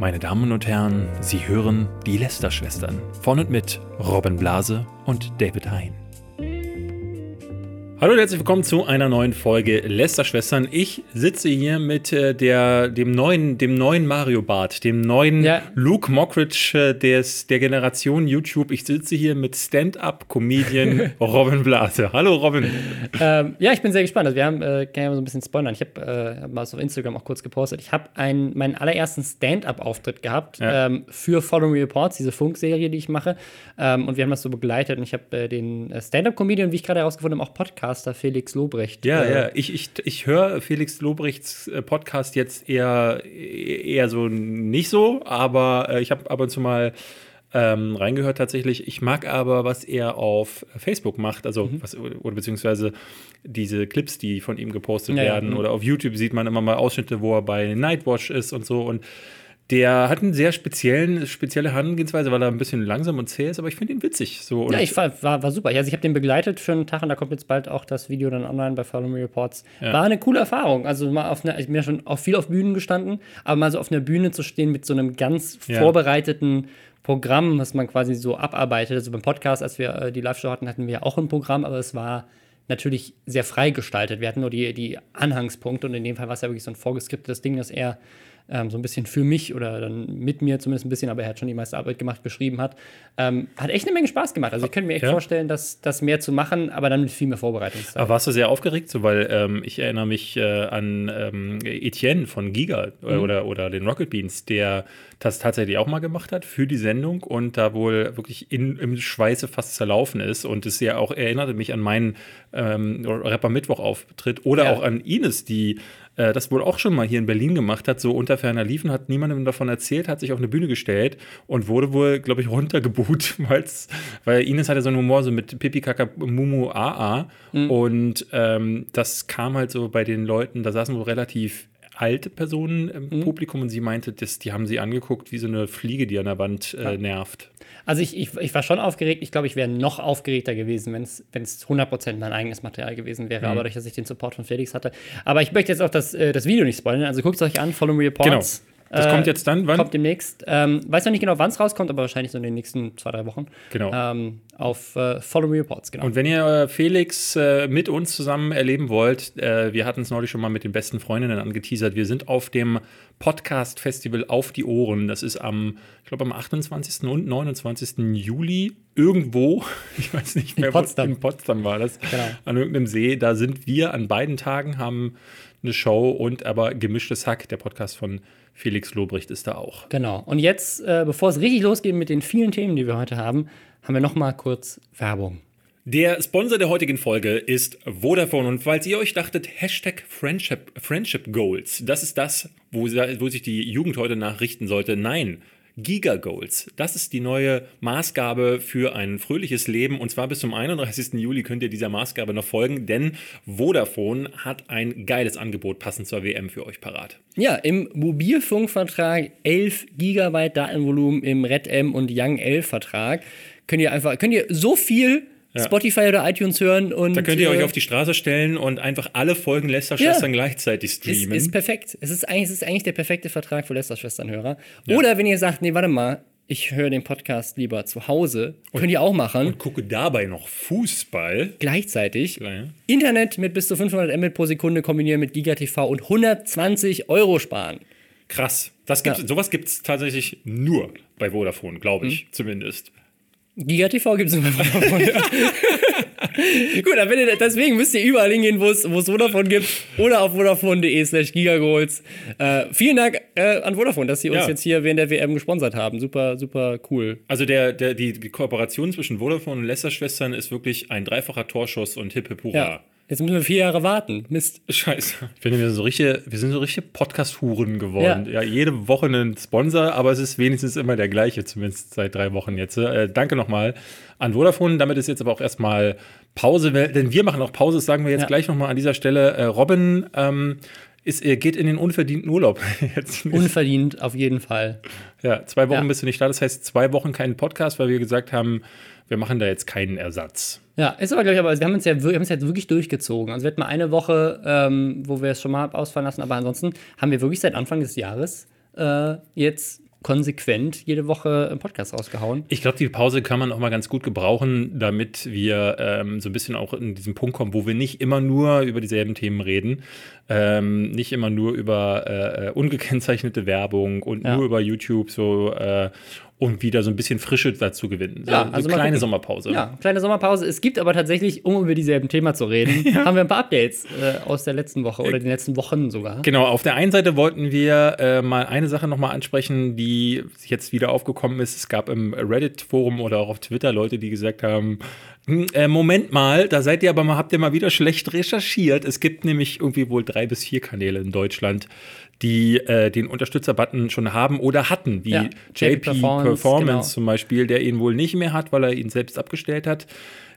Meine Damen und Herren, Sie hören die Lester-Schwestern von und mit Robin Blase und David Hein. Hallo und herzlich willkommen zu einer neuen Folge Lester-Schwestern. Ich sitze hier mit äh, der, dem, neuen, dem neuen Mario Bart, dem neuen Ja. Luke Mockridge äh, des, der Generation YouTube. Ich sitze hier mit Stand-Up-Comedian Robin Blase. Hallo Robin. Ähm, ja, ich bin sehr gespannt. Also wir haben, äh, kann ja mal so ein bisschen spoilern. Ich habe äh, hab mal so auf Instagram auch kurz gepostet. Ich habe einen- meinen allerersten Stand-up-Auftritt gehabt Ja. ähm, für Follow Me Reports, diese Funkserie, die ich mache. Ähm, und wir haben das so begleitet. Und ich habe äh, den Stand-up-Comedian, wie ich gerade herausgefunden habe, auch Podcaster Felix Lobrecht. Ja, äh, ja, ich, ich, ich höre Felix Lobrechts äh, Podcast jetzt eher, eher so nicht so, aber äh, ich habe ab und zu mal ähm, reingehört tatsächlich. Ich mag aber, was er auf Facebook macht, also Mhm. was, oder beziehungsweise diese Clips, die von ihm gepostet Ja, ja, werden, mhm. oder auf YouTube sieht man immer mal Ausschnitte, wo er bei Nightwatch ist und so und der hat eine sehr speziellen, spezielle Herangehensweise, weil er ein bisschen langsam und zäh ist, aber ich finde ihn witzig. So, und Ja, ich war, war, war super. Also ich habe den begleitet für einen Tag und da kommt jetzt bald auch das Video dann online bei Follow Me Reports. War eine coole Erfahrung. Also mal auf einer, ich bin ja schon auch viel auf Bühnen gestanden, aber mal so auf einer Bühne zu stehen mit so einem ganz Ja. vorbereiteten Programm, was man quasi so abarbeitet. Also beim Podcast, als wir äh, die Live-Show hatten, hatten wir ja auch ein Programm, aber es war natürlich sehr frei gestaltet. Wir hatten nur die, die Anhangspunkte und in dem Fall war es ja wirklich so ein vorgeskriptetes Ding, das er ähm, so ein bisschen für mich oder dann mit mir zumindest ein bisschen, aber er hat schon die meiste Arbeit gemacht, geschrieben hat. Ähm, hat echt eine Menge Spaß gemacht. Also ich könnte mir echt Ja. vorstellen, dass das mehr zu machen, aber dann mit viel mehr Vorbereitungszeit. Aber warst du sehr aufgeregt, so, weil ähm, ich erinnere mich äh, an ähm, Etienne von Giga äh, Mhm. oder, oder den Rocket Beans, der das tatsächlich auch mal gemacht hat für die Sendung und da wohl wirklich in, im Schweiße fast zerlaufen ist und es ja auch erinnerte mich an meinen ähm, Rapper Mittwoch Auftritt oder Ja. auch an Ines, die äh, das wohl auch schon mal hier in Berlin gemacht hat, so unter ferner Liefen, hat niemandem davon erzählt, hat sich auf eine Bühne gestellt und wurde wohl, glaube ich, runtergebuht, weil's, weil Ines hatte so einen Humor so mit Pipi Kaka Mumu AA und ähm, das kam halt so bei den Leuten, da saßen wohl relativ alte Personen im Publikum und sie meinte, das, die haben sie angeguckt wie so eine Fliege, die an der Wand äh, nervt. Also ich, ich, ich war schon aufgeregt. Ich glaube, ich wäre noch aufgeregter gewesen, wenn es 100% mein eigenes Material gewesen wäre, Mhm. aber dadurch, dass ich den Support von Felix hatte. Aber ich möchte jetzt auch das, äh, das Video nicht spoilern. Also guckt es euch an, Follow Me Reports. Genau. Das kommt jetzt dann, wann? Kommt demnächst. Ähm, weiß noch nicht genau, wann es rauskommt, aber wahrscheinlich so in den nächsten zwei, drei Wochen. Genau. Ähm, auf äh, Follow Me Reports, genau. Und wenn ihr äh, Felix äh, mit uns zusammen erleben wollt, äh, wir hatten es neulich schon mal mit den besten Freundinnen angeteasert. Wir sind auf dem Podcast-Festival Auf die Ohren. Das ist am, ich glaube, am 28. und 29. Juli irgendwo. Ich weiß nicht mehr, wo- Potsdam. in Potsdam war das. Genau. An irgendeinem See. Da sind wir an beiden Tagen, haben eine Show und aber gemischtes Hack. Der Podcast von Felix Lobrecht ist da auch. Genau. Und jetzt, äh, bevor es richtig losgeht mit den vielen Themen, die wir heute haben, haben wir noch mal kurz Werbung. Der Sponsor der heutigen Folge ist Vodafone. Und falls ihr euch dachtet, Hashtag Friendship, Friendship Goals, das ist das, wo, wo sich die Jugend heute nachrichten sollte. Nein. Giga Goals. Das ist die neue Maßgabe für ein fröhliches Leben. Und zwar bis zum 31. Juli könnt ihr dieser Maßgabe noch folgen, denn Vodafone hat ein geiles Angebot passend zur WM für euch parat. Ja, im Mobilfunkvertrag 11 Gigabyte Datenvolumen im Red M und Young 11 Vertrag könnt ihr einfach könnt ihr so viel Spotify oder iTunes hören und Da könnt ihr euch äh, auf die Straße stellen und einfach alle Folgen Lester-Schwestern gleichzeitig ist, streamen. ist perfekt. Es ist eigentlich es ist eigentlich der perfekte Vertrag für Lester-Schwestern-Hörer. Oder wenn ihr sagt, nee, warte mal, ich höre den Podcast lieber zu Hause, könnt ihr auch machen. Gucke dabei noch Fußball. gleichzeitig Ja. Internet mit bis zu 500 Mbit pro Sekunde kombinieren mit GigaTV und 120 Euro sparen. Krass. Das gibt's, Ja. Sowas gibt es tatsächlich nur bei Vodafone, glaube ich Mhm. zumindest. GigaTV gibt es Vodafone. Gut, wenn ihr, deswegen müsst ihr überall hingehen, wo es Vodafone gibt oder auf vodafone.de slash gigagoals. Äh, vielen Dank äh, an Vodafone, dass sie uns Ja. jetzt hier während der WM gesponsert haben. Super, super cool. Also der, der, die, Kooperation zwischen Vodafone und Lester-Schwestern ist wirklich ein dreifacher Torschuss und hip hip hurra. Ja. Jetzt müssen wir vier Jahre warten. Mist. Scheiße. Ich finde, wir sind so richtige, wir sind so richtige Podcast-Huren geworden. Ja. Ja. jede Woche ein Sponsor, aber es ist wenigstens immer der gleiche, zumindest seit drei Wochen jetzt. Äh, danke nochmal an Vodafone. Damit ist jetzt aber auch erstmal Pause, denn wir machen auch Pause, das sagen wir jetzt Ja. gleich nochmal an dieser Stelle. Äh, Robin ähm, ist, er geht in den unverdienten Urlaub. Unverdient auf jeden Fall. Ja, zwei Wochen Ja. bist du nicht da. Das heißt, zwei Wochen keinen Podcast, weil wir gesagt haben, wir machen da jetzt keinen Ersatz. Ja, ist aber, glaube ich, aber wir haben uns ja wir haben es jetzt wirklich durchgezogen. Also wir hatten mal eine Woche, ähm, wo wir es schon mal ausfallen lassen, aber ansonsten haben wir wirklich seit Anfang des Jahres äh, jetzt konsequent jede Woche einen Podcast rausgehauen. Ich glaube, die Pause kann man auch mal ganz gut gebrauchen, damit wir ähm, so ein bisschen auch in diesen Punkt kommen, wo wir nicht immer nur über dieselben Themen reden, ähm, nicht immer nur über äh, äh ungekennzeichnete Werbung und ja. nur über YouTube so äh, und wieder so ein bisschen Frische dazu gewinnen. So, ja, also so kleine Sommerpause. Ja, kleine Sommerpause. Es gibt aber tatsächlich, um über dieselben Thema zu reden, ja. haben wir ein paar Updates äh, aus der letzten Woche oder den letzten Wochen sogar. Genau, auf der einen Seite wollten wir äh, mal eine Sache nochmal ansprechen, die jetzt wieder aufgekommen ist. Es gab im Reddit-Forum oder auch auf Twitter Leute, die gesagt haben, äh, Moment mal, da seid ihr aber mal, habt ihr mal wieder schlecht recherchiert. Es gibt nämlich irgendwie wohl drei bis vier Kanäle in Deutschland, die äh, den Unterstützer-Button schon haben oder hatten, wie ja, JP, Performance, Performance genau. zum Beispiel, der ihn wohl nicht mehr hat, weil er ihn selbst abgestellt hat.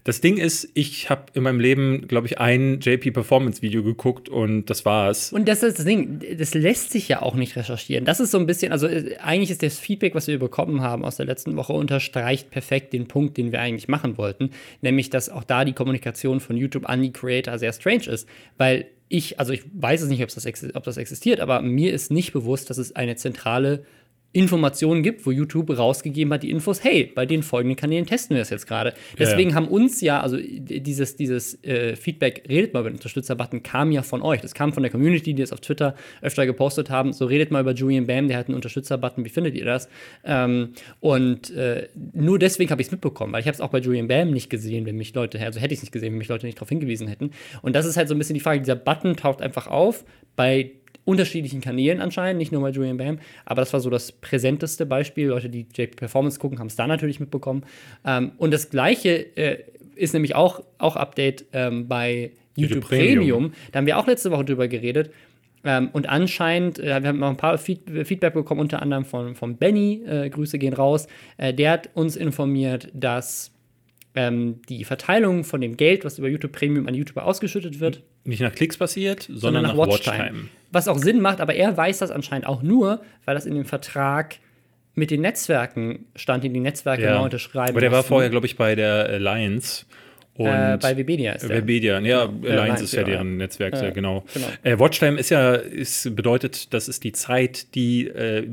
Das Ding ist, ich habe in meinem Leben, glaube ich, ein JP Performance Video geguckt und das war's. Und das ist das Ding, das lässt sich ja auch nicht recherchieren. Das ist so ein bisschen, also äh, eigentlich ist das Feedback, was wir bekommen haben aus der letzten Woche, unterstreicht perfekt den Punkt, den wir eigentlich machen wollten, nämlich, dass auch da die Kommunikation von YouTube an die Creator sehr strange ist, weil ich, also ich weiß es nicht, ob das existiert, aber mir ist nicht bewusst, dass es eine zentrale Informationen gibt, wo YouTube rausgegeben hat, die Infos, hey, bei den folgenden Kanälen testen wir das jetzt gerade. Deswegen ja, ja. haben uns ja, also dieses, dieses äh, Feedback, redet mal über den Unterstützer-Button, kam ja von euch. Das kam von der Community, die es auf Twitter öfter gepostet haben. So redet mal über Julian Bam, der hat einen Unterstützer-Button, wie findet ihr das? Ähm, und äh, nur deswegen habe ich es mitbekommen, weil ich habe es auch bei Julian Bam nicht gesehen, wenn mich Leute, also hätte ich es nicht gesehen, wenn mich Leute nicht darauf hingewiesen hätten. Und das ist halt so ein bisschen die Frage, dieser Button taucht einfach auf bei unterschiedlichen Kanälen anscheinend, nicht nur bei Julian Bam, aber das war so das präsenteste Beispiel. Leute, die JP Performance gucken, haben es da natürlich mitbekommen. Ähm, und das gleiche äh, ist nämlich auch, auch Update ähm, bei YouTube, YouTube Premium. Premium. Da haben wir auch letzte Woche drüber geredet. Ähm, und anscheinend, äh, wir haben noch ein paar Feed Feedback bekommen, unter anderem von, von Benny, äh, Grüße gehen raus. Äh, der hat uns informiert, dass ähm, die Verteilung von dem Geld, was über YouTube Premium an YouTuber ausgeschüttet wird, nicht nach Klicks passiert, sondern, sondern nach, nach Watchtime. Watchtime. Was auch Sinn macht, aber er weiß das anscheinend auch nur, weil das in dem Vertrag mit den Netzwerken stand, den die Netzwerke ja. unterschreiben. Aber der mussten. war vorher, glaube ich, bei der Alliance. Und äh, bei Webedia ist der. Webedia, ja, genau. Alliance ist ja deren Netzwerk, äh, genau. genau. Äh, Watchtime ist ja, ist, bedeutet, das ist die Zeit, die äh,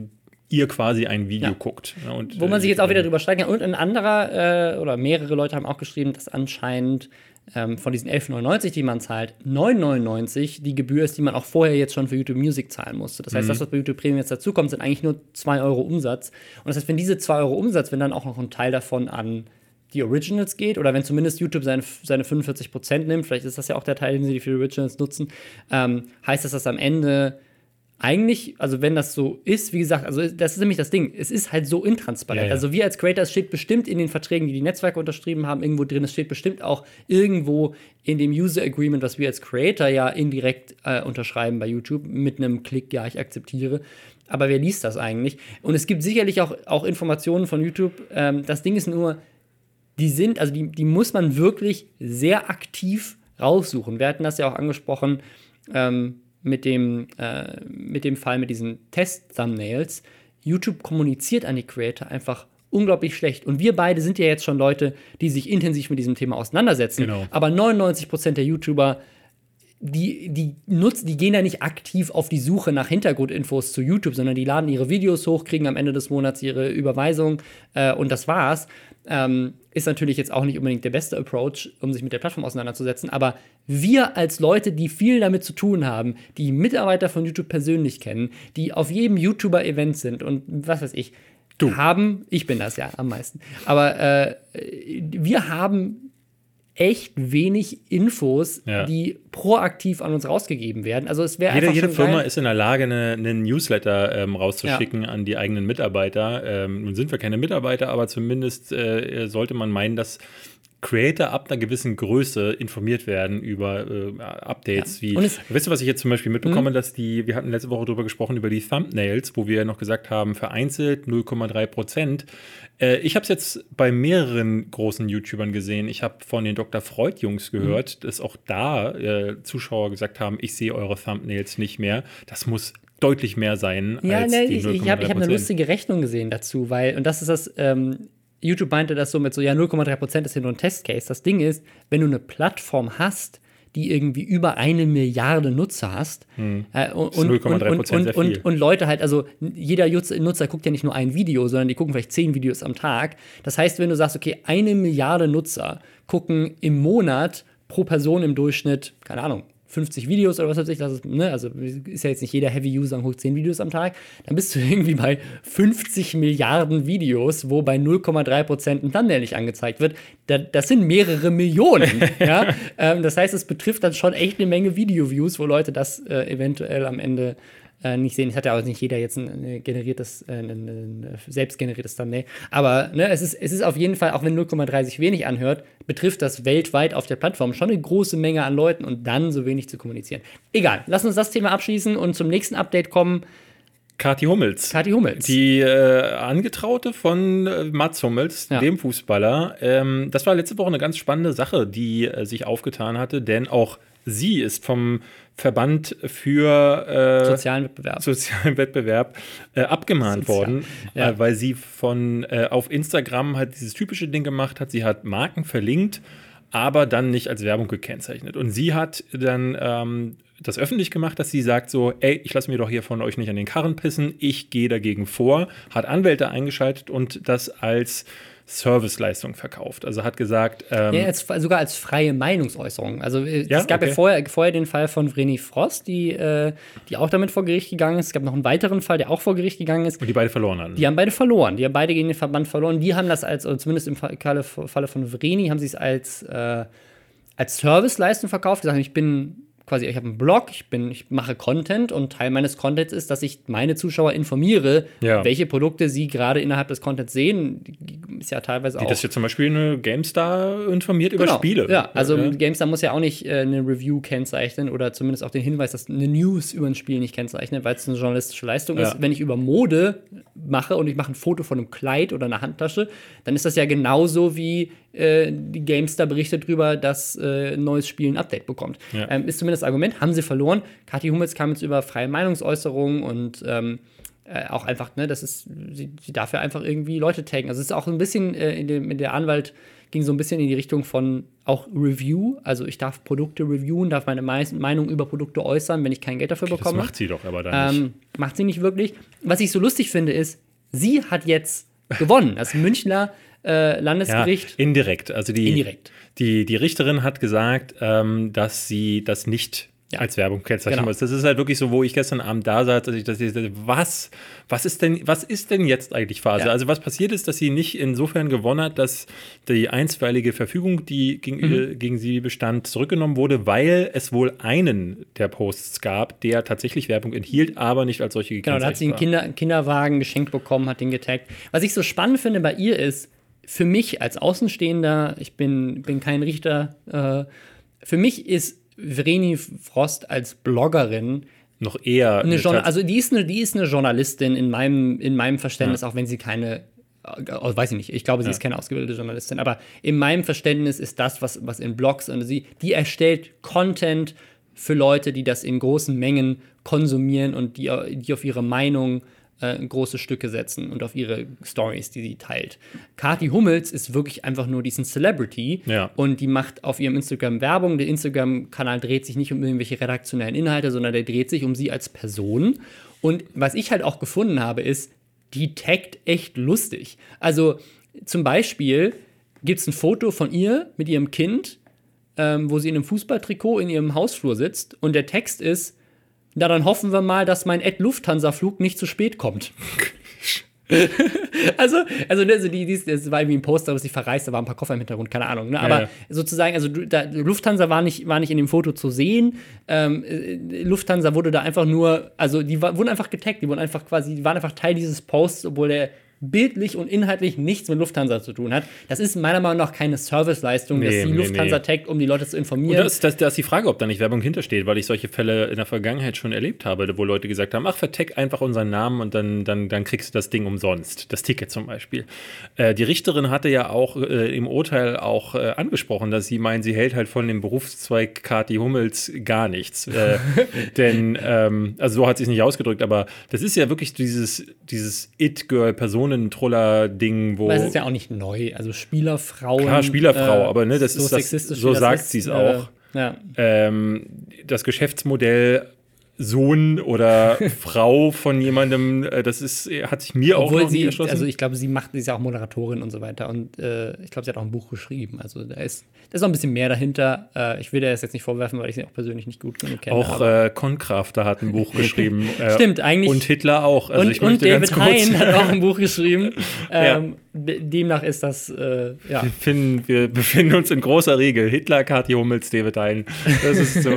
ihr quasi ein Video ja. guckt. Und, Wo man äh, sich jetzt auch wieder drüber streiten kann. Und ein anderer äh, oder mehrere Leute haben auch geschrieben, dass anscheinend ähm, von diesen 11,99, die man zahlt, 9,99 die Gebühr ist, die man auch vorher jetzt schon für YouTube Music zahlen musste. Das heißt, mhm. das, was bei YouTube Premium jetzt dazukommt, sind eigentlich nur 2 Euro Umsatz. Und das heißt, wenn diese 2 Euro Umsatz, wenn dann auch noch ein Teil davon an die Originals geht oder wenn zumindest YouTube seine, seine 45% nimmt, vielleicht ist das ja auch der Teil, den sie für die Originals nutzen, ähm, heißt das, dass am Ende eigentlich, also wenn das so ist, wie gesagt, also das ist nämlich das Ding, es ist halt so intransparent. Ja, ja. Also wir als Creators steht bestimmt in den Verträgen, die die Netzwerke unterschrieben haben, irgendwo drin, es steht bestimmt auch irgendwo in dem User Agreement, was wir als Creator ja indirekt äh, unterschreiben bei YouTube, mit einem Klick, ja, ich akzeptiere. Aber wer liest das eigentlich? Und es gibt sicherlich auch, auch Informationen von YouTube. Ähm, das Ding ist nur, die sind, also die, die muss man wirklich sehr aktiv raussuchen. Wir hatten das ja auch angesprochen. Ähm, mit dem, äh, mit dem Fall mit diesen Test-Thumbnails, YouTube kommuniziert an die Creator einfach unglaublich schlecht. Und wir beide sind ja jetzt schon Leute, die sich intensiv mit diesem Thema auseinandersetzen. Genau. Aber 99% der YouTuber, die, die nutzen, die gehen ja nicht aktiv auf die Suche nach Hintergrundinfos zu YouTube, sondern die laden ihre Videos hoch, kriegen am Ende des Monats ihre Überweisung äh, und das war's. Ähm, ist natürlich jetzt auch nicht unbedingt der beste Approach, um sich mit der Plattform auseinanderzusetzen, aber wir als Leute, die viel damit zu tun haben, die Mitarbeiter von YouTube persönlich kennen, die auf jedem YouTuber-Event sind und was weiß ich, du. haben, ich bin das ja am meisten, aber äh, wir haben echt wenig Infos, ja. die proaktiv an uns rausgegeben werden. Also es wäre jede, jede Firma geil. ist in der Lage, eine, einen Newsletter ähm, rauszuschicken ja. an die eigenen Mitarbeiter. Ähm, nun sind wir keine Mitarbeiter, aber zumindest äh, sollte man meinen, dass Creator ab einer gewissen Größe informiert werden über äh, Updates ja. wie. Wisst ihr, was ich jetzt zum Beispiel mitbekomme, mhm. dass die, wir hatten letzte Woche darüber gesprochen, über die Thumbnails, wo wir noch gesagt haben, vereinzelt 0,3 Prozent. Äh, ich habe es jetzt bei mehreren großen YouTubern gesehen. Ich habe von den Dr. Freud-Jungs gehört, mhm. dass auch da äh, Zuschauer gesagt haben, ich sehe eure Thumbnails nicht mehr. Das muss deutlich mehr sein ja, als ne, die ich, ich habe hab eine lustige Rechnung gesehen dazu, weil, und das ist das, ähm, YouTube meinte das so mit so, ja, 0,3% ist hier nur ein Testcase. Das Ding ist, wenn du eine Plattform hast, die irgendwie über eine Milliarde Nutzer hast. Hm. Äh, und, und, und, und, und, und, Leute halt, also jeder Nutzer guckt ja nicht nur ein Video, sondern die gucken vielleicht zehn Videos am Tag. Das heißt, wenn du sagst, okay, eine Milliarde Nutzer gucken im Monat pro Person im Durchschnitt, keine Ahnung, 50 Videos oder was weiß ich, das ist, ne, also ist ja jetzt nicht jeder Heavy-User und guckt 10 Videos am Tag, dann bist du irgendwie bei 50 Milliarden Videos, wo bei 0,3% ein Thumbnail nicht angezeigt wird. das sind mehrere Millionen. ja? Ähm, das heißt, es betrifft dann schon echt eine Menge Video-Views, wo Leute das äh, eventuell am Ende äh, nicht sehen. Es hat ja auch nicht jeder jetzt ein, ein generiertes, äh, ein, ein, selbst generiertes Thumbnail. Aber ne, es, ist, es ist auf jeden Fall, auch wenn 0,30 wenig anhört, betrifft das weltweit auf der Plattform schon eine große Menge an Leuten und dann so wenig zu kommunizieren. Egal, lass uns das Thema abschließen und zum nächsten Update kommen. Kathi Hummels. Kathi Hummels. Die äh, Angetraute von äh, Mats Hummels, ja. dem Fußballer. Ähm, das war letzte Woche eine ganz spannende Sache, die äh, sich aufgetan hatte, denn auch sie ist vom Verband für äh, sozialen Wettbewerb, sozialen Wettbewerb äh, abgemahnt Sozial. worden, ja. äh, weil sie von äh, auf Instagram halt dieses typische Ding gemacht hat. Sie hat Marken verlinkt, aber dann nicht als Werbung gekennzeichnet. Und sie hat dann ähm, das öffentlich gemacht, dass sie sagt so, ey, ich lasse mir doch hier von euch nicht an den Karren pissen, ich gehe dagegen vor, hat Anwälte eingeschaltet und das als Serviceleistung verkauft. Also hat gesagt. Ähm, ja, jetzt sogar als freie Meinungsäußerung. Also äh, ja? es gab okay. ja vorher, vorher den Fall von Vreni Frost, die, äh, die auch damit vor Gericht gegangen ist. Es gab noch einen weiteren Fall, der auch vor Gericht gegangen ist. Und die beide verloren haben. Die haben beide verloren. Die haben beide gegen den Verband verloren. Die haben das als, zumindest im Falle, Falle von Vreni, haben sie es als, äh, als Serviceleistung verkauft. Die sagen, ich bin quasi, ich habe einen Blog, ich bin, ich mache Content und Teil meines Contents ist, dass ich meine Zuschauer informiere, ja. welche Produkte sie gerade innerhalb des Contents sehen. Ist ja teilweise Wie auch. Das jetzt zum Beispiel eine GameStar informiert genau. über Spiele. Ja, also ja. GameStar muss ja auch nicht äh, eine Review kennzeichnen oder zumindest auch den Hinweis, dass eine News über ein Spiel nicht kennzeichnet, weil es eine journalistische Leistung ja. ist. Wenn ich über Mode mache und ich mache ein Foto von einem Kleid oder einer Handtasche, dann ist das ja genauso wie äh, die GameStar berichtet darüber, dass äh, ein neues Spiel ein Update bekommt. Ja. Ähm, ist zumindest das Argument, haben sie verloren. Kathi Hummels kam jetzt über freie Meinungsäußerungen und ähm, äh, auch einfach, ne, das ist, sie, sie darf ja einfach irgendwie Leute taggen. Also es ist auch ein bisschen äh, in, dem, in der Anwalt ging so ein bisschen in die Richtung von auch Review. Also ich darf Produkte reviewen, darf meine Meinung über Produkte äußern, wenn ich kein Geld dafür bekomme. Das macht sie doch aber dann ähm, nicht. Macht sie nicht wirklich. Was ich so lustig finde, ist, sie hat jetzt gewonnen. Das Münchner äh, Landesgericht. Ja, indirekt. Also die, indirekt. Die, die Richterin hat gesagt, ähm, dass sie das nicht ja. als Werbung kennzeichnen genau. muss. Das ist halt wirklich so, wo ich gestern Abend da saß, dass ich das was, was ist denn, was ist denn jetzt eigentlich Phase? Ja. Also was passiert ist, dass sie nicht insofern gewonnen hat, dass die einstweilige Verfügung, die gegen, mhm. gegen sie bestand, zurückgenommen wurde, weil es wohl einen der Posts gab, der tatsächlich Werbung enthielt, aber nicht als solche gekennzeichnet Genau, da hat sie einen Kinder, Kinderwagen geschenkt bekommen, hat den getaggt. Was ich so spannend finde bei ihr ist, für mich als Außenstehender, ich bin, bin kein Richter, äh, für mich ist Vreni Frost als Bloggerin noch eher eine Journal also die ist eine die ist eine Journalistin in meinem in meinem Verständnis ja. auch wenn sie keine also weiß ich nicht, ich glaube, sie ja. ist keine ausgebildete Journalistin, aber in meinem Verständnis ist das, was, was in Blogs und sie, die erstellt Content für Leute, die das in großen Mengen konsumieren und die, die auf ihre Meinung äh, große Stücke setzen und auf ihre Stories, die sie teilt. Kati Hummels ist wirklich einfach nur diesen Celebrity ja. und die macht auf ihrem Instagram Werbung. Der Instagram-Kanal dreht sich nicht um irgendwelche redaktionellen Inhalte, sondern der dreht sich um sie als Person. Und was ich halt auch gefunden habe, ist, die taggt echt lustig. Also zum Beispiel gibt es ein Foto von ihr mit ihrem Kind, ähm, wo sie in einem Fußballtrikot in ihrem Hausflur sitzt und der Text ist, na, dann hoffen wir mal, dass mein Ed Lufthansa-Flug nicht zu spät kommt. also, also, also die, die, das war irgendwie ein Poster, was sie verreist, da waren ein paar Koffer im Hintergrund, keine Ahnung. Ne? Aber ja, ja. sozusagen, also da, Lufthansa war nicht, war nicht in dem Foto zu sehen. Ähm, äh, Lufthansa wurde da einfach nur, also die war, wurden einfach getaggt, die wurden einfach quasi, die waren einfach Teil dieses Posts, obwohl der bildlich und inhaltlich nichts mit Lufthansa zu tun hat. Das ist meiner Meinung nach keine Serviceleistung, nee, dass die nee, Lufthansa nee. taggt, um die Leute zu informieren. Und das, ist, das, das ist die Frage, ob da nicht Werbung hintersteht, weil ich solche Fälle in der Vergangenheit schon erlebt habe, wo Leute gesagt haben, ach, vertag einfach unseren Namen und dann, dann, dann kriegst du das Ding umsonst, das Ticket zum Beispiel. Äh, die Richterin hatte ja auch äh, im Urteil auch äh, angesprochen, dass sie meint, sie hält halt von dem Berufszweig Kati Hummels gar nichts. Äh, denn, ähm, also so hat sie es nicht ausgedrückt, aber das ist ja wirklich dieses, dieses It-Girl-Person Personentroller-Ding, wo. Aber es ist ja auch nicht neu. Also Spielerfrauen. Klar, Spielerfrau, äh, aber ne, das so ist das, so sagt sie es auch. Ja. ähm, das Geschäftsmodell Sohn oder Frau von jemandem, äh, das ist, hat sich mir auch Obwohl noch nie sie, erschlossen. also ich glaube, sie macht, sie ist ja auch Moderatorin und so weiter. Und äh, ich glaube, sie hat auch ein Buch geschrieben. Also da ist, da ist noch ein bisschen mehr dahinter. Äh, ich will das jetzt nicht vorwerfen, weil ich sie auch persönlich nicht gut genug kenne. auch äh, Konkrafter hat ein Buch geschrieben. äh, Stimmt, eigentlich- Und Hitler auch. Also und, und David Hein hat auch ein Buch geschrieben. Ja. ähm, de- Demnach ist das, äh, ja. Wir, finden, wir befinden uns in großer Regel. Hitler, Kathi Hummels, David Hein. Das ist so.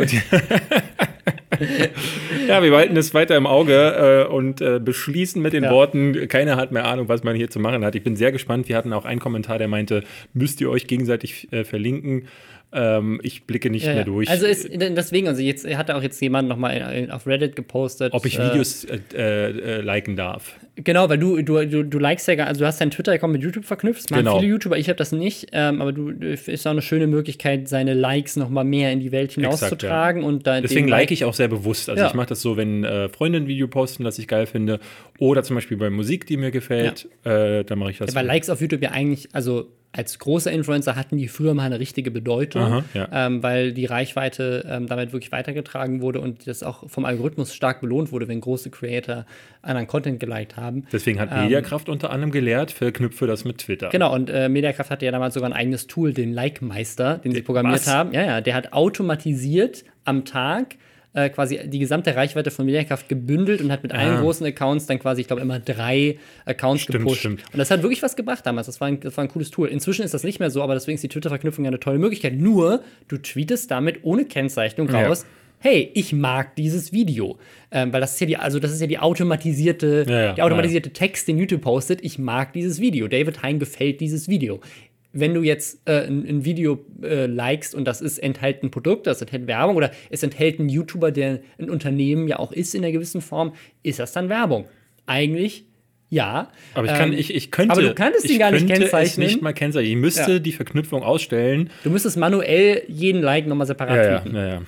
Ja, wir behalten es weiter im Auge äh, und äh, beschließen mit den Ja. Worten, keiner hat mehr Ahnung, was man hier zu machen hat. Ich bin sehr gespannt. Wir hatten auch einen Kommentar, der meinte, müsst ihr euch gegenseitig äh, verlinken. Ähm, ich blicke nicht Ja, mehr ja. durch. Also ist, deswegen, also jetzt hat auch jetzt jemand nochmal auf Reddit gepostet. ob ich äh, Videos äh, äh, liken darf. Genau, weil du, du, du, du likest ja, gar- also du hast deinen Twitter-Account mit YouTube verknüpft. Das machen Genau. viele YouTuber, ich habe das nicht, ähm, aber du ist auch eine schöne Möglichkeit, seine Likes noch mal mehr in die Welt hinauszutragen und da Deswegen like ich auch sehr bewusst. Also Ja. ich mache das so, wenn äh, Freunde ein Video posten, das ich geil finde, oder zum Beispiel bei Musik, die mir gefällt, äh, dann mache ich das. Weil Likes auf YouTube ja eigentlich, also als großer Influencer hatten die früher mal eine richtige Bedeutung, Aha, ja. ähm, weil die Reichweite ähm, damit wirklich weitergetragen wurde und das auch vom Algorithmus stark belohnt wurde, wenn große Creator anderen Content geliked haben. Deswegen hat Ähm, Mediakraft unter anderem gelehrt, verknüpfe das mit Twitter. Genau, und äh, Mediakraft hatte ja damals sogar ein eigenes Tool, den Like-Meister, den sie programmiert was? haben. Ja, ja, der hat automatisiert am Tag äh, quasi die gesamte Reichweite von Mediakraft gebündelt und hat mit allen Ah. großen Accounts dann quasi, ich glaube, immer drei Accounts Stimmt, gepusht. stimmt. Und das hat wirklich was gebracht damals. Das war, ein, das war ein cooles Tool. Inzwischen ist das nicht mehr so, aber deswegen ist die Twitter-Verknüpfung ja eine tolle Möglichkeit. Nur, du tweetest damit ohne Kennzeichnung Ja. raus. Hey, ich mag dieses Video. Ähm, weil das ist ja die, also das ist ja die automatisierte, Ja, ja, der automatisierte Text, den YouTube postet. Ich mag dieses Video. David Hein gefällt dieses Video. Wenn du jetzt äh, ein, ein Video äh, likest und das ist enthält ein Produkt, das enthält Werbung oder es enthält einen YouTuber, der ein Unternehmen ja auch ist in einer gewissen Form, ist das dann Werbung? Eigentlich ja. Aber ich, kann, Ähm, ich, ich könnte, aber du kannst ihn gar nicht könnte es kennzeichnen. nicht mal kennzeichnen. Ich müsste Ja. die Verknüpfung ausstellen. Du müsstest manuell jeden Like nochmal separat Ja, ja, ja, ja.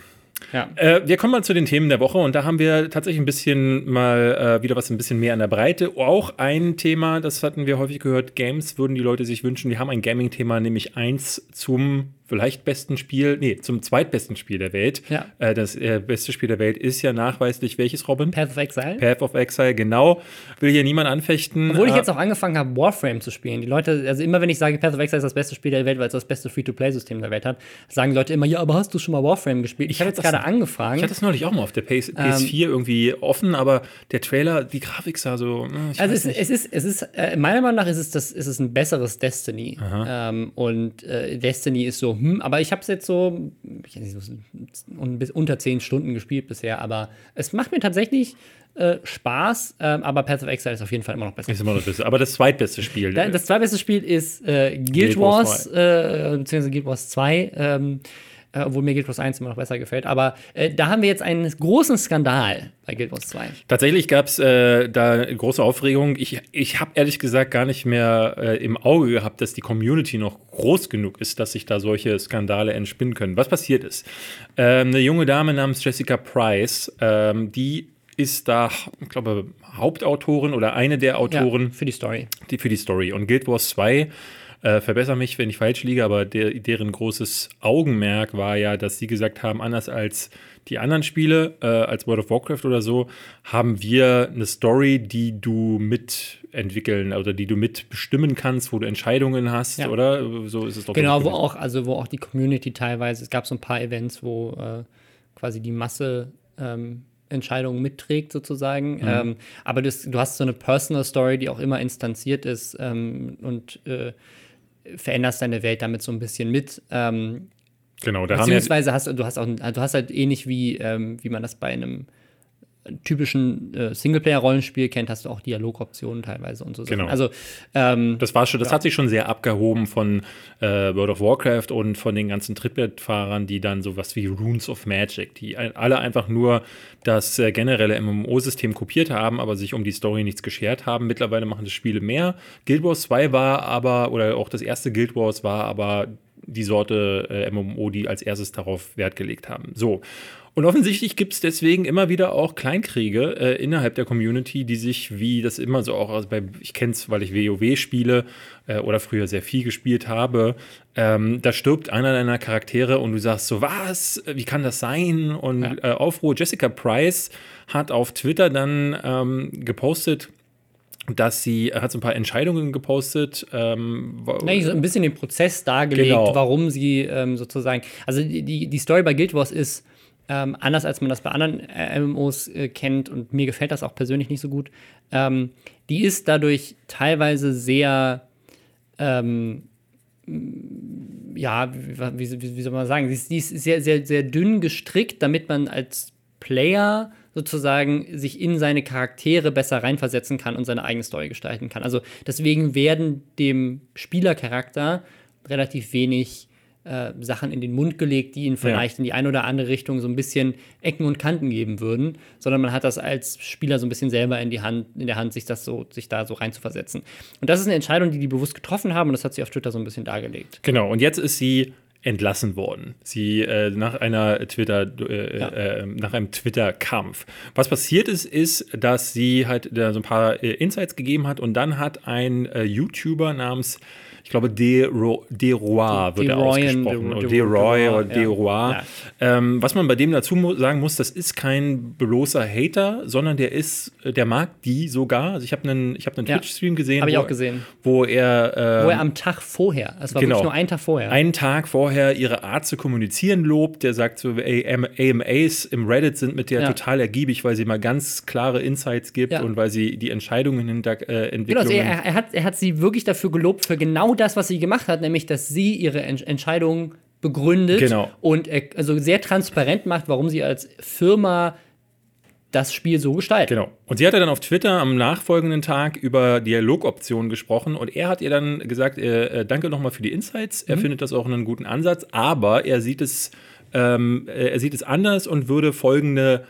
Ja. Äh, wir kommen mal zu den Themen der Woche und da haben wir tatsächlich ein bisschen mal äh, wieder was ein bisschen mehr an der Breite. Auch ein Thema, das hatten wir häufig gehört, Games würden die Leute sich wünschen. Wir haben ein Gaming-Thema, nämlich eins zum vielleicht besten Spiel, nee, zum zweitbesten Spiel der Welt. Ja. Äh, das äh, beste Spiel der Welt ist ja nachweislich welches, Robin? Path of Exile. Path of Exile, genau. Will hier niemand anfechten. Obwohl ich Äh, jetzt auch angefangen habe, Warframe zu spielen. Die Leute, also immer wenn ich sage, Path of Exile ist das beste Spiel der Welt, weil es das beste Free-to-Play-System der Welt hat, sagen die Leute immer, ja, aber hast du schon mal Warframe gespielt? Ich habe jetzt gerade angefangen. Ich hatte das neulich auch mal auf der PS, Ähm, PS4 irgendwie offen, aber der Trailer, die Grafik sah so. Ich Also es, es ist, es ist, äh, meiner Meinung nach ist es, das, ist es ein besseres Destiny. Ähm, und äh, Destiny ist so, hm, aber ich habe es jetzt so, ich nicht, bis unter zehn Stunden gespielt bisher, aber es macht mir tatsächlich äh, Spaß, ähm, aber Path of Exile ist auf jeden Fall immer noch besser. Ist immer noch Beste. Aber das zweitbeste Spiel. Da- Das zweitbeste Spiel ist äh, Guild, Guild Wars Wars, äh, beziehungsweise Guild Wars 2, ähm, äh, obwohl mir Guild Wars 1 immer noch besser gefällt. Aber äh, da haben wir jetzt einen großen Skandal bei Guild Wars 2. Tatsächlich gab es äh, da große Aufregung. Ich, ich habe ehrlich gesagt gar nicht mehr äh, im Auge gehabt, dass die Community noch groß genug ist, dass sich da solche Skandale entspinnen können. Was passiert ist? Ähm, eine junge Dame namens Jessica Price, ähm, die ist da, ich glaube, Hauptautorin oder eine der Autoren Ja, für die Story. die, für die Story. Und Guild Wars 2, äh, verbessere mich, wenn ich falsch liege, aber der, deren großes Augenmerk war ja, dass sie gesagt haben, anders als die anderen Spiele, äh, als World of Warcraft oder so, haben wir eine Story, die du mitentwickeln oder die du mitbestimmen kannst, wo du Entscheidungen hast, Ja. oder? So ist es doch. Genau, wo auch, also wo auch die Community teilweise, es gab so ein paar Events, wo äh, quasi die Masse ähm, Entscheidungen mitträgt, sozusagen. Mhm. Ähm, aber das, du hast so eine Personal Story, die auch immer instanziert ist ähm, und äh, veränderst deine Welt damit so ein bisschen mit. Ähm, Genau, da haben ja Beziehungsweise hast du, du hast auch, du hast halt ähnlich wie, ähm, wie man das bei einem typischen äh, Singleplayer-Rollenspiel kennt, hast du auch Dialogoptionen teilweise und so. Sachen. Genau. Also ähm, Das war schon, das hat sich schon sehr abgehoben von äh, World of Warcraft und von den ganzen Triplet-Fahrern, die dann sowas wie Runes of Magic, die alle einfach nur das äh, generelle MMO-System kopiert haben, aber sich um die Story nichts geschert haben. Mittlerweile machen das Spiele mehr. Guild Wars 2 war aber, oder auch das erste Guild Wars war aber die Sorte äh, MMO, die als erstes darauf Wert gelegt haben. So. Und offensichtlich gibt es deswegen immer wieder auch Kleinkriege äh, innerhalb der Community, die sich, wie das immer so auch, also bei, ich kenne es, weil ich WoW spiele äh, oder früher sehr viel gespielt habe, ähm, da stirbt einer deiner Charaktere und du sagst so, was, wie kann das sein? Und ja. äh, Aufruhr, Jessica Price hat auf Twitter dann ähm, gepostet, dass sie hat so ein paar Entscheidungen gepostet. Ähm, nee, so ein bisschen den Prozess dargelegt, genau. warum sie ähm, sozusagen. Also die, die Story bei Guild Wars ist, ähm, anders als man das bei anderen äh, MMOs äh, kennt und mir gefällt das auch persönlich nicht so gut, ähm, die ist dadurch teilweise sehr, ähm, ja, wie, wie, wie, soll man sagen, die ist, die ist, sehr, sehr, sehr dünn gestrickt, damit man als Player sozusagen sich in seine Charaktere besser reinversetzen kann und seine eigene Story gestalten kann. Also deswegen werden dem Spielercharakter relativ wenig äh, Sachen in den Mund gelegt, die ihn vielleicht ja. in die eine oder andere Richtung so ein bisschen Ecken und Kanten geben würden, sondern man hat das als Spieler so ein bisschen selber in die Hand, in der Hand, sich das so, sich da so reinzuversetzen. Und das ist eine Entscheidung, die die bewusst getroffen haben und das hat sie auf Twitter so ein bisschen dargelegt. Genau, und jetzt ist sie entlassen worden. Sie äh, nach einer Twitter, äh, ja. äh, nach einem Twitter-Kampf. Was passiert ist, ist, dass sie halt so ein paar äh, Insights gegeben hat und dann hat ein äh, YouTuber namens ich glaube, De, Ro, De Roy wird er ausgesprochen. De, De, Roy oder De Roy. Ähm, was man bei dem dazu sagen muss, das ist kein bloßer Hater, sondern der ist, der mag die sogar. Also ich habe einen, ich hab einen. Twitch-Stream gesehen. Habe ich auch gesehen. Wo er, äh, wo er am Tag vorher, es war genau, wirklich nur ein Tag vorher. Einen Tag vorher ihre Art zu kommunizieren lobt. Der sagt so, AMAs im Reddit sind mit der total ergiebig, weil sie mal ganz klare Insights gibt und weil sie die Entscheidungen hinter äh, Entwicklungen. Genau, also er, er, hat, er hat sie wirklich dafür gelobt, für genau das, was sie gemacht hat, nämlich dass sie ihre Ent Entscheidung begründet genau. und also sehr transparent macht, warum sie als Firma das Spiel so gestaltet. Genau. Und sie hat dann auf Twitter am nachfolgenden Tag über Dialogoptionen gesprochen und er hat ihr dann gesagt, äh, äh danke nochmal für die Insights. Er mhm. findet das auch einen guten Ansatz, aber er sieht es, ähm, äh, er sieht es anders und würde folgende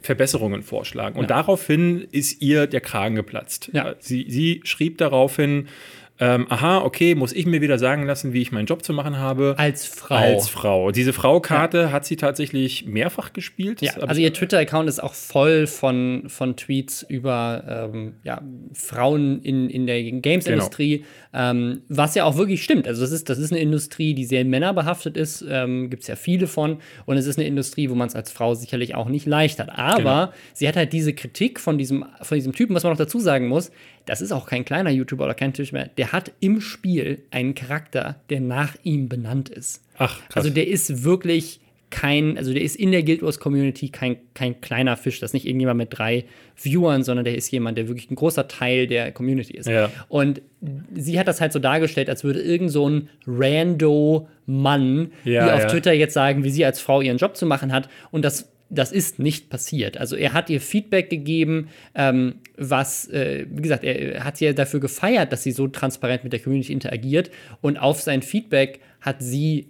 Verbesserungen vorschlagen. Und ja. daraufhin ist ihr der Kragen geplatzt. Ja. Sie, sie schrieb daraufhin, ähm, aha, okay, muss ich mir wieder sagen lassen, wie ich meinen Job zu machen habe. Als Frau. Als Frau. Diese Frau-Karte ja. hat sie tatsächlich mehrfach gespielt. Ja, also ihr Twitter-Account ist auch voll von, von Tweets über ähm, ja, Frauen in, in der Games-Industrie, genau. ähm, was ja auch wirklich stimmt. Also das ist, das ist eine Industrie, die sehr männerbehaftet ist, ähm, gibt es ja viele von. Und es ist eine Industrie, wo man es als Frau sicherlich auch nicht leicht hat. Aber genau. sie hat halt diese Kritik von diesem, von diesem Typen, was man noch dazu sagen muss, das ist auch kein kleiner YouTuber oder kein Tisch mehr, der hat im Spiel einen Charakter, der nach ihm benannt ist. Ach, krass. Also der ist wirklich kein, also der ist in der Guild Wars Community kein, kein kleiner Fisch. Das ist nicht irgendjemand mit drei Viewern, sondern der ist jemand, der wirklich ein großer Teil der Community ist. Ja. Und sie hat das halt so dargestellt, als würde irgend so ein rando Mann, ja, die auf ja. Twitter jetzt sagen, wie sie als Frau ihren Job zu machen hat. Und das das ist nicht passiert. Also er hat ihr Feedback gegeben, ähm, was, äh, wie gesagt, er hat sie ja dafür gefeiert, dass sie so transparent mit der Community interagiert und auf sein Feedback hat sie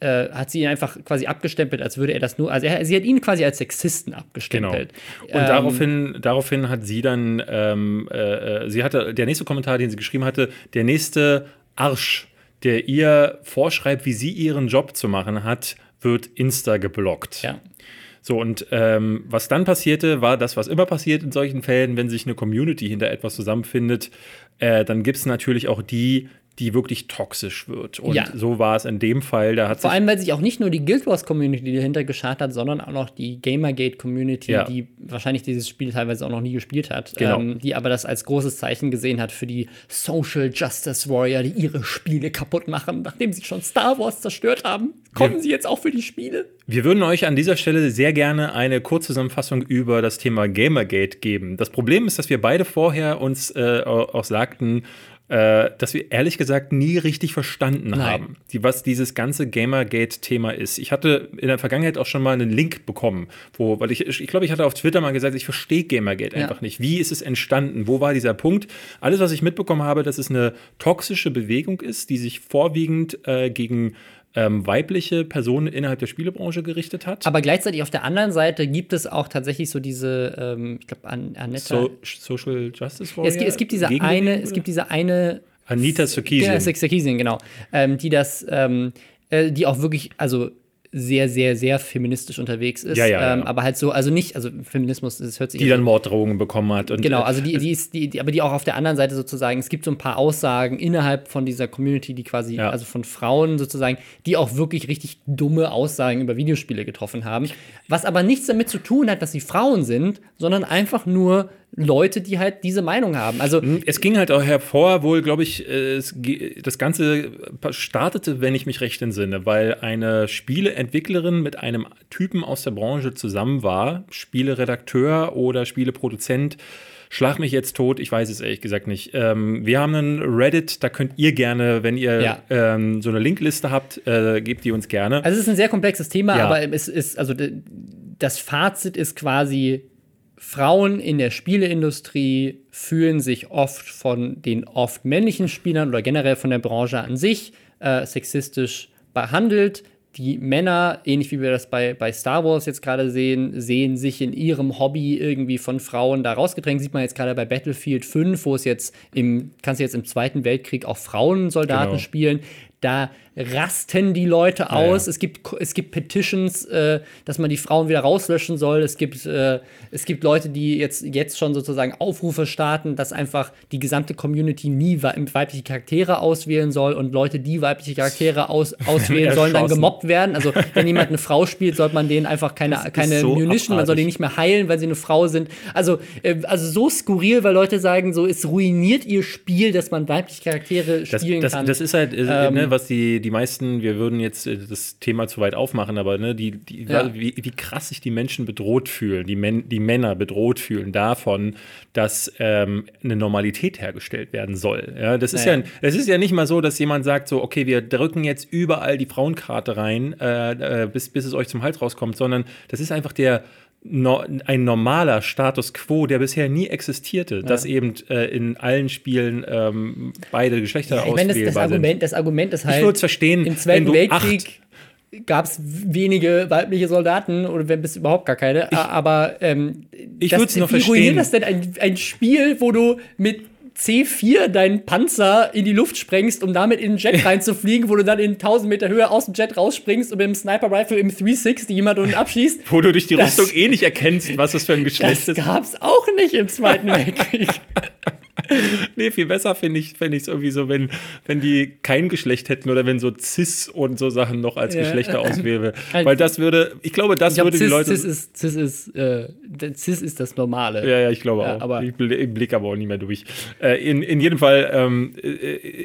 äh, hat sie ihn einfach quasi abgestempelt, als würde er das nur, also er, sie hat ihn quasi als Sexisten abgestempelt. Genau. Und ähm, daraufhin, daraufhin hat sie dann, ähm, äh, äh, sie hatte, der nächste Kommentar, den sie geschrieben hatte, der nächste Arsch, der ihr vorschreibt, wie sie ihren Job zu machen hat, wird Insta geblockt. Ja. So, und ähm, was dann passierte, war das, was immer passiert in solchen Fällen, wenn sich eine Community hinter etwas zusammenfindet, äh, dann gibt es natürlich auch die, die wirklich toxisch wird. Und ja. so war es in dem Fall. Da hat Vor allem, weil sich auch nicht nur die Guild Wars Community dahinter geschart hat, sondern auch noch die Gamergate Community, ja. die wahrscheinlich dieses Spiel teilweise auch noch nie gespielt hat, genau. ähm, die aber das als großes Zeichen gesehen hat für die Social Justice Warrior, die ihre Spiele kaputt machen, nachdem sie schon Star Wars zerstört haben. Kommen wir, sie jetzt auch für die Spiele? Wir würden euch an dieser Stelle sehr gerne eine Kurzzusammenfassung über das Thema Gamergate geben. Das Problem ist, dass wir beide vorher uns äh, auch sagten, äh, dass wir ehrlich gesagt nie richtig verstanden Nein. haben, die, was dieses ganze Gamergate-Thema ist. Ich hatte in der Vergangenheit auch schon mal einen Link bekommen, wo, weil ich, ich glaube, ich hatte auf Twitter mal gesagt, ich verstehe Gamergate ja. einfach nicht. Wie ist es entstanden? Wo war dieser Punkt? Alles, was ich mitbekommen habe, dass es eine toxische Bewegung ist, die sich vorwiegend äh, gegen ähm, weibliche Personen innerhalb der Spielebranche gerichtet hat. Aber gleichzeitig auf der anderen Seite gibt es auch tatsächlich so diese, ähm, ich glaube, An Annetta. So, Social Justice Warrior. Ja, es, gibt, es gibt diese eine, es gibt diese eine Anita Sarkeesian. Sarkeesian, genau. Ähm, die das, ähm, äh, die auch wirklich, also sehr, sehr, sehr feministisch unterwegs ist. Ja, ja, ähm, ja. Aber halt so, also nicht, also Feminismus, das hört sich Die dann Morddrohungen bekommen hat. Und, Genau, äh, also die, die ist, die, die, aber die auch auf der anderen Seite sozusagen, es gibt so ein paar Aussagen innerhalb von dieser Community, die quasi, Ja. also von Frauen sozusagen, die auch wirklich richtig dumme Aussagen über Videospiele getroffen haben. Was aber nichts damit zu tun hat, dass sie Frauen sind, sondern einfach nur Leute, die halt diese Meinung haben. Also Es ging halt auch hervor, wohl, glaube ich, äh, es, das Ganze startete, wenn ich mich recht entsinne, weil eine Spieleentwicklerin mit einem Typen aus der Branche zusammen war, Spieleredakteur oder Spieleproduzent. Schlag mich jetzt tot, ich weiß es ehrlich gesagt nicht. Ähm, wir haben einen Reddit, da könnt ihr gerne, wenn ihr Ja. ähm, so eine Linkliste habt, äh, gebt die uns gerne. Also es ist ein sehr komplexes Thema, Ja. aber es ist, also das Fazit ist quasi, Frauen in der Spieleindustrie fühlen sich oft von den oft männlichen Spielern oder generell von der Branche an sich äh, sexistisch behandelt. Die Männer, ähnlich wie wir das bei, bei Star Wars jetzt gerade sehen, sehen sich in ihrem Hobby irgendwie von Frauen da rausgedrängt. Sieht man jetzt gerade bei Battlefield 5, wo es jetzt im, kannst du jetzt im Zweiten Weltkrieg auch Frauensoldaten Genau. spielen. Da rasten die Leute aus. ja. Es, gibt, es gibt Petitions, äh, dass man die Frauen wieder rauslöschen soll. Es gibt, äh, es gibt Leute, die jetzt, jetzt schon sozusagen Aufrufe starten, dass einfach die gesamte Community nie wei- weibliche Charaktere auswählen soll und Leute, die weibliche Charaktere aus, auswählen sollen, dann gemobbt werden. Also wenn jemand eine Frau spielt, sollte man denen einfach keine, keine so Munition, man soll die nicht mehr heilen, weil sie eine Frau sind. Also, äh, also so skurril, weil Leute sagen, so es ruiniert ihr Spiel, dass man weibliche Charaktere Das, spielen das, kann. das ist halt, äh, Ähm, ne, was die, die meisten, wir würden jetzt äh, das Thema zu weit aufmachen, aber ne, die, die, Ja. wie, wie krass sich die Menschen bedroht fühlen, die, Men die Männer bedroht fühlen davon, dass ähm, eine Normalität hergestellt werden soll. Ja, das, ist Naja. ja, das ist ja nicht mal so, dass jemand sagt, so, okay, wir drücken jetzt überall die Frauenkarte rein, äh, äh, bis, bis es euch zum Hals rauskommt, sondern das ist einfach der no, ein normaler Status quo, der bisher nie existierte, dass eben äh, in allen Spielen ähm, beide Geschlechter Ja, ich meine, das, das. Argument, das Argument ist halt. Ich würde es verstehen, Im Zweiten Weltkrieg gab es wenige weibliche Soldaten oder wenn bis überhaupt gar keine. aber ähm, ich das- würd's noch wie ruiniert verstehen. das denn ein, ein Spiel, wo du mit C4 deinen Panzer in die Luft sprengst, um damit in den Jet reinzufliegen, wo du dann in 1000 Meter Höhe aus dem Jet rausspringst und mit dem Sniper Rifle im 360 jemanden unten abschießt. wo du durch die Das- Rüstung eh nicht erkennst, was das für ein Geschlecht Das ist. gab's auch nicht im Zweiten Weltkrieg. Nee, viel besser finde ich es irgendwie so, wenn, wenn die kein Geschlecht hätten oder wenn so Cis und so Sachen noch als Ja. Geschlechter auswähle. Halt- Weil das würde, ich glaube, das Ich glaube, würde die Cis, Leute. Cis, ist, Cis, ist, äh, Cis ist das Normale. Ja, ja, ich glaube Ja, auch. aber- ich bl- ich blicke aber auch nicht mehr durch. Äh, in, in jedem Fall ähm, äh,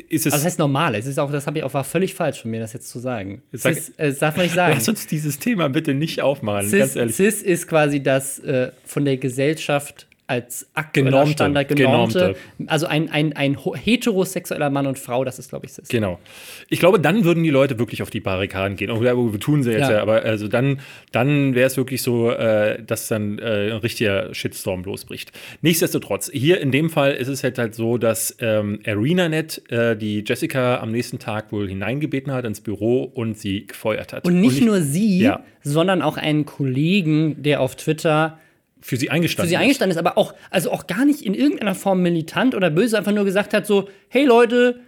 ist es. Also das heißt normal. Es ist auch, das habe ich auch war völlig falsch von mir, das jetzt zu sagen. Sag- Cis, äh, das darf man nicht sagen. Lass uns dieses Thema bitte nicht aufmachen, Cis, ganz ehrlich. Cis ist quasi das äh, von der Gesellschaft als Genormte, genormte. Also ein, ein, ein heterosexueller Mann und Frau, das ist, glaube ich, Cis. Genau. Ich glaube, dann würden die Leute wirklich auf die Barrikaden gehen. Oder aber tun sie jetzt ja, Ja. aber also dann, dann wäre es wirklich so, äh, dass dann äh, ein richtiger Shitstorm losbricht. Nichtsdestotrotz, hier in dem Fall ist es halt, halt so, dass ähm, ArenaNet äh, die Jessica am nächsten Tag wohl hineingebeten hat ins Büro und sie gefeuert hat. Und nicht ich- nur sie, Ja. sondern auch einen Kollegen, der auf Twitter für sie für eingestanden sie eingestanden ist, aber auch, also auch gar nicht in irgendeiner Form militant oder böse, einfach nur gesagt hat: so, hey Leute,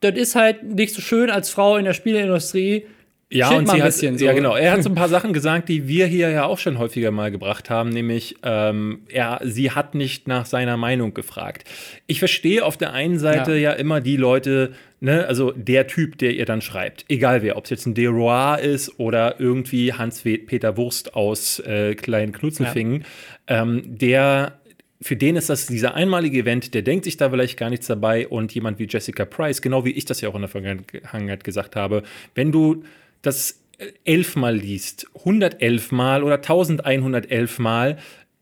das ist halt nicht so schön als Frau in der Spieleindustrie. Ja, und sie hat, bisschen so. ja genau. Er hat so ein paar Sachen gesagt, die wir hier ja auch schon häufiger mal gebracht haben, nämlich ähm, er, sie hat nicht nach seiner Meinung gefragt. Ich verstehe auf der einen Seite ja, Ja. immer die Leute, ne, also der Typ, der ihr dann schreibt, egal wer, ob es jetzt ein Deroir ist oder irgendwie Hans-Peter Wurst aus äh, Klein Knutzelfingen, ähm, der für den ist das dieser einmalige Event, der denkt sich da vielleicht gar nichts dabei und jemand wie Jessica Price, genau wie ich das ja auch in der Vergangenheit gesagt habe, wenn du das elfmal liest, 111 Mal oder 1111 Mal,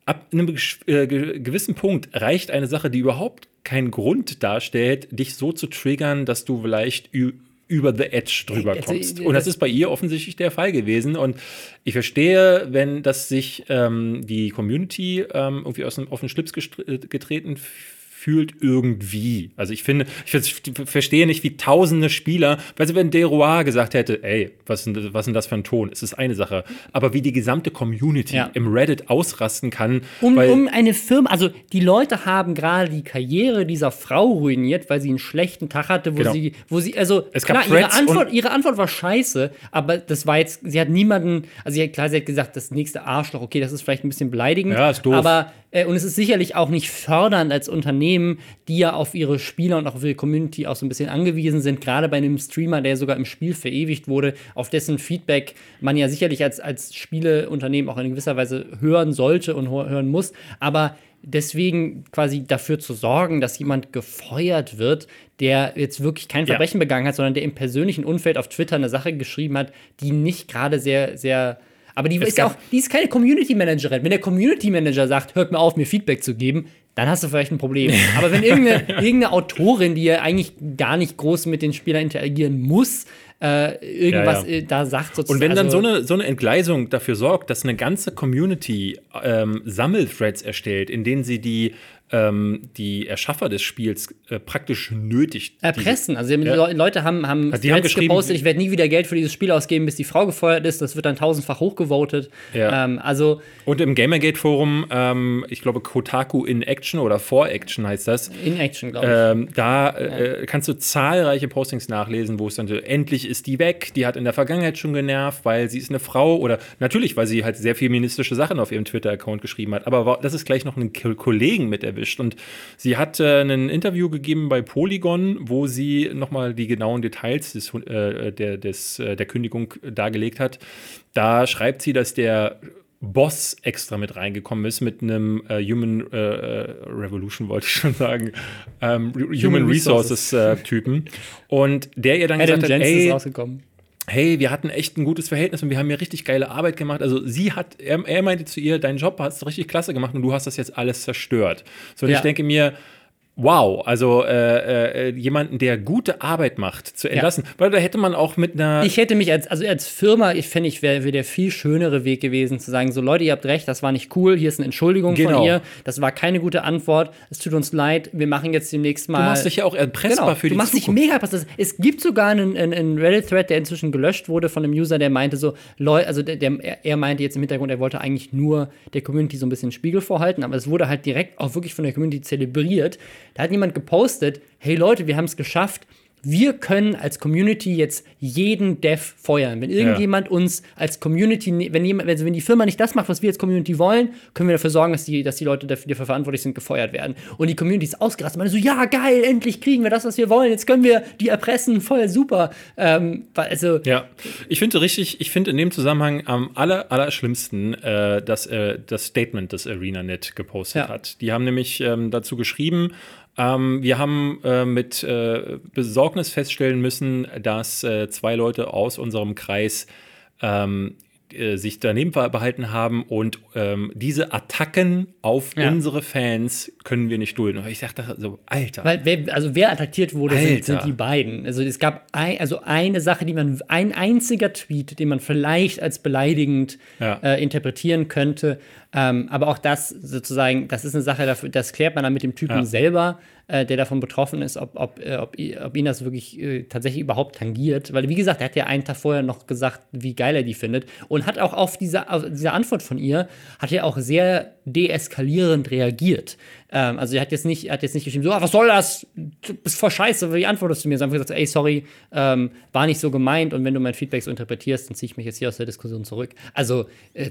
ab einem äh, ge- gewissen Punkt reicht eine Sache, die überhaupt keinen Grund darstellt, dich so zu triggern, dass du vielleicht über the edge drüber Also, kommst. äh, Und das ist bei ihr offensichtlich der Fall gewesen. Und ich verstehe, wenn das sich ähm, die Community ähm, irgendwie aus dem, auf den Schlips äh, getreten gefühlt irgendwie. Also ich finde, ich, verstehe nicht, wie tausende Spieler, weil sie wenn Deroy gesagt hätte, ey, was ist, was denn das für ein Ton? Es ist eine Sache. Aber wie die gesamte Community Ja. im Reddit ausrasten kann, Um, um eine Firma, also die Leute haben gerade die Karriere dieser Frau ruiniert, weil sie einen schlechten Tag hatte, wo Genau. sie, wo sie, also Es klar, ihre Antwort, ihre Antwort war scheiße, aber das war jetzt, sie hat niemanden, also sie hat, klar, sie hat gesagt, das nächste Arschloch, okay, das ist vielleicht ein bisschen beleidigend, Ja, ist doof. aber und es ist sicherlich auch nicht fördernd als Unternehmen, die ja auf ihre Spieler und auch auf ihre Community auch so ein bisschen angewiesen sind, gerade bei einem Streamer, der sogar im Spiel verewigt wurde, auf dessen Feedback man ja sicherlich als, als Spieleunternehmen auch in gewisser Weise hören sollte und hören muss, aber deswegen quasi dafür zu sorgen, dass jemand gefeuert wird, der jetzt wirklich kein Ja. Verbrechen begangen hat, sondern der im persönlichen Umfeld auf Twitter eine Sache geschrieben hat, die nicht gerade sehr, sehr. Aber die ist ja gab- auch, die ist keine Community Managerin. Wenn der Community Manager sagt, hört mir auf, mir Feedback zu geben, dann hast du vielleicht ein Problem. Aber wenn irgendeine, irgendeine Autorin, die ja eigentlich gar nicht groß mit den Spielern interagieren muss, äh, irgendwas Ja, ja. äh, da sagt sozusagen. Und wenn dann also- so, eine, so eine Entgleisung dafür sorgt, dass eine ganze Community ähm, Sammelthreads erstellt, in denen sie die, ähm, die Erschaffer des Spiels äh, praktisch nötigt. Erpressen. Also die Ja. Le- Leute haben, haben Ja, die haben gepostet, ich werde nie wieder Geld für dieses Spiel ausgeben, bis die Frau gefeuert ist. Das wird dann tausendfach hochgevotet. Ja. Ähm, also Und im Gamergate-Forum, ähm, ich glaube, Kotaku in Action oder For Action heißt das. in Action, glaube ich. Ähm, da äh, kannst du zahlreiche Postings nachlesen, wo es dann so, endlich ist die weg, die hat in der Vergangenheit schon genervt, weil sie ist eine Frau oder natürlich, weil sie halt sehr feministische Sachen auf ihrem Twitter-Account geschrieben hat, aber das ist gleich noch einen Ko- Kollegen mit erwischt und sie hat äh, ein Interview gegeben bei Polygon, wo sie nochmal die genauen Details des, äh, der, des, äh, der Kündigung dargelegt hat. Da schreibt sie, dass der Boss extra mit reingekommen ist mit einem äh, Human äh, äh, Revolution, wollte ich schon sagen, ähm, Human, Human Resources äh, Typen. Und der ihr dann Adam gesagt hat, Jensen ist ey, rausgekommen. Hey, wir hatten echt ein gutes Verhältnis und wir haben hier richtig geile Arbeit gemacht. Also sie hat, er, er meinte zu ihr, dein Job hast du richtig klasse gemacht und du hast das jetzt alles zerstört. So, und Ja. ich denke mir, wow, also äh, äh, jemanden, der gute Arbeit macht, zu entlassen. Weil da hätte man auch mit einer. Ich hätte mich als, also als Firma, ich fände, ich wäre wär der viel schönere Weg gewesen, zu sagen: So, Leute, ihr habt recht, das war nicht cool, hier ist eine Entschuldigung von Genau. ihr, das war keine gute Antwort, es tut uns leid, wir machen jetzt demnächst mal. du machst dich ja auch erpressbar Genau, für die du machst dich Zukunft. mega erpressbar. Es gibt sogar einen, einen, einen Reddit-Thread, der inzwischen gelöscht wurde von einem User, der meinte so, Leute, also der, der, er- er meinte jetzt im Hintergrund, er wollte eigentlich nur der Community so ein bisschen Spiegel vorhalten, aber es wurde halt direkt auch wirklich von der Community zelebriert. Da hat jemand gepostet, hey Leute, wir haben es geschafft. Wir können als Community jetzt jeden Dev feuern. Wenn irgendjemand uns als Community, wenn, jemand, wenn, wenn die Firma nicht das macht, was wir als Community wollen, können wir dafür sorgen, dass die, dass die Leute, dafür, die dafür verantwortlich sind, gefeuert werden. Und die Community ist ausgerastet. Man so, ja, geil, endlich kriegen wir das, was wir wollen. Jetzt können wir die erpressen, voll super. Ähm, also, Ja, ich finde richtig, ich finde in dem Zusammenhang am aller, aller schlimmsten äh, das, äh, das Statement, das ArenaNet gepostet Ja. hat. Die haben nämlich ähm, dazu geschrieben, ähm, wir haben äh, mit äh, Besorgnis feststellen müssen, dass äh, zwei Leute aus unserem Kreis ähm, äh, sich daneben behalten haben und ähm, diese Attacken auf Ja. unsere Fans können wir nicht dulden. Und ich dachte so, Alter. Weil wer, also wer attackiert wurde, sind, sind die beiden. Also es gab ein, also eine Sache, die man, ein einziger Tweet, den man vielleicht als beleidigend Ja. äh, interpretieren könnte. Ähm, aber auch das sozusagen, das ist eine Sache, dafür, das klärt man dann mit dem Typen Ja. selber, äh, der davon betroffen ist, ob, ob, äh, ob, ob ihn das wirklich äh, tatsächlich überhaupt tangiert. Weil, wie gesagt, er hat ja einen Tag vorher noch gesagt, wie geil er die findet. Und hat auch auf diese, auf diese Antwort von ihr, hat er auch sehr deeskalierend reagiert. Ähm, also er hat jetzt nicht, hat jetzt nicht geschrieben, so, ah, was soll das? Du bist voll scheiße, wie antwortest du mir? Sondern einfach gesagt, ey, sorry, ähm, war nicht so gemeint und wenn du mein Feedback so interpretierst, dann ziehe ich mich jetzt hier aus der Diskussion zurück. Also, äh,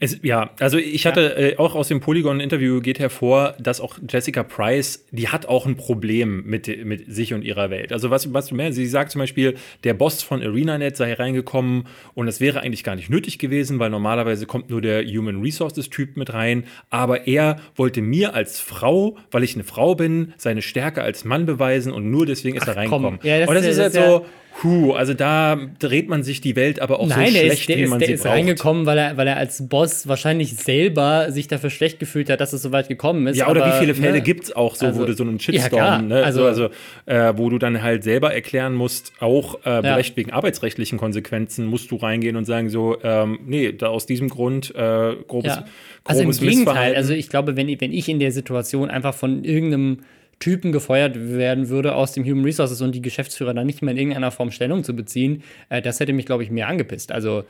Es, ja, also ich hatte äh, auch aus dem Polygon-Interview geht hervor, dass auch Jessica Price, die hat auch ein Problem mit, mit sich und ihrer Welt. Also was, was du mehr, sie sagt zum Beispiel, der Boss von ArenaNet sei reingekommen und es wäre eigentlich gar nicht nötig gewesen, weil normalerweise kommt nur der Human Resources-Typ mit rein. Aber er wollte mir als Frau, weil ich eine Frau bin, seine Stärke als Mann beweisen und nur deswegen ist er komm. reingekommen. Ja, das und das ist ist ja- halt ist so, Puh, also da dreht man sich die Welt aber auch Nein, so schlecht, ist, der wie ist, man der sie ist braucht. reingekommen, weil er, weil er als Boss wahrscheinlich selber sich dafür schlecht gefühlt hat, dass es so weit gekommen ist. Ja, oder aber, wie viele Fälle ne, gibt es auch so, wo Also, du so einen ja, Shitstorm, klar. ne, Also- also, äh, wo du dann halt selber erklären musst, auch äh, vielleicht wegen arbeitsrechtlichen Konsequenzen musst du reingehen und sagen so, ähm, nee, da aus diesem Grund äh, grobes, Ja. Also im Gegenteil, also ich glaube, wenn, wenn ich in der Situation einfach von irgendeinem Typen gefeuert werden würde aus dem Human Resources und die Geschäftsführer dann nicht mehr in irgendeiner Form Stellung zu beziehen, äh, das hätte mich, glaube ich, mehr angepisst. Also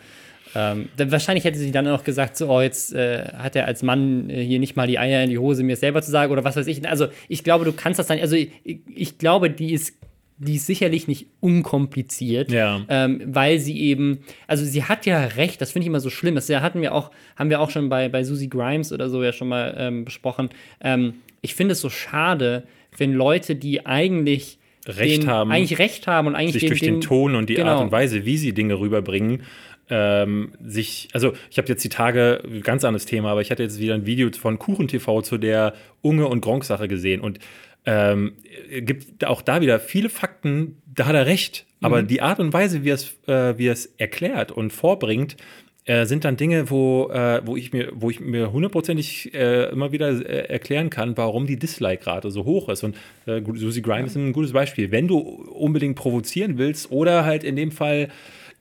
ähm, wahrscheinlich hätte sie dann auch gesagt, so, oh, jetzt äh, hat er als Mann äh, hier nicht mal die Eier in die Hose, mir selber zu sagen oder was weiß ich. Also ich glaube, du kannst das dann, also ich, ich glaube, die ist, die ist sicherlich nicht unkompliziert, Ja. ähm, weil sie eben, also sie hat ja recht, das finde ich immer so schlimm. Das hatten wir auch, haben wir auch schon bei, bei Susie Grimes oder so ja schon mal ähm, besprochen. Ähm, ich finde es so schade, wenn Leute, die eigentlich Recht den, haben, eigentlich recht haben und eigentlich sich durch den Ton und die genau. Art und Weise, wie sie Dinge rüberbringen, ähm, sich, also ich habe jetzt die Tage, ganz anderes Thema, aber ich hatte jetzt wieder ein Video von Kuchen TV zu der Unge und Gronk-Sache gesehen und ähm, gibt auch da wieder viele Fakten, da hat er recht, aber die Art und Weise, wie er es, äh, wie er es erklärt und vorbringt, äh, sind dann Dinge, wo, äh, wo, ich mir, wo ich mir hundertprozentig äh, immer wieder äh, erklären kann, warum die Dislike-Rate so hoch ist. Und äh, Susie Grimes ist ein gutes Beispiel. Wenn du unbedingt provozieren willst oder halt in dem Fall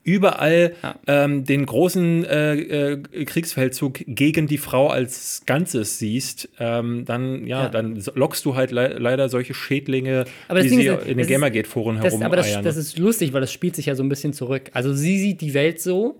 überall Ja. ähm, den großen Kriegsfeldzug gegen die Frau als Ganzes siehst, ähm, dann ja, Ja. dann lockst du halt le leider solche Schädlinge, Aber die sie ist, in den Gamergate-Foren Das, aber das, das ist lustig, weil das spielt sich ja so ein bisschen zurück. Also sie sieht die Welt so,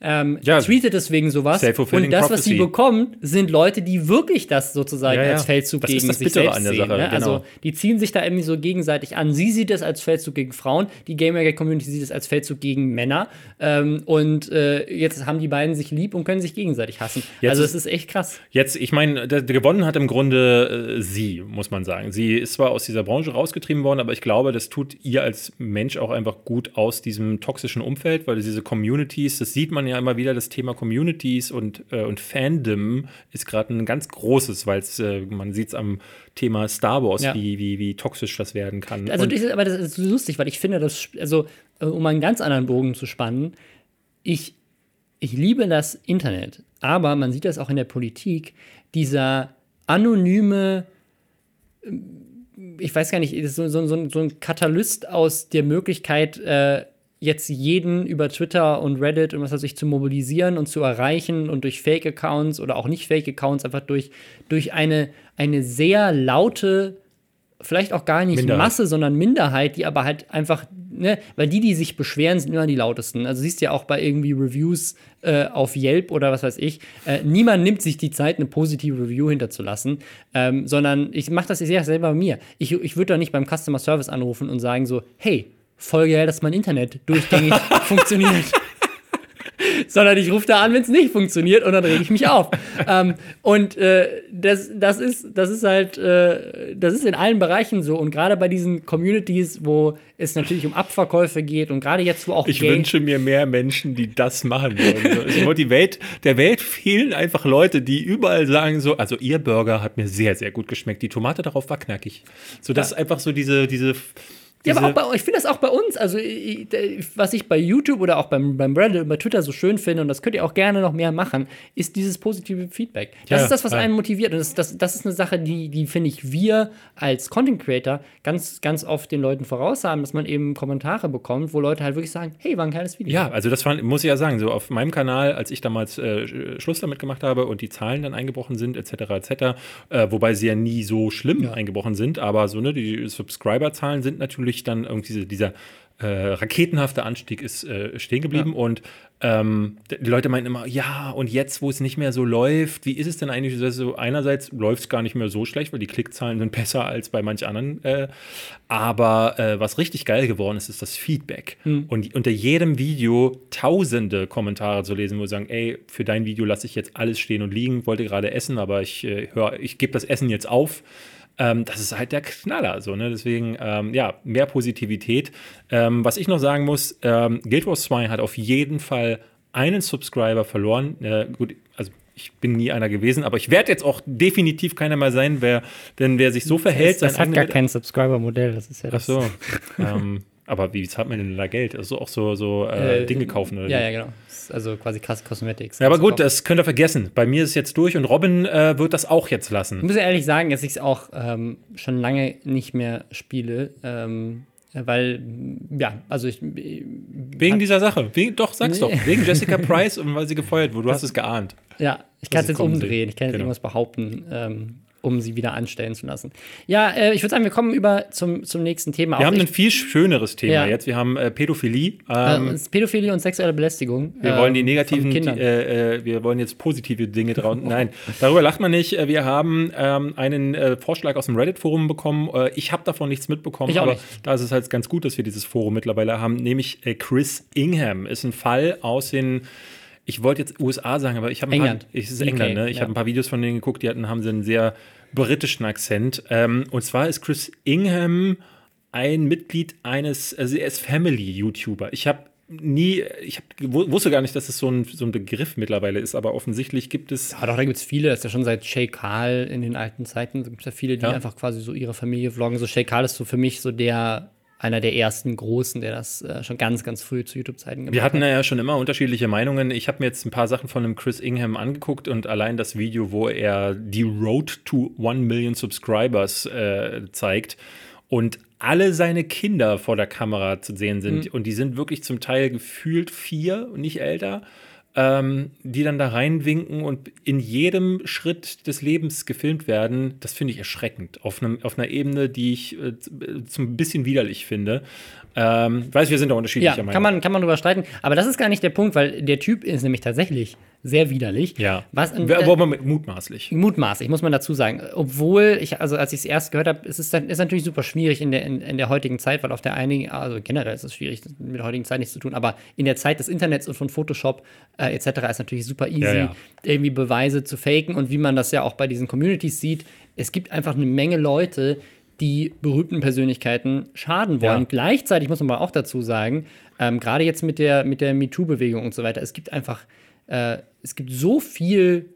ähm, Ja. tweetet deswegen sowas und das, was sie bekommt, sind Leute, die wirklich das sozusagen Ja, ja. als Feldzug Das ist gegen das sich selbst an der sehen. Sache, ne? genau. Also die ziehen sich da irgendwie so gegenseitig an. Sie sieht es als Feldzug gegen Frauen, die Gamergate-Community sieht es als Feldzug gegen Männer ähm, und äh, jetzt haben die beiden sich lieb und können sich gegenseitig hassen. Jetzt also es ist echt krass. Jetzt, ich meine, gewonnen hat im Grunde äh, sie, muss man sagen. Sie ist zwar aus dieser Branche rausgetrieben worden, aber ich glaube, das tut ihr als Mensch auch einfach gut aus diesem toxischen Umfeld, weil diese Communities, das sieht man ja immer wieder, das Thema Communities und, äh, und Fandom ist gerade ein ganz großes, weil äh, man sieht es am Thema Star Wars, Ja. wie, wie, wie toxisch das werden kann. Also das ist, aber das ist lustig, weil ich finde, das, also äh, um einen ganz anderen Bogen zu spannen, ich, ich liebe das Internet, aber man sieht das auch in der Politik, dieser anonyme, ähm, ich weiß gar nicht, so, so, so ein Katalyst aus der Möglichkeit, äh, jetzt jeden über Twitter und Reddit und was weiß ich zu mobilisieren und zu erreichen und durch Fake-Accounts oder auch nicht Fake-Accounts einfach durch, durch eine, eine sehr laute vielleicht auch gar nicht Minderheit. Masse, sondern Minderheit, die aber halt einfach, ne, weil die, die sich beschweren, sind immer die lautesten. Also siehst du ja auch bei irgendwie Reviews äh, auf Yelp oder was weiß ich, äh, niemand nimmt sich die Zeit, eine positive Review hinterzulassen, ähm, sondern ich mache das, ich sehe das selber bei mir. Ich, ich würde doch nicht beim Customer Service anrufen und sagen so, hey, voll geil, dass mein Internet durchgängig funktioniert. sondern ich rufe da an, wenn es nicht funktioniert und dann rege ich mich auf. ähm, und äh, das, das, ist, das ist halt, äh, das ist in allen Bereichen so und gerade bei diesen Communities, wo es natürlich um Abverkäufe geht und gerade jetzt, wo auch Ich Gay- wünsche mir mehr Menschen, die das machen wollen. So, ich wollte die Welt, der Welt fehlen einfach Leute, die überall sagen so, also ihr Burger hat mir sehr, sehr gut geschmeckt. Die Tomate darauf war knackig. So, das ist einfach so diese, diese, Ja, aber auch bei, ich finde das auch bei uns. Also, ich, was ich bei YouTube oder auch beim, beim Reddit und bei Twitter so schön finde, und das könnt ihr auch gerne noch mehr machen, ist dieses positive Feedback. Das Ja, ist das, was ja. einen motiviert. Und das, das, das ist eine Sache, die, die finde ich, wir als Content Creator ganz, ganz oft den Leuten voraus haben, dass man eben Kommentare bekommt, wo Leute halt wirklich sagen: Hey, war ein geiles Video. Ja, also das fand, muss ich ja sagen, so auf meinem Kanal, als ich damals äh, Schluss damit gemacht habe und die Zahlen dann eingebrochen sind, etc., etc., äh, wobei sie ja nie so schlimm eingebrochen sind, aber so, ne, die Subscriber-Zahlen sind natürlich dann irgendwie diese, dieser äh, raketenhafte Anstieg ist äh, stehen geblieben und ähm, die Leute meinten immer, ja, und jetzt, wo es nicht mehr so läuft, wie ist es denn eigentlich? Also einerseits läuft es gar nicht mehr so schlecht, weil die Klickzahlen sind besser als bei manch anderen. Äh, aber äh, was richtig geil geworden ist, ist das Feedback. Und unter jedem Video tausende Kommentare zu lesen, wo sie sagen, ey, für dein Video lasse ich jetzt alles stehen und liegen, wollte gerade essen, aber ich äh, hör, ich gebe das Essen jetzt auf. Ähm, das ist halt der Knaller. So, ne? Deswegen, ähm, ja, mehr Positivität. Ähm, was ich noch sagen muss, ähm, Guild Wars 2 hat auf jeden Fall einen Subscriber verloren. Äh, gut, also ich bin nie einer gewesen, aber ich werde jetzt auch definitiv keiner mehr sein, wer, denn wer sich so verhält, das, das hat gar kein Subscriber-Modell. Das ist ja Ach das. so. ähm, Aber wie zahlt man denn da Geld? Also auch so, so äh, Äh, Dinge kaufen oder Ja, ja, genau. Das Also quasi krass Cosmetics. Ja, aber gut, kaufen. das könnt ihr vergessen. Bei mir ist es jetzt durch und Robin äh, wird das auch jetzt Ich lassen. muss ehrlich sagen, dass ich es auch ähm, schon lange nicht mehr spiele, ähm, weil, ja, also ich, Wegen dieser Sache. Wegen, doch, sag's doch. Wegen Jessica Price und weil sie gefeuert wurde. Du hast es geahnt. ja, ich kann es jetzt umdrehen, ich kann jetzt Genau. irgendwas behaupten, ähm, um sie wieder anstellen zu lassen. Ja, äh, ich würde sagen, wir kommen über zum, zum nächsten Thema. Wir Auch haben ein ich, viel schöneres Thema Ja. jetzt. Wir haben äh, Pädophilie. äh, Ähm, Pädophilie und sexuelle Belästigung. wir wollen die von negativen, Kindern. äh, äh, wir wollen jetzt positive Dinge drauf. Nein, darüber lacht man nicht. Wir haben ähm, einen Vorschlag aus dem Reddit-Forum bekommen. Ich habe davon nichts mitbekommen, Ich auch aber nicht. da ist es halt ganz gut, dass wir dieses Forum mittlerweile haben. Nämlich Chris Ingham ist ein Fall aus den ich wollte jetzt USA sagen, aber ich habe ein England. paar, ich, ist England, ne? Ich ja. habe ein paar Videos von denen geguckt, die hatten, haben sie einen sehr britischen Akzent. Ähm, und zwar ist Chris Ingham ein Mitglied eines, also er ist Family-YouTuber. Ich habe nie, ich hab, wu- wusste gar nicht, dass es so ein, so ein Begriff mittlerweile ist, aber offensichtlich gibt es. Ja, doch, da gibt es viele. Das ist ja schon seit Shay Karl in den alten Zeiten. Da gibt es ja viele, die Ja. einfach quasi so ihre Familie vloggen. So Shay Karl ist so für mich so der, einer der ersten Großen, der das äh, schon ganz, ganz früh zu YouTube-Zeiten gemacht Wir hatten hat. ja schon immer unterschiedliche Meinungen. Ich habe mir jetzt ein paar Sachen von dem Chris Ingham angeguckt und allein das Video, wo er die Road to 1 Million Subscribers äh, zeigt und alle seine Kinder vor der Kamera zu sehen sind Mhm. und die sind wirklich zum Teil gefühlt vier und nicht älter, ähm, die dann da reinwinken und in jedem Schritt des Lebens gefilmt werden, das finde ich erschreckend. Auf, einem, auf einer Ebene, die ich äh, zum bisschen widerlich finde. Ähm, ich weiß, wir sind da unterschiedlicher Ja, Meinung. kann man, kann man drüber streiten. Aber das ist gar nicht der Punkt, weil der Typ ist nämlich tatsächlich sehr widerlich. Ja. Was, äh, Wer- aber mit- mutmaßlich. Mutmaßlich, muss man dazu sagen. Obwohl, ich, also als ich es erst gehört habe, ist es dann, ist natürlich super schwierig in der, in, in der heutigen Zeit, weil auf der einigen, also generell ist es schwierig, mit der heutigen Zeit nichts zu tun, aber in der Zeit des Internets und von Photoshop äh, etc. ist natürlich super easy, Ja, ja. irgendwie Beweise zu faken und wie man das ja auch bei diesen Communities sieht, es gibt einfach eine Menge Leute, die berühmten Persönlichkeiten schaden wollen. Ja. Gleichzeitig muss man aber auch dazu sagen, ähm, gerade jetzt mit der, mit der MeToo-Bewegung und so weiter, es gibt einfach, äh, es gibt so viel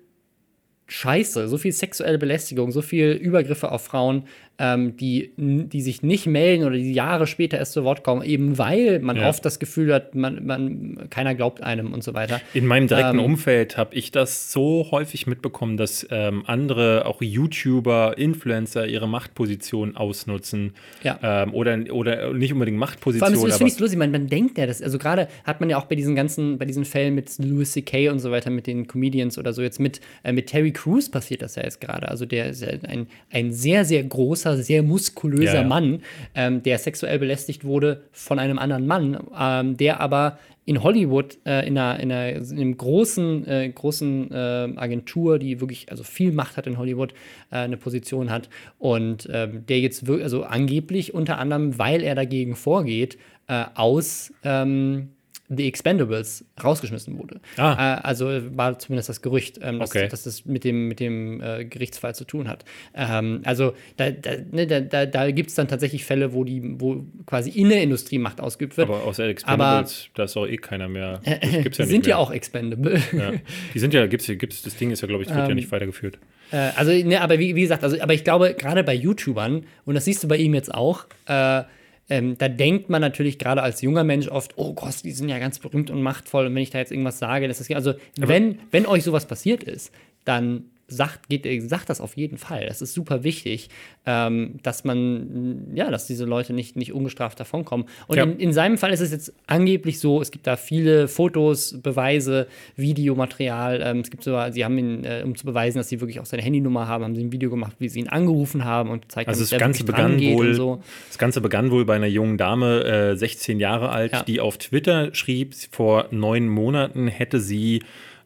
Scheiße, so viel sexuelle Belästigung, so viel Übergriffe auf Frauen, ähm, die, die sich nicht melden oder die Jahre später erst zu Wort kommen, eben weil man Ja. oft das Gefühl hat, man, man, keiner glaubt einem und so weiter. In meinem direkten Ähm, Umfeld habe ich das so häufig mitbekommen, dass ähm, andere, auch YouTuber, Influencer, ihre Machtposition ausnutzen. Ja. Ähm, oder, oder nicht unbedingt Vor allem, Machtposition, das, finde ich lustig, man, man denkt ja, das, also gerade hat man ja auch bei diesen ganzen, bei diesen Fällen mit Louis C.K. und so weiter, mit den Comedians oder so, jetzt mit, äh, mit Terry Crews passiert das ja jetzt gerade. Also der ist ja ein, ein sehr, sehr großer, sehr muskulöser Ja, ja. Mann, ähm, der sexuell belästigt wurde von einem anderen Mann, ähm, der aber in Hollywood äh, in, einer, in, einer, in einem großen, äh, großen äh, Agentur, die wirklich also viel Macht hat in Hollywood, äh, eine Position hat und ähm, der jetzt wirklich, also angeblich unter anderem, weil er dagegen vorgeht, äh, aus ähm, The Expendables rausgeschmissen wurde. Ah. Äh, also war zumindest das Gerücht, ähm, dass, Okay. dass das mit dem, mit dem äh, Gerichtsfall zu tun hat. Ähm, also da, da, ne, da, da, gibt es dann tatsächlich Fälle, wo die, wo quasi in der Industrie Macht ausgeübt wird. aber außer Expendables, da ist auch eh keiner mehr. Gibt's die ja nicht sind ja mehr. auch expendable. Ja. Die sind ja, gibt's, gibt's, das Ding ist ja, glaube ich, wird ja Ähm, nicht weitergeführt. Äh, also, ne, aber wie, wie gesagt, also, aber ich glaube, gerade bei YouTubern, und das siehst du bei ihm jetzt auch, äh, ähm, da denkt man natürlich gerade als junger Mensch oft, oh Gott, die sind ja ganz berühmt und machtvoll, und wenn ich da jetzt irgendwas sage, das ist also, wenn, wenn euch sowas passiert ist, dann sagt, geht, sagt das auf jeden Fall. Das ist super wichtig, ähm, dass man, ja, dass diese Leute nicht, nicht ungestraft davonkommen. Und Ja. in, in seinem Fall ist es jetzt angeblich so, es gibt da viele Fotos, Beweise, Videomaterial. Ähm, es gibt sogar, sie haben ihn, äh, um zu beweisen, dass sie wirklich auch seine Handynummer haben, haben sie ein Video gemacht, wie sie ihn angerufen haben und gezeigt Also das dass er Ganze begann wohl, so. das Ganze begann wohl bei einer jungen Dame, äh, 16 Jahre alt, Ja. die auf Twitter schrieb, vor neun Monaten hätte sie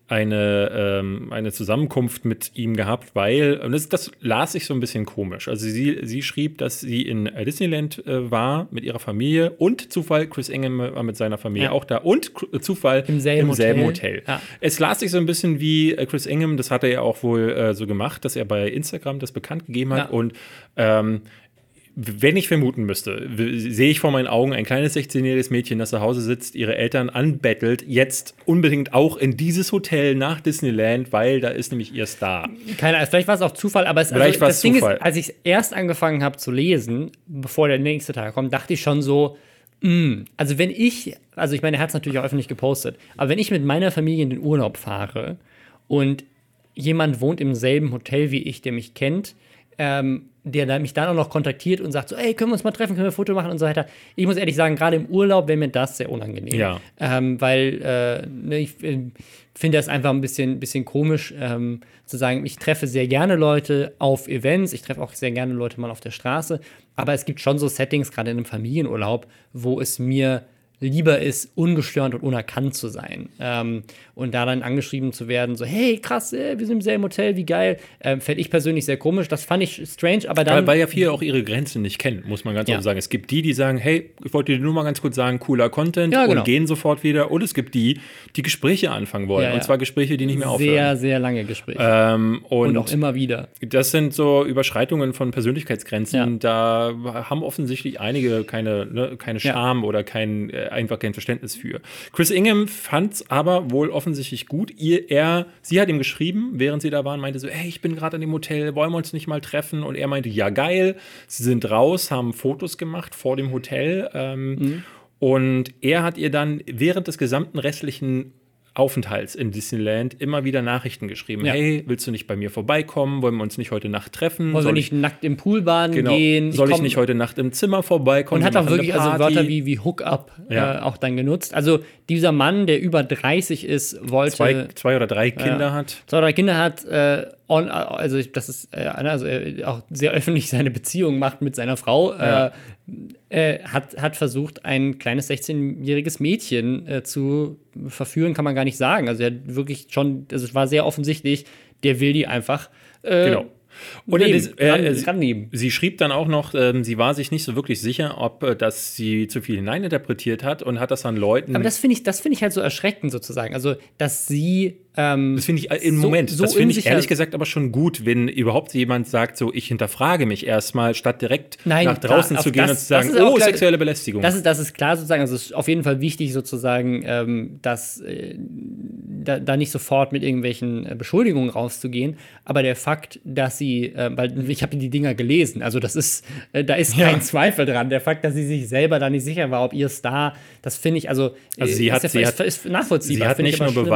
eine, ähm, eine Zusammenkunft mit ihm gehabt, weil, und das, das las ich so ein bisschen komisch. Also sie, sie schrieb, dass sie in äh, Disneyland äh, war mit ihrer Familie und Zufall, Chris Ingham war mit seiner Familie Ja. auch da und Cr- Zufall Im selben Hotel. Hotel. Ja. Es las sich so ein bisschen wie äh, Chris Ingham, das hat er ja auch wohl äh, so gemacht, dass er bei Instagram das bekannt gegeben hat Ja. und ähm, wenn ich vermuten müsste, sehe ich vor meinen Augen ein kleines 16-jähriges Mädchen, das zu Hause sitzt, ihre Eltern anbettelt, jetzt unbedingt auch in dieses Hotel nach Disneyland, weil da ist nämlich ihr Star. Keine Ahnung, vielleicht war es auch Zufall, aber es, Vielleicht also, das es Ding Zufall. ist, als ich erst angefangen habe zu lesen, bevor der nächste Tag kommt, dachte ich schon so, Also wenn ich, also ich meine, er hat es natürlich auch öffentlich gepostet, aber wenn ich mit meiner Familie in den Urlaub fahre und jemand wohnt im selben Hotel wie ich, der mich kennt, ähm, der mich dann auch noch kontaktiert und sagt so, ey, können wir uns mal treffen, können wir ein Foto machen und so weiter. Ich muss ehrlich sagen, gerade im Urlaub wäre mir das sehr unangenehm. Ja. Ähm, weil äh, ne, ich äh, finde das einfach ein bisschen, bisschen komisch, ähm, zu sagen, ich treffe sehr gerne Leute auf Events, ich treffe auch sehr gerne Leute mal auf der Straße, aber es gibt schon so Settings, gerade in einem Familienurlaub, wo es mir lieber ist, ungestört und unerkannt zu sein. Ähm, und da dann angeschrieben zu werden, so, hey, krass, äh, wir sind im selben Hotel, wie geil, ähm, fände ich persönlich sehr komisch. Das fand ich strange, aber dann. Weil, weil ja viele auch ihre Grenzen nicht kennen, muss man ganz Ja. offen sagen. Es gibt die, die sagen, hey, ich wollte dir nur mal ganz kurz sagen, cooler Content Ja, genau. und gehen sofort wieder. Und es gibt die, die Gespräche anfangen wollen. Ja. Und zwar Gespräche, die nicht mehr sehr, aufhören. sehr lange Gespräche. Ähm, und und auch immer wieder. das sind so Überschreitungen von Persönlichkeitsgrenzen. Da haben offensichtlich einige keine, ne, keine. Scham oder kein, äh, einfach kein Verständnis für. Chris Ingham fand es aber wohl offensichtlich gut. Ihr, er, sie hat ihm geschrieben, während sie da waren, meinte so, hey, ich bin gerade an dem Hotel, wollen wir uns nicht mal treffen? Und er meinte, ja, geil. Sie sind raus, haben Fotos gemacht vor dem Hotel. Ähm, Mhm. Und er hat ihr dann während des gesamten restlichen Aufenthalts in Disneyland immer wieder Nachrichten geschrieben. Ja. Hey, willst du nicht bei mir vorbeikommen? Wollen wir uns nicht heute Nacht treffen? Wollen wir nicht nackt im Pool baden genau, gehen? soll ich nicht heute Nacht im Zimmer vorbeikommen? Und hat auch wirklich also. Wörter wie, wie Hookup Ja. äh, auch dann genutzt. Also dieser Mann, der über 30 ist, wollte zwei, zwei oder drei Kinder hat. zwei, drei Kinder hat, äh, on, also ich- das ist äh, also äh, auch sehr öffentlich seine Beziehung macht mit seiner Frau, Ja. äh, äh, hat, hat versucht, ein kleines 16-jähriges Mädchen äh, zu verführen, kann man gar nicht sagen. Also er hat wirklich schon, also es war sehr offensichtlich, der will die einfach äh, Genau. Und nehmen, das- äh, ran- sie- rannehmen. Sie schrieb dann auch noch, ähm, sie war sich nicht so wirklich sicher, ob äh, das sie zu viel hineininterpretiert hat und hat das an Leuten. Aber das finde ich, das finde ich halt so erschreckend sozusagen. Also, dass sie ähm, Das finde ich äh, im so- Moment, so das finde ich ehrlich gesagt aber schon gut, wenn überhaupt jemand sagt, so ich hinterfrage mich erstmal, statt direkt Nein, nach draußen klar, zu gehen das- und zu sagen, oh, klar- sexuelle Belästigung. Das ist, das ist klar sozusagen, also es ist auf jeden Fall wichtig sozusagen, ähm, dass äh, da, da nicht sofort mit irgendwelchen äh, Beschuldigungen rauszugehen. Aber der Fakt, dass sie, äh, weil ich habe die Dinger gelesen, also das ist, äh, da ist kein Ja. Zweifel dran. Der Fakt, dass sie sich selber da nicht sicher war, ob ihr Star, das finde ich, also, Also sie äh, hat- ist, sie ist, hat- ist nachvollziehbar. Sie hat nicht nur aber schlimm.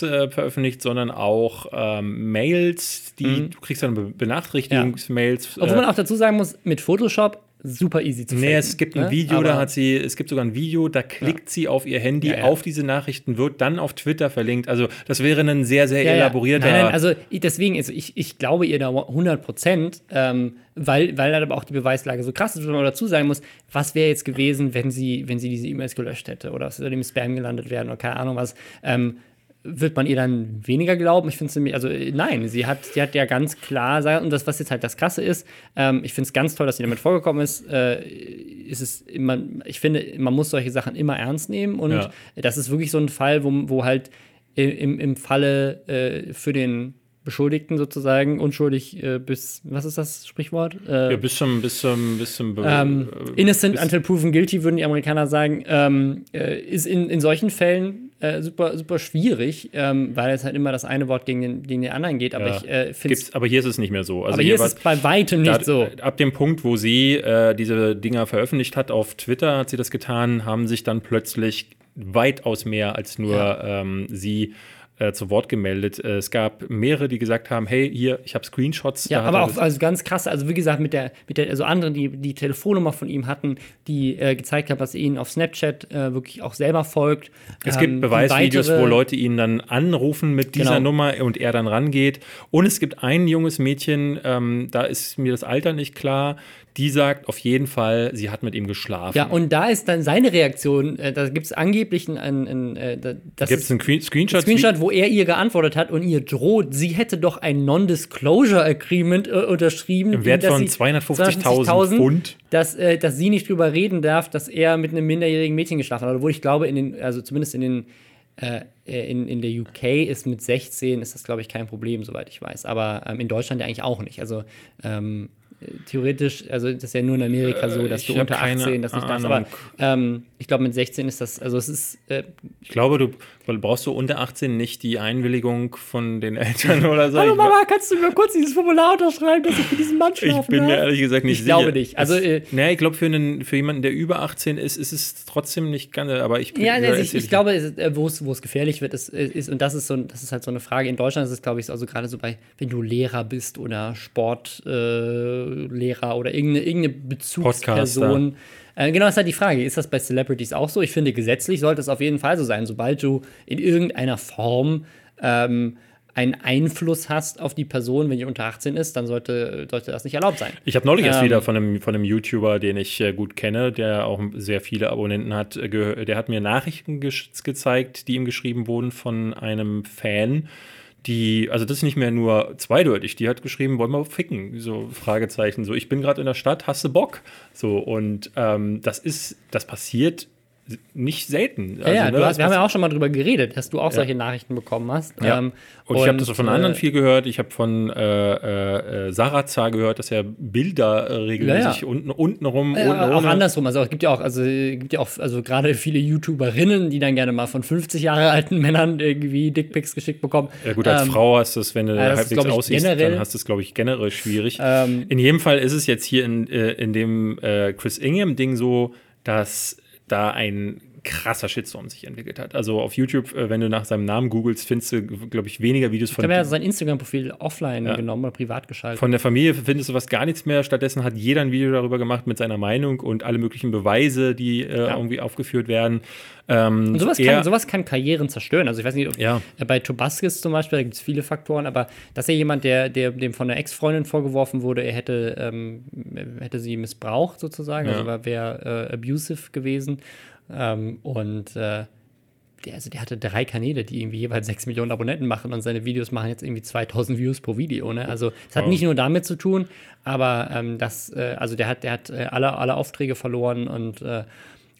Beweis-Screenshots äh, veröffentlicht, sondern auch ähm, Mails, die du kriegst dann Be Benachrichtigungsmails. Mhm. Obwohl man äh, auch dazu sagen muss, mit Photoshop super easy zu Nee, faken, es gibt ein ne? Video, da Aber- hat sie, es gibt sogar ein Video, da klickt sie auf ihr Handy Ja, ja. auf diese Nachrichten, wird dann auf Twitter verlinkt. Also das wäre ein sehr, sehr Ja, ja. elaborierter. Nein, nein, also deswegen, also ich, ich glaube ihr da 100 Prozent, ähm, weil, weil dann aber auch die Beweislage so krass ist, was man dazu sagen muss, was wäre jetzt gewesen, wenn sie, wenn sie diese E-Mails gelöscht hätte oder es würde im Spam gelandet werden oder keine Ahnung was. Ähm, wird man ihr dann weniger glauben? Ich finde es nämlich, also äh, nein, sie hat, sie hat ja ganz klar, gesagt, und das, was jetzt halt das Krasse ist, ähm, ich finde es ganz toll, dass sie damit vorgekommen ist, äh, ist es immer, ich finde, man muss solche Sachen immer ernst nehmen und Ja. das ist wirklich so ein Fall, wo, wo halt im, im Falle äh, für den Beschuldigten sozusagen unschuldig äh, bis, was ist das Sprichwort? Äh, ja, bis zum, bis zum, bis zum ähm, äh, innocent bis- until proven guilty, würden die Amerikaner sagen, ähm, äh, ist in, in solchen Fällen äh, super, super schwierig, ähm, weil es halt immer das eine Wort gegen den, gegen den anderen geht. Aber ja, ich äh, finde aber hier ist es nicht mehr so. Also aber hier ist war- es bei weitem nicht da, so. Ab dem Punkt, wo sie äh, diese Dinger veröffentlicht hat auf Twitter, hat sie das getan, haben sich dann plötzlich weitaus mehr als nur Ja. ähm, sie äh, zu Wort gemeldet. Äh, es gab mehrere, die gesagt haben, hey, hier, ich habe Screenshots. Ja, aber er auch also ganz krass, also wie gesagt, mit der, mit der, also andere, die die Telefonnummer von ihm hatten, die äh, gezeigt haben, dass er ihnen auf Snapchat äh, wirklich auch selber folgt. Es Ähm, gibt Beweisvideos, wo Leute ihn dann anrufen mit dieser Genau. Nummer und er dann rangeht. Und es gibt ein junges Mädchen, ähm, da ist mir das Alter nicht klar, die sagt auf jeden Fall, sie hat mit ihm geschlafen. Ja, und da ist dann seine Reaktion, äh, da gibt es angeblich ein, ein, ein äh, da- das Gibt es ist einen Que- Screenshot? Screenshot, wo er ihr geantwortet hat und ihr droht, sie hätte doch ein Non-Disclosure Agreement äh, unterschrieben. Im Wert von sie- 250.000 Pfund. Dass, äh, dass sie nicht drüber reden darf, dass er mit einem minderjährigen Mädchen geschlafen hat. Obwohl ich glaube, in den, also zumindest in den äh, in, in der UK ist mit 16 ist das, glaube ich, kein Problem, soweit ich weiß. Aber ähm, in Deutschland ja eigentlich auch nicht. Also ähm, äh, theoretisch, also das ist ja nur in Amerika so, dass ich du unter keine 18 das nicht darfst. Aber ähm, ich glaube, mit 16 ist das, also es ist, äh, Ich glaube, du, Weil brauchst du unter 18 nicht die Einwilligung von den Eltern oder so? Hallo Ich- Mama, kannst du mir kurz dieses Formular unterschreiben, dass ich mit diesem Mann schlafen Ich bin mir ehrlich gesagt nicht Ich sicher. glaube nicht. Also, äh, nee, ich glaube, für, einen- für jemanden, der über 18 ist, ist es trotzdem nicht ganz, aber ich bin Ja, ja, also ich, ich glaube, äh, wo es wo es gefährlich wird, ist, ist, und das ist so, das ist halt so eine Frage. In Deutschland ist es, glaube ich, so, also gerade so bei, wenn du Lehrer bist oder Sportlehrer äh, oder irgendeine, irgendeine Bezugsperson. Äh, genau, das ist halt die Frage. Ist das bei Celebrities auch so? Ich finde, gesetzlich sollte es auf jeden Fall so sein. Sobald du in irgendeiner Form ähm, einen Einfluss hast auf die Person, wenn die unter 18 ist, dann sollte, sollte das nicht erlaubt sein. Ich habe neulich erst Ähm, wieder von einem, von einem YouTuber, den ich äh, gut kenne, der auch sehr viele Abonnenten hat, äh, der hat mir Nachrichten gezeigt, die ihm geschrieben wurden von einem Fan, die, also das ist nicht mehr nur zweideutig, die hat geschrieben, wollen wir ficken, so Fragezeichen, so ich bin gerade in der Stadt, hast du Bock? So und ähm, das ist, das passiert nicht selten. Ja, ja, Also, du ne, hast, wir haben ja auch schon mal drüber geredet, dass du auch solche Nachrichten bekommen hast. Ja. Ähm, und ich habe das auch von äh, anderen viel gehört. Ich habe von äh, äh, äh, Sarazar gehört, dass er Bilder äh, regelmäßig Ja, ja. unten, unten rum, Äh, unten auch ohne- andersrum. Also es gibt ja auch, also gibt ja auch, also gerade viele YouTuberinnen, die dann gerne mal von 50 Jahre alten Männern irgendwie Dickpics geschickt bekommen. Ja gut, als Ähm, Frau hast du es, wenn du ja, ist, halbwegs ich, aussiehst, generell- dann hast du es, glaube ich, generell schwierig. Ähm, in jedem Fall ist es jetzt hier in, äh, in dem äh, Chris Ingham-Ding so, dass da ein krasser Shitstorm sich entwickelt hat. Also auf YouTube, äh, wenn du nach seinem Namen googelst, findest du, glaube ich, weniger Videos Ich von glaube, er hat sein Instagram-Profil offline Ja. genommen oder privat geschaltet. Von der Familie findest du was gar nichts mehr. Stattdessen hat jeder ein Video darüber gemacht mit seiner Meinung und alle möglichen Beweise, die äh, Ja. irgendwie aufgeführt werden. Ähm, Und sowas, er- kann, sowas kann Karrieren zerstören. Also ich weiß nicht, ob, Ja. äh, bei Tobaskis zum Beispiel, da gibt es viele Faktoren, aber das ist ja jemand, der, der dem von einer Ex-Freundin vorgeworfen wurde, er hätte, ähm, er hätte sie missbraucht sozusagen, Ja. also war- wäre äh, abusive gewesen. Ähm, und äh, der, also der hatte drei Kanäle, die irgendwie jeweils sechs Millionen Abonnenten machen und seine Videos machen jetzt irgendwie 2000 Views pro Video. Ne? Also es hat Wow. nicht nur damit zu tun, aber ähm, das, äh, also der hat, der hat äh, alle, alle Aufträge verloren und äh,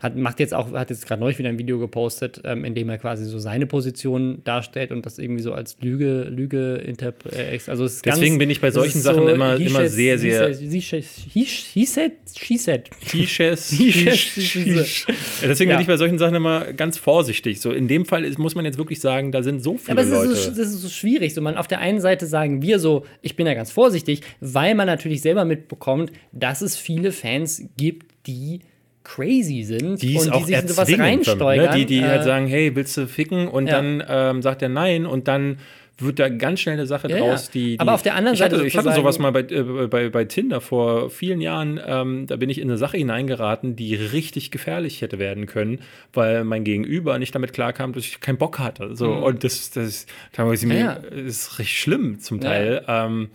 hat, macht jetzt auch, hat jetzt gerade neulich wieder ein Video gepostet, ähm, in dem er quasi so seine Position darstellt und das irgendwie so als Lüge, Lüge interpretiert. Also es ist Deswegen ganz, bin ich bei solchen Sachen immer- he immer said- sehr, he sehr- said- he said- he he said, Ja, Deswegen Ja. bin ich bei solchen Sachen immer ganz vorsichtig. So in dem Fall ist, muss man jetzt wirklich sagen, da sind so viele Aber es ist, Leute. so, das ist so schwierig. So, man, auf der einen Seite sagen wir so, ich bin ja ganz vorsichtig, weil man natürlich selber mitbekommt, dass es viele Fans gibt, die crazy sind die und die sich in sowas reinsteuern. Ne? Die, die Äh, halt sagen, hey, willst du ficken? Und ja. dann ähm, sagt er nein und dann wird da ganz schnell eine Sache Ja, draus, ja. die, die Aber auf der anderen ich hatte, Seite Ich hatte sowas mal bei, äh, bei, bei Tinder vor vielen Jahren, ähm, da bin ich in eine Sache hineingeraten, die richtig gefährlich hätte werden können, weil mein Gegenüber nicht damit klarkam, dass ich keinen Bock hatte. So, Und das, das Mhm. Ja, mir, ja. ist richtig schlimm zum Teil. Ähm,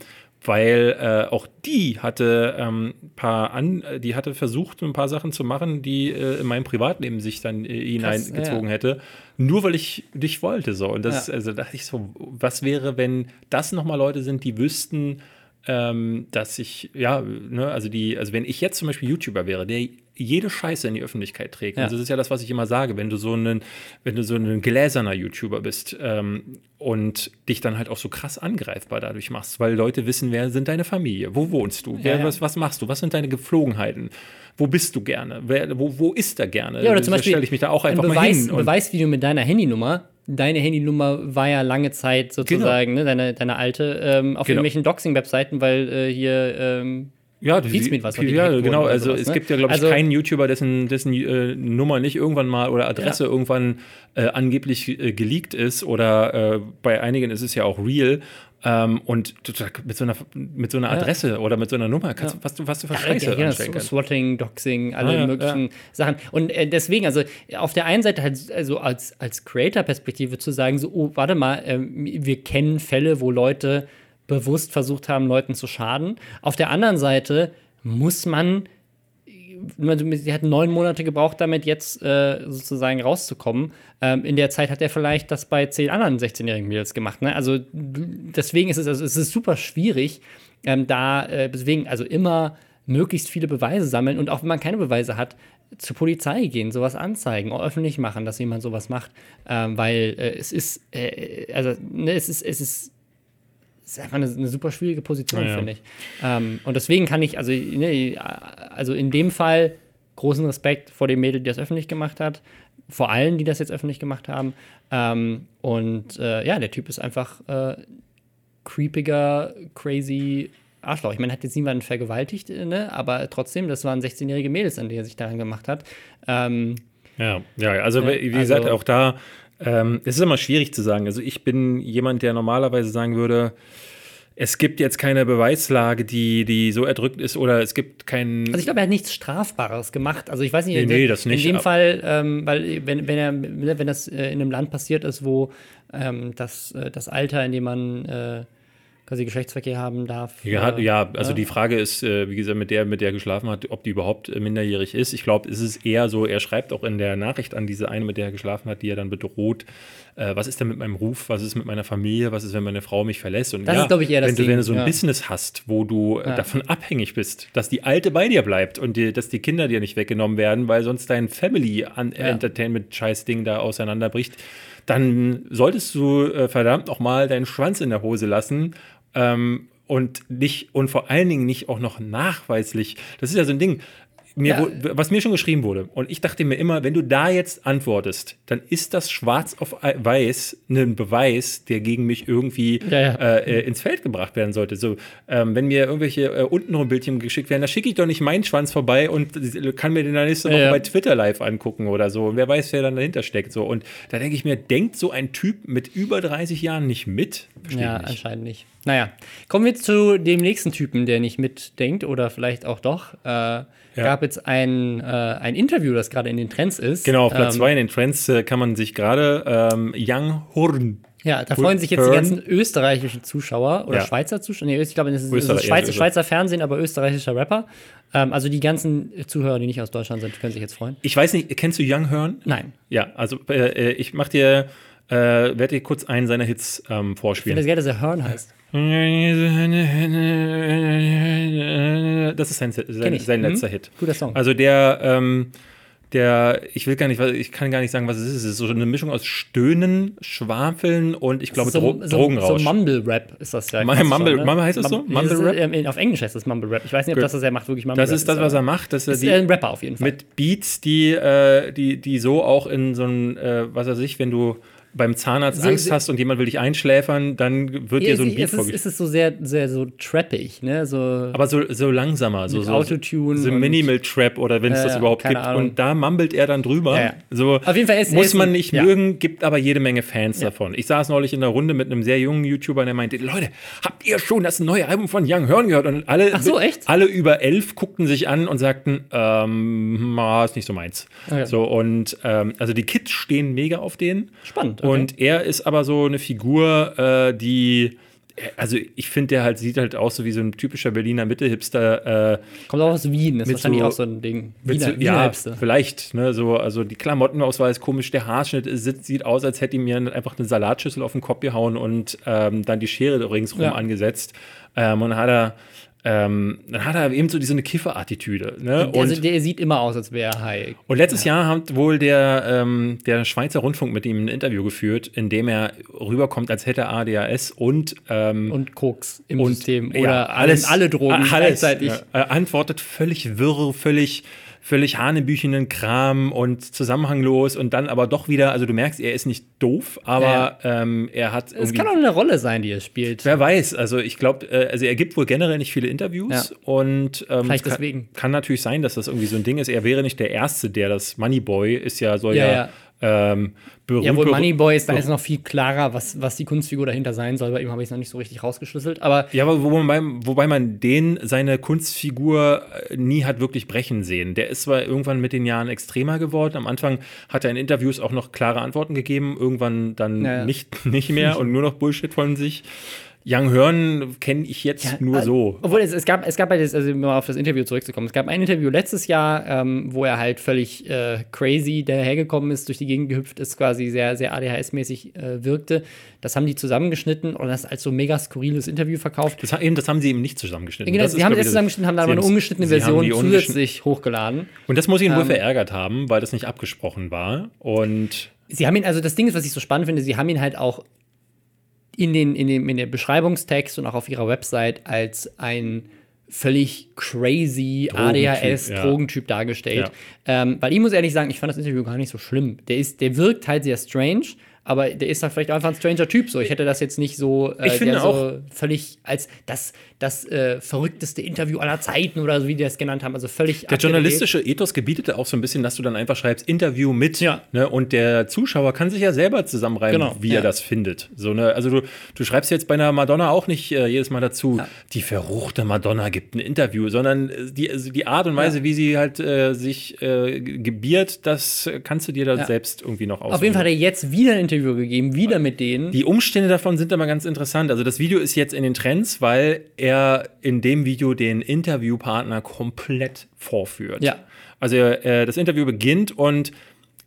weil äh, auch die hatte ähm, paar an, die hatte versucht, ein paar Sachen zu machen, die äh, in meinem Privatleben sich dann äh, hineingezogen ja. hätte, nur weil ich dich wollte so. Und das, Ja. also dachte ich so, was wäre, wenn das nochmal Leute sind, die wüssten, ähm, dass ich, ja, ne, also die, also wenn ich jetzt zum Beispiel YouTuber wäre, der jede Scheiße in die Öffentlichkeit trägt. Ja. Also das ist ja das, was ich immer sage, wenn du so ein, wenn du so ein gläserner YouTuber bist ähm, und dich dann halt auch so krass angreifbar dadurch machst, weil Leute wissen, wer sind deine Familie, wo wohnst du, wer, Ja, ja. Was, was machst du, was sind deine Geflogenheiten, wo bist du gerne, wer, wo, wo ist er gerne? Ja, oder zum Beispiel stelle ich mich da auch einfach ein mal Beweis, hin. ein und- Beweisvideo mit deiner Handynummer. Deine Handynummer war ja lange Zeit sozusagen, ne, deine, deine alte, ähm, auf Genau. irgendwelchen Doxing-Webseiten, weil äh, hier ähm, Ja, die, Pizmeet was, ja genau. Also sowas, es ne? gibt ja, glaube ich, Also- keinen YouTuber, dessen, dessen äh, Nummer nicht irgendwann mal oder Adresse Ja. irgendwann äh, angeblich äh, geleakt ist oder äh, bei einigen ist es ja auch real. Ähm, und mit so einer, mit so einer Adresse oder mit so einer Nummer kannst du, was du, was du für Scheiße ja, kannst. Swatting, Doxing, alle Ah, ja, möglichen Sachen. Und äh, deswegen, also auf der einen Seite halt also als, als Creator-Perspektive zu sagen, so, oh, warte mal, ähm, wir kennen Fälle, wo Leute bewusst versucht haben, Leuten zu schaden. Auf der anderen Seite muss man sie hat neun Monate gebraucht, damit jetzt äh, sozusagen rauszukommen. Ähm, in der Zeit hat er vielleicht das bei zehn anderen 16-jährigen Mädels gemacht. Ne? Also deswegen ist es, also es ist super schwierig, ähm, da äh, deswegen also immer möglichst viele Beweise sammeln und auch wenn man keine Beweise hat, zur Polizei gehen, sowas anzeigen, öffentlich machen, dass jemand sowas macht, ähm, weil äh, es ist, äh, also ne, es ist, es ist ist einfach eine, eine super schwierige Position, Ja, ja. finde ich. Ähm, und deswegen kann ich, also, ne, also in dem Fall großen Respekt vor dem Mädel, die das öffentlich gemacht hat. vor allen, die das jetzt öffentlich gemacht haben. Ähm, und äh, ja, der Typ ist einfach äh, creepiger, crazy Arschloch. Ich meine, hat jetzt niemanden vergewaltigt, äh, ne? aber trotzdem, das waren 16-jährige Mädels, an die er sich daran gemacht hat. Ähm, ja, ja, also wie gesagt, also, auch da ähm, es ist immer schwierig zu sagen. Also ich bin jemand, der normalerweise sagen würde, es gibt jetzt keine Beweislage, die, die so erdrückt ist oder es gibt keinen. Also ich glaube, er hat nichts Strafbares gemacht. Also ich weiß nicht, nee, nee, das nicht, in dem Fall, ähm, weil wenn, wenn, er, wenn das äh, in einem Land passiert ist, wo ähm, das, äh, das Alter, in dem man äh, quasi Geschlechtsverkehr haben darf. Ja, äh, ja also ja. die Frage ist, äh, wie gesagt, mit der, mit der geschlafen hat, ob die überhaupt äh, minderjährig ist. Ich glaube, es ist eher so, er schreibt auch in der Nachricht an diese eine, mit der er geschlafen hat, die er dann bedroht. Äh, was ist denn mit meinem Ruf? Was ist mit meiner Familie? Was ist, wenn meine Frau mich verlässt? Und das ja, ist, glaube ich, eher das wenn du, Ding. wenn du so ein ja. Business hast, wo du davon abhängig bist, dass die Alte bei dir bleibt und die, dass die Kinder dir nicht weggenommen werden, weil sonst dein Family-Entertainment-Scheiß-Ding da auseinanderbricht dann solltest du äh, verdammt noch mal deinen Schwanz in der Hose lassen ähm, und nicht und vor allen Dingen nicht auch noch nachweislich. Das ist ja so ein Ding. Mir, ja. was mir schon geschrieben wurde. Und ich dachte mir immer, wenn du da jetzt antwortest, dann ist das schwarz auf weiß ein Beweis, der gegen mich irgendwie ja, ja. Äh, ins Feld gebracht werden sollte. So, ähm, wenn mir irgendwelche äh, untenrum Bildchen geschickt werden, da schicke ich doch nicht meinen Schwanz vorbei und kann mir den dann nächste Woche bei Twitter live angucken oder so. Und wer weiß, wer dann dahinter steckt. So. Und da denke ich mir, denkt so ein Typ mit über 30 Jahren nicht mit? Verstehe ja, nicht. anscheinend nicht. Naja, kommen wir zu dem nächsten Typen, der nicht mitdenkt oder vielleicht auch doch. Äh, ja. Gab jetzt ein, äh, ein Interview, das gerade in den Trends ist. Genau, auf Platz 2 ähm, in den Trends äh, kann man sich gerade ähm, Young Horn. Ja, da freuen sich jetzt die ganzen österreichischen Zuschauer oder ja. Schweizer Zuschauer. Nee, ich glaube, das ist, das ist Schweizer, Schweizer, Fernsehen, aber österreichischer Rapper. Ähm, also die ganzen Zuhörer, die nicht aus Deutschland sind, können sich jetzt freuen. Ich weiß nicht, kennst du Young Horn? Nein. Ja, also äh, ich mach dir, äh, werde dir kurz einen seiner Hits ähm, vorspielen. Ich finde das geil, dass er Horn heißt. Das ist sein, sein, sein mhm. letzter Hit. Guter Song. Also der, ähm, der, ich will gar nicht, ich kann gar nicht sagen, was es ist. Es ist so eine Mischung aus Stöhnen, Schwafeln und ich glaube so, Dro so, Drogenrausch. So Mumble-Rap ist das ja. Mumble, schon, ne? Mumble heißt das so? Mumble-Rap? Auf Englisch heißt das Mumble-Rap. Ich weiß nicht, ob das, was er macht, wirklich Mumble-Rap ist. Das ist das, was er macht. Dass er ist die, ein Rapper auf jeden Fall. Mit Beats, die, äh, die, die so auch in so ein, äh, was weiß ich, wenn du beim Zahnarzt so, Angst hast und jemand will dich einschläfern, dann wird dir so ein Beat vorgespielt. Es ist so sehr, sehr so trappig, ne? So Aber so, so langsamer, so, so Autotune. So Minimal Trap oder wenn es äh, das überhaupt gibt. Ahnung. Und da mumbelt er dann drüber. Ja, ja. So Auf jeden Fall ist, muss ist man nicht ja. mögen, gibt aber jede Menge Fans davon. Ich saß neulich in der Runde mit einem sehr jungen YouTuber, der meinte: Leute, habt ihr schon das neue Album von Young Horn gehört? Und alle, Ach so, echt? alle über elf guckten sich an und sagten: ähm, ah, ist nicht so meins. Okay. So und ähm, also die Kids stehen mega auf den. Spannend. Okay. Und er ist aber so eine Figur, äh, die also ich finde, der halt sieht halt aus so wie so ein typischer Berliner Mitte-Hipster. Äh, Kommt auch aus Wien, das ist wahrscheinlich so, auch so ein Ding. Wiener, so, ja, Hipster. vielleicht. Ne, so, also die Klamottenauswahl ist komisch, der Haarschnitt ist, sieht aus, als hätte ihm mir einfach eine Salatschüssel auf den Kopf gehauen und ähm, dann die Schere ringsrum ja. angesetzt. Ähm, und dann hat er ähm, dann hat er eben so diese eine Kiffer-Attitüde. Ne? also der sieht immer aus, als wäre er high. Und letztes ja. Jahr hat wohl der, ähm, der Schweizer Rundfunk mit ihm ein Interview geführt, in dem er rüberkommt, als hätte er ADHS und ähm, und Koks im und, System oder ja, alles, alle Drogen alles, gleichzeitig. Ja, antwortet völlig wirr, völlig völlig hanebüchenen Kram und zusammenhanglos und dann aber doch wieder, also du merkst, er ist nicht doof, aber ja. ähm, er hat. Es kann auch eine Rolle sein, die er spielt. Wer weiß, also ich glaube, äh, also er gibt wohl generell nicht viele Interviews ja. und ähm, Vielleicht kann, deswegen. kann natürlich sein, dass das irgendwie so ein Ding ist. Er wäre nicht der Erste, der das Moneyboy ist ja, soll ja, ja ähm, berühmt. Ja, wohl Moneyboy ist, da ist noch viel klarer, was, was die Kunstfigur dahinter sein soll. Bei ihm habe ich es noch nicht so richtig rausgeschlüsselt. Aber ja, aber wobei, wobei man den, seine Kunstfigur äh, nie hat wirklich brechen sehen. Der ist zwar irgendwann mit den Jahren extremer geworden. Am Anfang hat er in Interviews auch noch klare Antworten gegeben, irgendwann dann ja, ja. Nicht, nicht mehr und nur noch Bullshit von sich. Young Hearn kenne ich jetzt ja, nur so. Obwohl es, es gab, es gab halt, also um mal auf das Interview zurückzukommen, es gab ein Interview letztes Jahr, ähm, wo er halt völlig äh, crazy dahergekommen ist, durch die Gegend gehüpft ist, quasi sehr, sehr ADHS-mäßig äh, wirkte. Das haben die zusammengeschnitten und das als so mega skurriles Interview verkauft. Das, eben, das haben sie eben nicht zusammengeschnitten. Genau, sie haben es zusammengeschnitten, haben dann aber eine ungeschnittene Version zusätzlich hochgeladen. Und das muss ihn ähm, wohl verärgert haben, weil das nicht abgesprochen war. Und Sie haben ihn, also das Ding ist, was ich so spannend finde, sie haben ihn halt auch in den, in dem in der Beschreibungstext und auch auf ihrer Website als ein völlig crazy Drogentyp, ADHS ja. Dargestellt. Ähm, weil ich muss ehrlich sagen, ich fand das Interview gar nicht so schlimm. Der ist, der wirkt halt sehr strange, aber der ist halt vielleicht einfach ein stranger Typ. So, ich hätte das jetzt nicht so, äh, Ich finde der so auch- völlig als das, das äh, verrückteste Interview aller Zeiten oder so, wie die das genannt haben. Also völlig Der journalistische Ethos gebietet auch so ein bisschen, dass du dann einfach schreibst, Interview mit. Ja. Ne, und der Zuschauer kann sich ja selber zusammenreimen, Genau, wie ja. er das findet. So, ne, also du, du schreibst jetzt bei einer Madonna auch nicht äh, jedes Mal dazu, die verruchte Madonna gibt ein Interview, sondern äh, die, also die Art und Weise, wie sie halt äh, sich äh, gebiert, das kannst du dir da selbst irgendwie noch aussuchen. Auf jeden Fall hat er jetzt wieder ein Interview gegeben, wieder mit denen. Die Umstände davon sind aber ganz interessant. Also das Video ist jetzt in den Trends, weil er in dem Video den Interviewpartner komplett vorführt. Ja. Also äh, das Interview beginnt und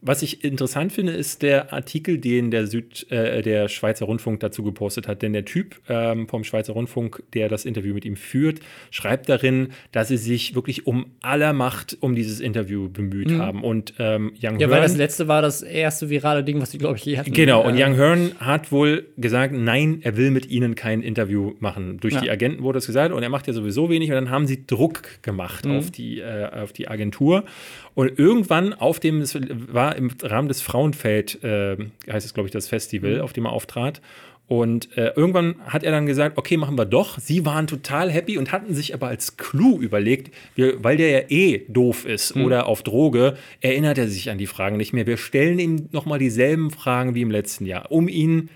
was ich interessant finde, ist der Artikel, den der Süd, äh, der Schweizer Rundfunk dazu gepostet hat. Denn der Typ ähm, vom Schweizer Rundfunk, der das Interview mit ihm führt, schreibt darin, dass sie sich wirklich um aller Macht um dieses Interview bemüht haben. Und ähm, Young Mhm. ja, weil Hearn- das letzte war das erste virale Ding, was die, glaube ich, je hatten. Genau, und Äh, Young Hearn hat wohl gesagt, nein, er will mit ihnen kein Interview machen. Durch Ja. die Agenten wurde es gesagt und er macht ja sowieso wenig und dann haben sie Druck gemacht Mhm. auf, die, äh, auf die Agentur. Und irgendwann auf dem, es war im Rahmen des Frauenfeld, äh, heißt es glaube ich, das Festival, Mhm. auf dem er auftrat. Und äh, irgendwann hat er dann gesagt, okay, machen wir doch. Sie waren total happy und hatten sich aber als Clou überlegt, wir, weil der ja eh doof ist Mhm. oder auf Droge, erinnert er sich an die Fragen nicht mehr. Wir stellen ihm nochmal dieselben Fragen wie im letzten Jahr, um ihn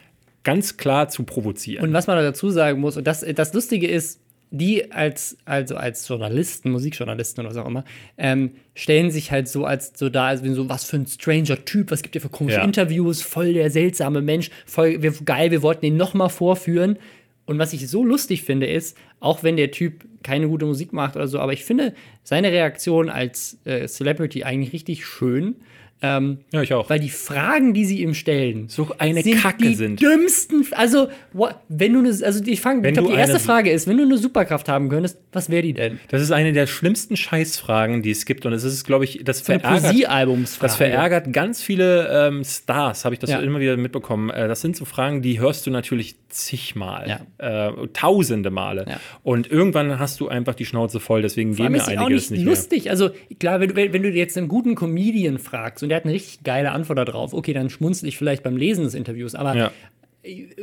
ganz klar zu provozieren. Und was man dazu sagen muss, und das, das Lustige ist, die als, also als Journalisten, Musikjournalisten oder was auch immer, ähm, stellen sich halt so als so da, als wenn so, was für ein stranger Typ, was gibt ihr für komische Ja. Interviews, voll der seltsame Mensch, voll wir, geil, wir wollten ihn nochmal vorführen. Und was ich so lustig finde, ist, auch wenn der Typ keine gute Musik macht oder so, aber ich finde seine Reaktion als äh, Celebrity eigentlich richtig schön. Ähm, ja, ich auch. weil die Fragen, die sie ihm stellen, So eine sind Kacke die sind. dümmsten. Also, what, wenn du eine, also ich fange, ich glaube, die erste Frage ist, wenn du eine Superkraft haben könntest, was wäre die denn? Das ist eine der schlimmsten Scheißfragen, die es gibt. Und es ist, glaube ich, das Eine verärgert, das verärgert ganz viele ähm, Stars, habe ich das Ja. so immer wieder mitbekommen. Äh, das sind so Fragen, die hörst du natürlich zigmal, Ja. äh, tausende Male. Ja. Und irgendwann hast du einfach die Schnauze voll, deswegen Vor gehen mir einige auch das nicht, nicht lustig. Also klar, wenn du, wenn, wenn du jetzt einen guten Comedian fragst und der hat eine richtig geile Antwort darauf, okay, dann schmunzel ich vielleicht beim Lesen des Interviews. Aber. Ja.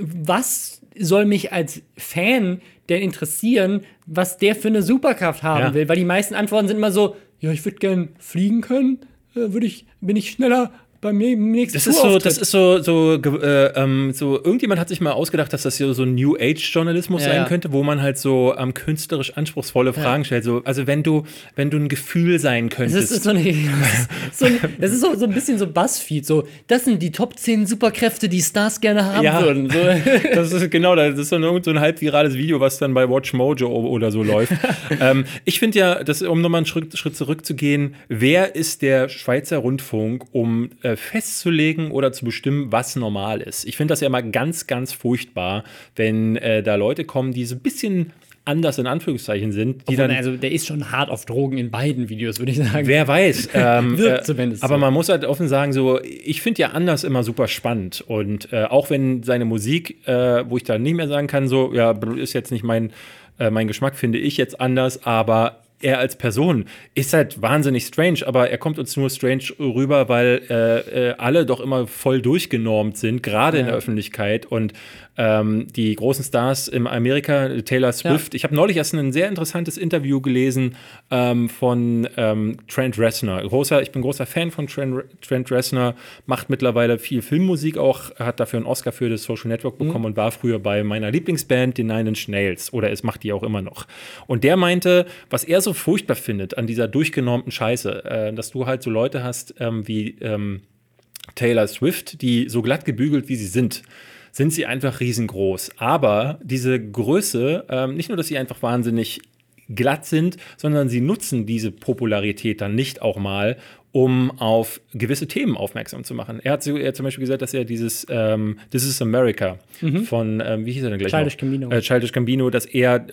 was soll mich als Fan denn interessieren, was der für eine Superkraft haben Ja. will? Weil die meisten Antworten sind immer so, ja, ich würde gern fliegen können, äh, würde ich, bin ich schneller bei mir im nächsten Das ist so, das ist so, so, äh, ähm, so, irgendjemand hat sich mal ausgedacht, dass das so, so New Age-Journalismus Ja, sein ja. könnte, wo man halt so ähm, künstlerisch anspruchsvolle Fragen stellt. So, also wenn du, wenn du ein Gefühl sein Das könntest. ist so, eine, so, ein, das ist so, so ein bisschen so Buzzfeed. So, das sind die Top 10 Superkräfte, die Stars gerne haben Ja. würden. So. Das ist genau, das ist dann irgend so ein halb virales Video, was dann bei Watch Mojo oder so läuft. ähm, ich finde ja, das, um nochmal einen Schritt, Schritt zurückzugehen, wer ist der Schweizer Rundfunk, um äh, festzulegen oder zu bestimmen, was normal ist? Ich finde das ja immer ganz, ganz furchtbar, wenn äh, da Leute kommen, die so ein bisschen anders in Anführungszeichen sind, die dann also, der ist schon hart auf Drogen in beiden Videos, würde ich sagen. Wer weiß. Ähm, Wirkt äh, zumindest Aber so. man muss halt offen sagen, so, ich finde ja anders immer super spannend. Und äh, auch wenn seine Musik, äh, wo ich da nicht mehr sagen kann, so, ja, ist jetzt nicht mein, äh, mein Geschmack, finde ich jetzt anders, aber er als Person ist halt wahnsinnig strange, aber er kommt uns nur strange rüber, weil äh, äh, alle doch immer voll durchgenormt sind, gerade in der Öffentlichkeit. Und ähm, die großen Stars in Amerika, Taylor Swift, ich habe neulich erst ein sehr interessantes Interview gelesen ähm, von ähm, Trent Reznor. Großer, ich bin großer Fan von Trent, Trent Reznor, macht mittlerweile viel Filmmusik auch, hat dafür einen Oscar für das Social Network bekommen und war früher bei meiner Lieblingsband, den Nine Inch Nails. Oder es macht die auch immer noch. Und der meinte, was er so furchtbar findet an dieser durchgenormten Scheiße, äh, dass du halt so Leute hast ähm, wie ähm, Taylor Swift, die so glatt gebügelt wie sie sind, sind sie einfach riesengroß. Aber diese Größe, ähm, nicht nur, dass sie einfach wahnsinnig glatt sind, sondern sie nutzen diese Popularität dann nicht auch mal, um auf gewisse Themen aufmerksam zu machen. Er hat, so, er hat zum Beispiel gesagt, dass er dieses ähm, This is America von, ähm, wie hieß er denn gleich Childish? Gambino. Äh, Childish Gambino, dass er,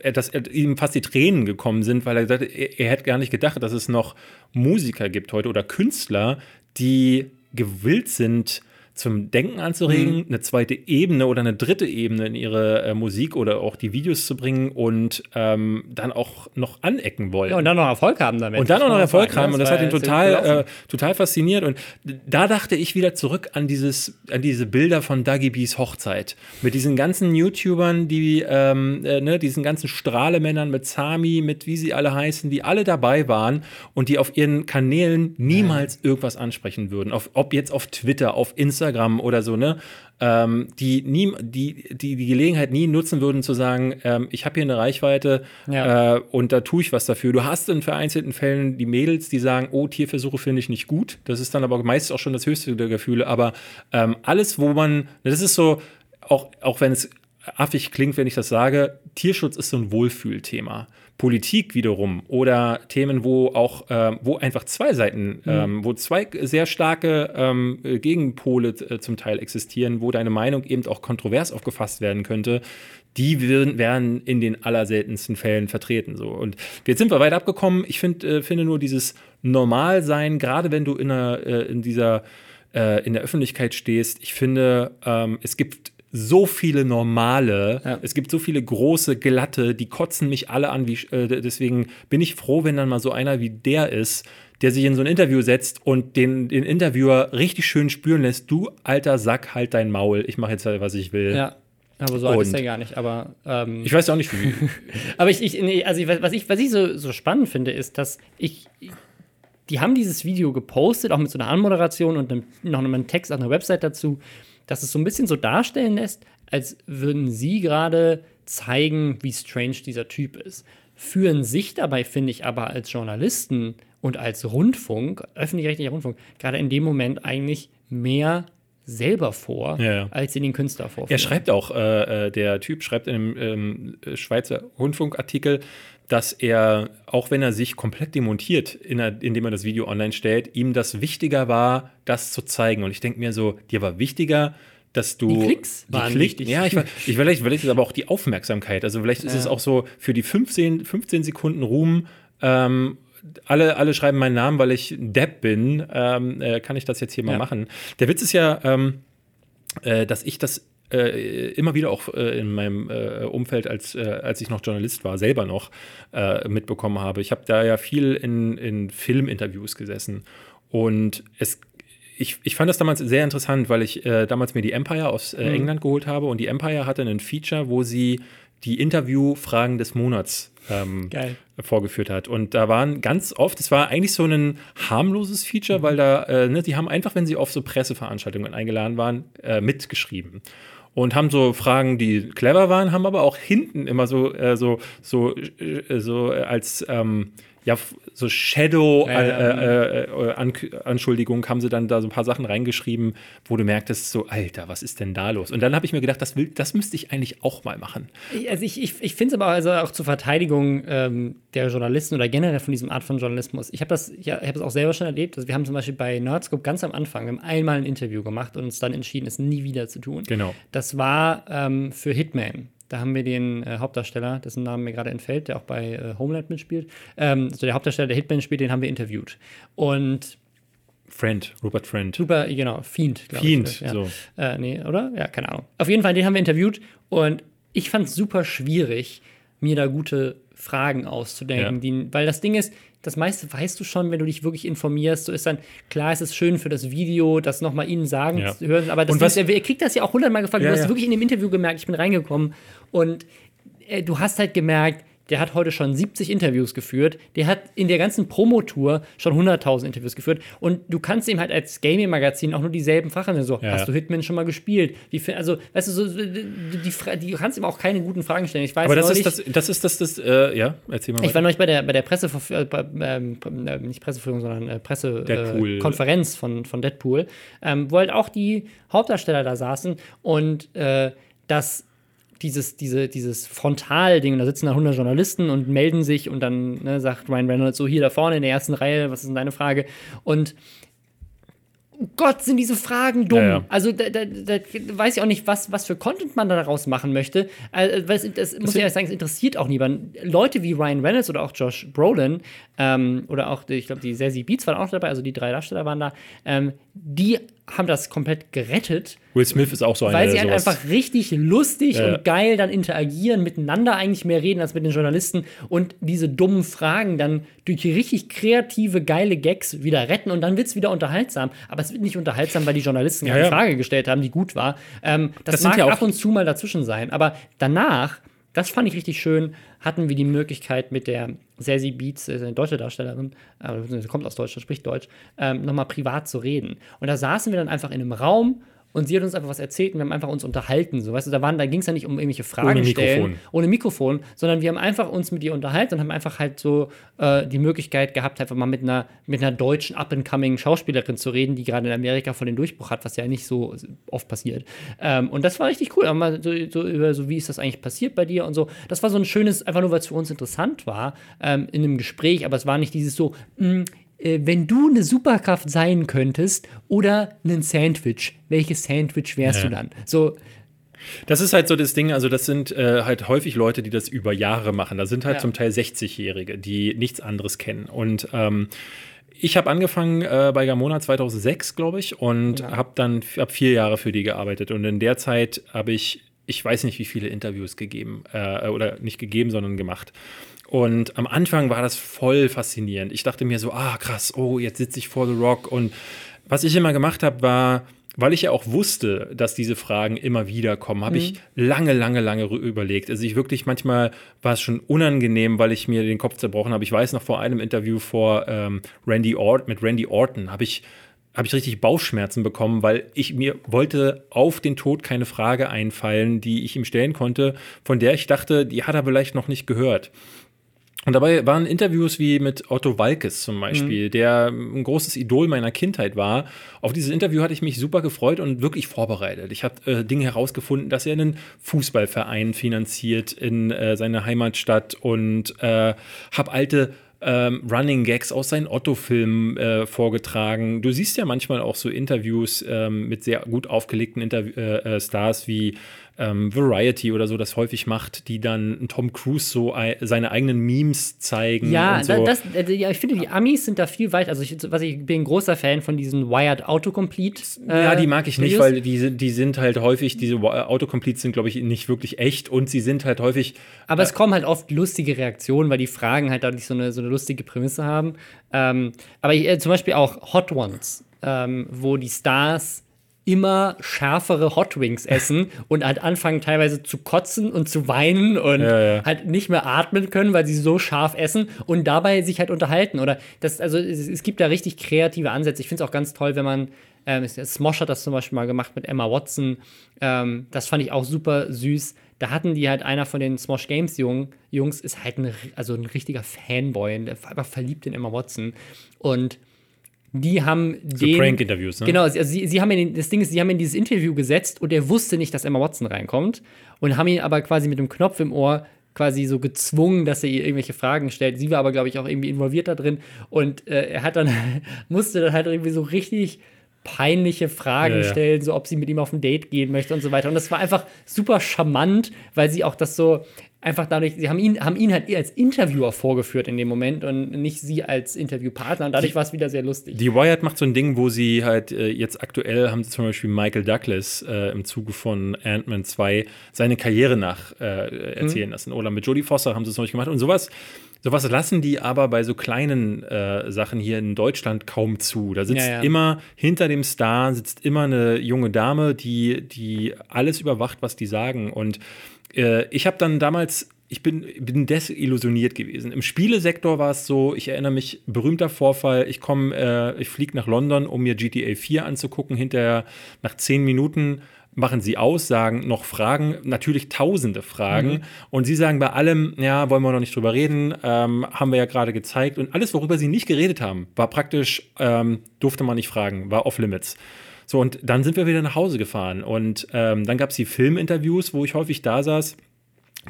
äh, dass er, ihm fast die Tränen gekommen sind, weil er gesagt hat, er, er hätte gar nicht gedacht, dass es noch Musiker gibt heute oder Künstler, die gewillt sind, zum Denken anzuregen, Mhm. eine zweite Ebene oder eine dritte Ebene in ihre äh, Musik oder auch die Videos zu bringen und ähm, dann auch noch anecken wollen. Ja, und dann noch Erfolg haben damit. Und dann auch noch Erfolg haben. Und das hat ihn total, äh, total fasziniert. Und da dachte ich wieder zurück an dieses, an diese Bilder von Dagi B's Hochzeit. Mit diesen ganzen YouTubern, die, ähm, äh, ne, diesen ganzen Strahlemännern mit Sami, mit wie sie alle heißen, die alle dabei waren und die auf ihren Kanälen niemals irgendwas ansprechen würden. Auf, ob jetzt auf Twitter, auf Instagram oder so, ne? ähm, die, nie, die, die die Gelegenheit nie nutzen würden zu sagen, ähm, ich habe hier eine Reichweite Ja. äh, und da tue ich was dafür. Du hast in vereinzelten Fällen die Mädels, die sagen, oh, Tierversuche finde ich nicht gut. Das ist dann aber meist auch schon das höchste der Gefühle. Aber ähm, alles, wo man, das ist so, auch, auch wenn es affig klingt, wenn ich das sage, Tierschutz ist so ein Wohlfühlthema. Politik wiederum oder Themen, wo auch, ähm, wo einfach zwei Seiten, ähm, wo zwei sehr starke ähm, äh, Gegenpole äh, zum Teil existieren, wo deine Meinung eben auch kontrovers aufgefasst werden könnte, die werden, werden in den allerseltensten Fällen vertreten. So. Und jetzt sind wir weit abgekommen. Ich find, äh, finde nur dieses Normalsein, gerade wenn du in, einer, äh, in dieser äh, in der Öffentlichkeit stehst, ich finde, ähm, es gibt so viele normale, Ja. es gibt so viele große, glatte, die kotzen mich alle an. Wie, äh, deswegen bin ich froh, wenn dann mal so einer wie der ist, der sich in so ein Interview setzt und den, den Interviewer richtig schön spüren lässt, du alter Sack, halt dein Maul, ich mache jetzt halt, was ich will. Ja. Aber so alt ist er gar nicht. Aber, ähm, Ich weiß auch nicht, wie. aber ich, ich nee, also was ich, was ich so, so spannend finde, ist, dass ich. Die haben dieses Video gepostet, auch mit so einer Anmoderation und einem, noch einem Text auf einer Website dazu, dass es so ein bisschen so darstellen lässt, als würden sie gerade zeigen, wie strange dieser Typ ist. Führen sich dabei, finde ich, aber als Journalisten und als Rundfunk, öffentlich-rechtlicher Rundfunk, gerade in dem Moment eigentlich mehr selber vor, Ja, als sie den Künstler vorführen. Er schreibt auch, äh, äh, der Typ schreibt in einem ähm, äh, Schweizer Rundfunkartikel, dass er, auch wenn er sich komplett demontiert, indem er das Video online stellt, ihm das wichtiger war, das zu zeigen. Und ich denke mir so, dir war wichtiger, dass du. Die Klicks waren wichtig. Ja, ich, ich vielleicht, vielleicht ist es aber auch die Aufmerksamkeit. Also vielleicht ist es auch so für die 15, 15 Sekunden Ruhm. Ähm, alle, alle schreiben meinen Namen, weil ich ein Depp bin. Ähm, äh, kann ich das jetzt hier mal Ja. machen? Der Witz ist ja, ähm, äh, dass ich das äh, immer wieder auch äh, in meinem äh, Umfeld, als, äh, als ich noch Journalist war, selber noch äh, mitbekommen habe. Ich habe da ja viel in, in Filminterviews gesessen und es ich, ich fand das damals sehr interessant, weil ich äh, damals mir die Empire aus äh, England geholt habe und die Empire hatte einen Feature, wo sie die Interviewfragen des Monats ähm, vorgeführt hat. Und da waren ganz oft, es war eigentlich so ein harmloses Feature, weil da, äh, ne, die haben einfach, wenn sie auf so Presseveranstaltungen eingeladen waren, äh, mitgeschrieben. Und haben so Fragen, die clever waren, haben aber auch hinten immer so, äh, so, so, äh, so äh, als ähm, ja, so Shadow Ja, ja. äh, äh, äh, Anschuldigung haben sie dann da so ein paar Sachen reingeschrieben, wo du merktest, so, Alter, was ist denn da los? Und dann habe ich mir gedacht, das, will, das müsste ich eigentlich auch mal machen. Also ich, ich, ich finde es aber also auch zur Verteidigung ähm, der Journalisten oder generell von diesem Art von Journalismus. Ich habe das, ja, ich habe es auch selber schon erlebt. Also wir haben zum Beispiel bei Nerdscope ganz am Anfang, wir haben einmal ein Interview gemacht und uns dann entschieden, es nie wieder zu tun. Genau. Das war ähm, für Hitman. Da haben wir den äh, Hauptdarsteller, dessen Name mir gerade entfällt, der auch bei äh, Homeland mitspielt. Ähm, also der Hauptdarsteller, der Hitman spielt, den haben wir interviewt. Und Friend, Rupert Friend. super, genau, Fiend, glaube Fiend, ich. Ja. so. Äh, nee, oder? Ja, keine Ahnung. Auf jeden Fall, den haben wir interviewt und ich fand es super schwierig, mir da gute Fragen auszudenken. Ja. Die, weil das Ding ist, das meiste weißt du schon, wenn du dich wirklich informierst. So ist dann, klar, es ist schön für das Video, das nochmal ihnen sagen Ja. zu hören. Aber das was- ist, er kriegt das ja auch hundertmal gefragt. Ja, du hast ja. wirklich in dem Interview gemerkt, ich bin reingekommen und äh, du hast halt gemerkt, der hat heute schon 70 Interviews geführt. Der hat in der ganzen Promotour schon 100.000 Interviews geführt. Und du kannst ihm halt als Gaming-Magazin auch nur dieselben Fragen so, Ja. hast du Hitman schon mal gespielt? Wie, also, weißt du, so, die, die, die du kannst ihm auch keine guten Fragen stellen. Ich weiß Aber das neulich, ist das, das ist das, das äh, ja, erzähl mal. ich weiter. war neulich bei der, bei der Presseverführung, äh, bei, ähm, äh, nicht Presseverführung, sondern äh. Pressekonferenz von, von Deadpool, ähm, wo halt auch die Hauptdarsteller da saßen und äh, das dieses, diese, dieses Frontalding, da sitzen da 100 Journalisten und melden sich und dann ne, sagt Ryan Reynolds so, hier da vorne in der ersten Reihe, was ist denn deine Frage? Und Gott, sind diese Fragen dumm. Ja, ja. Also da, da, da weiß ich auch nicht, was, was für Content man da daraus machen möchte. Also, weil es, das muss ich ehrlich sagen, es interessiert auch niemanden. Leute wie Ryan Reynolds oder auch Josh Brolin ähm, oder auch, ich glaube, die Sassy Beats waren auch dabei, also die drei Darsteller waren da, ähm, die haben das komplett gerettet. Will Smith ist auch so einer, Weil sie halt einfach richtig lustig Ja. und geil dann interagieren, miteinander eigentlich mehr reden als mit den Journalisten und diese dummen Fragen dann durch richtig kreative, geile Gags wieder retten und dann wird es wieder unterhaltsam. Aber es wird nicht unterhaltsam, weil die Journalisten Ja, eine ja. Frage gestellt haben, die gut war. Ähm, das, Das mag ja auch- ab und zu mal dazwischen sein. Aber danach, das fand ich richtig schön, hatten wir die Möglichkeit mit der Sassy Beats, äh, eine deutsche Darstellerin, äh, sie kommt aus Deutschland, spricht Deutsch, ähm, nochmal privat zu reden. Und da saßen wir dann einfach in einem Raum und sie hat uns einfach was erzählt und wir haben einfach uns unterhalten. So, weißt du, da, waren- da ging es ja nicht um irgendwelche Fragen Ohne stellen, Mikrofon. ohne Mikrofon, sondern wir haben einfach uns mit ihr unterhalten und haben einfach halt so äh, die Möglichkeit gehabt, einfach mal mit einer, mit einer deutschen up-and-coming Schauspielerin zu reden, die gerade in Amerika voll den Durchbruch hat, was ja nicht so oft passiert. Ähm, und das war richtig cool. Aber mal so, so über so, wie ist das eigentlich passiert bei dir und so. Das war so ein schönes, einfach nur, weil es für uns interessant war, ähm, in einem Gespräch, aber es war nicht dieses so, mh, äh, wenn du eine Superkraft sein könntest oder ein Sandwich, welches Sandwich wärst Ja. du dann? So, Das ist halt so das Ding, also das sind äh, halt häufig Leute, die das über Jahre machen. Da sind halt Ja. zum Teil 60-Jährige, die nichts anderes kennen. Und ähm, ich habe angefangen äh, bei Gamona 2006, glaube ich, und Ja. habe dann hab vier Jahre für die gearbeitet. Und in der Zeit habe ich, ich weiß nicht, wie viele Interviews gegeben äh, oder nicht gegeben, sondern gemacht. Und am Anfang war das voll faszinierend. Ich dachte mir so, ah krass, oh, jetzt sitze ich vor The Rock. Und was ich immer gemacht habe, war, weil ich ja auch wusste, dass diese Fragen immer wieder kommen, habe ich lange, lange, lange überlegt. Also ich wirklich, manchmal war es schon unangenehm, weil ich mir den Kopf zerbrochen habe. Ich weiß noch vor einem Interview vor ähm, Randy Orton, mit Randy Orton, habe ich habe ich richtig Bauchschmerzen bekommen, weil ich mir wollte auf den Tod keine Frage einfallen, die ich ihm stellen konnte, von der ich dachte, die hat er vielleicht noch nicht gehört. Und dabei waren Interviews wie mit Otto Walkes zum Beispiel, der ein großes Idol meiner Kindheit war. Auf dieses Interview hatte ich mich super gefreut und wirklich vorbereitet. Ich habe äh, Dinge herausgefunden, dass er einen Fußballverein finanziert in äh, seiner Heimatstadt und äh, habe alte ähm, Running Gags aus seinen Otto-Filmen äh, vorgetragen. Du siehst ja manchmal auch so Interviews ähm, mit sehr gut aufgelegten Interv äh, äh, Stars wie ähm, Variety oder so das häufig macht, die dann Tom Cruise so ei seine eigenen Memes zeigen. Ja, so. da, das, äh, ja, ich finde, die Amis sind da viel weit. Also, ich, was ich bin ein großer Fan von diesen Wired Autocomplete. äh, ja, die mag ich nicht, Videos. weil die, sind- die sind halt häufig, diese Autocompletes sind, glaube ich, nicht wirklich echt und sie sind halt häufig Aber es kommen halt oft lustige Reaktionen, weil die Fragen halt dadurch so eine, so eine lustige Prämisse haben. Ähm, aber ich, äh, zum Beispiel auch Hot Ones, ähm, wo die Stars immer schärfere Hot Wings essen und halt anfangen teilweise zu kotzen und zu weinen und Ja, ja. halt nicht mehr atmen können, weil sie so scharf essen und dabei sich halt unterhalten. Oder das, also es, es gibt da richtig kreative Ansätze. Ich finde es auch ganz toll, wenn man ähm, Smosh hat das zum Beispiel mal gemacht mit Emma Watson. Ähm, das fand ich auch super süß. Da hatten die halt einer von den Smosh Games Jung, Jungs ist halt ein, also ein richtiger Fanboy, der war einfach verliebt in Emma Watson. Und die haben so den. Prank-Interviews, ne? Genau, also sie, sie haben ihn, das Ding ist, sie haben ihn in dieses Interview gesetzt und er wusste nicht, dass Emma Watson reinkommt und haben ihn aber quasi mit dem Knopf im Ohr quasi so gezwungen, dass er ihr irgendwelche Fragen stellt. Sie war aber, glaube ich, auch irgendwie involviert da drin und äh, er hat dann, musste dann halt irgendwie so richtig peinliche Fragen Ja, ja. stellen, so ob sie mit ihm auf ein Date gehen möchte und so weiter. Und das war einfach super charmant, weil sie auch das so einfach dadurch, sie haben ihn, haben ihn halt als Interviewer vorgeführt in dem Moment und nicht sie als Interviewpartner. Und dadurch war es wieder sehr lustig. Die Wired macht so ein Ding, wo sie halt äh, jetzt aktuell haben sie zum Beispiel Michael Douglas äh, im Zuge von Ant-Man 2 seine Karriere nach äh, erzählen Mhm. lassen. Oder mit Jodie Foster haben sie es noch nicht gemacht. Und sowas, sowas lassen die aber bei so kleinen äh, Sachen hier in Deutschland kaum zu. Da sitzt Ja, ja. immer hinter dem Star sitzt immer eine junge Dame, die, die alles überwacht, was die sagen. Und äh, ich habe dann damals, ich bin, bin desillusioniert gewesen. Im Spielesektor war es so, ich erinnere mich, berühmter Vorfall, ich komme, äh, ich fliege nach London, um mir GTA 4 anzugucken. Hinterher, nach zehn Minuten, machen sie aus, sagen noch Fragen, natürlich tausende Fragen. Und sie sagen bei allem, ja, wollen wir noch nicht drüber reden, ähm, haben wir ja gerade gezeigt. Und alles, worüber sie nicht geredet haben, war praktisch, ähm, durfte man nicht fragen, war off-limits. So, und dann sind wir wieder nach Hause gefahren. Und ähm, dann gab es die Filminterviews, wo ich häufig da saß.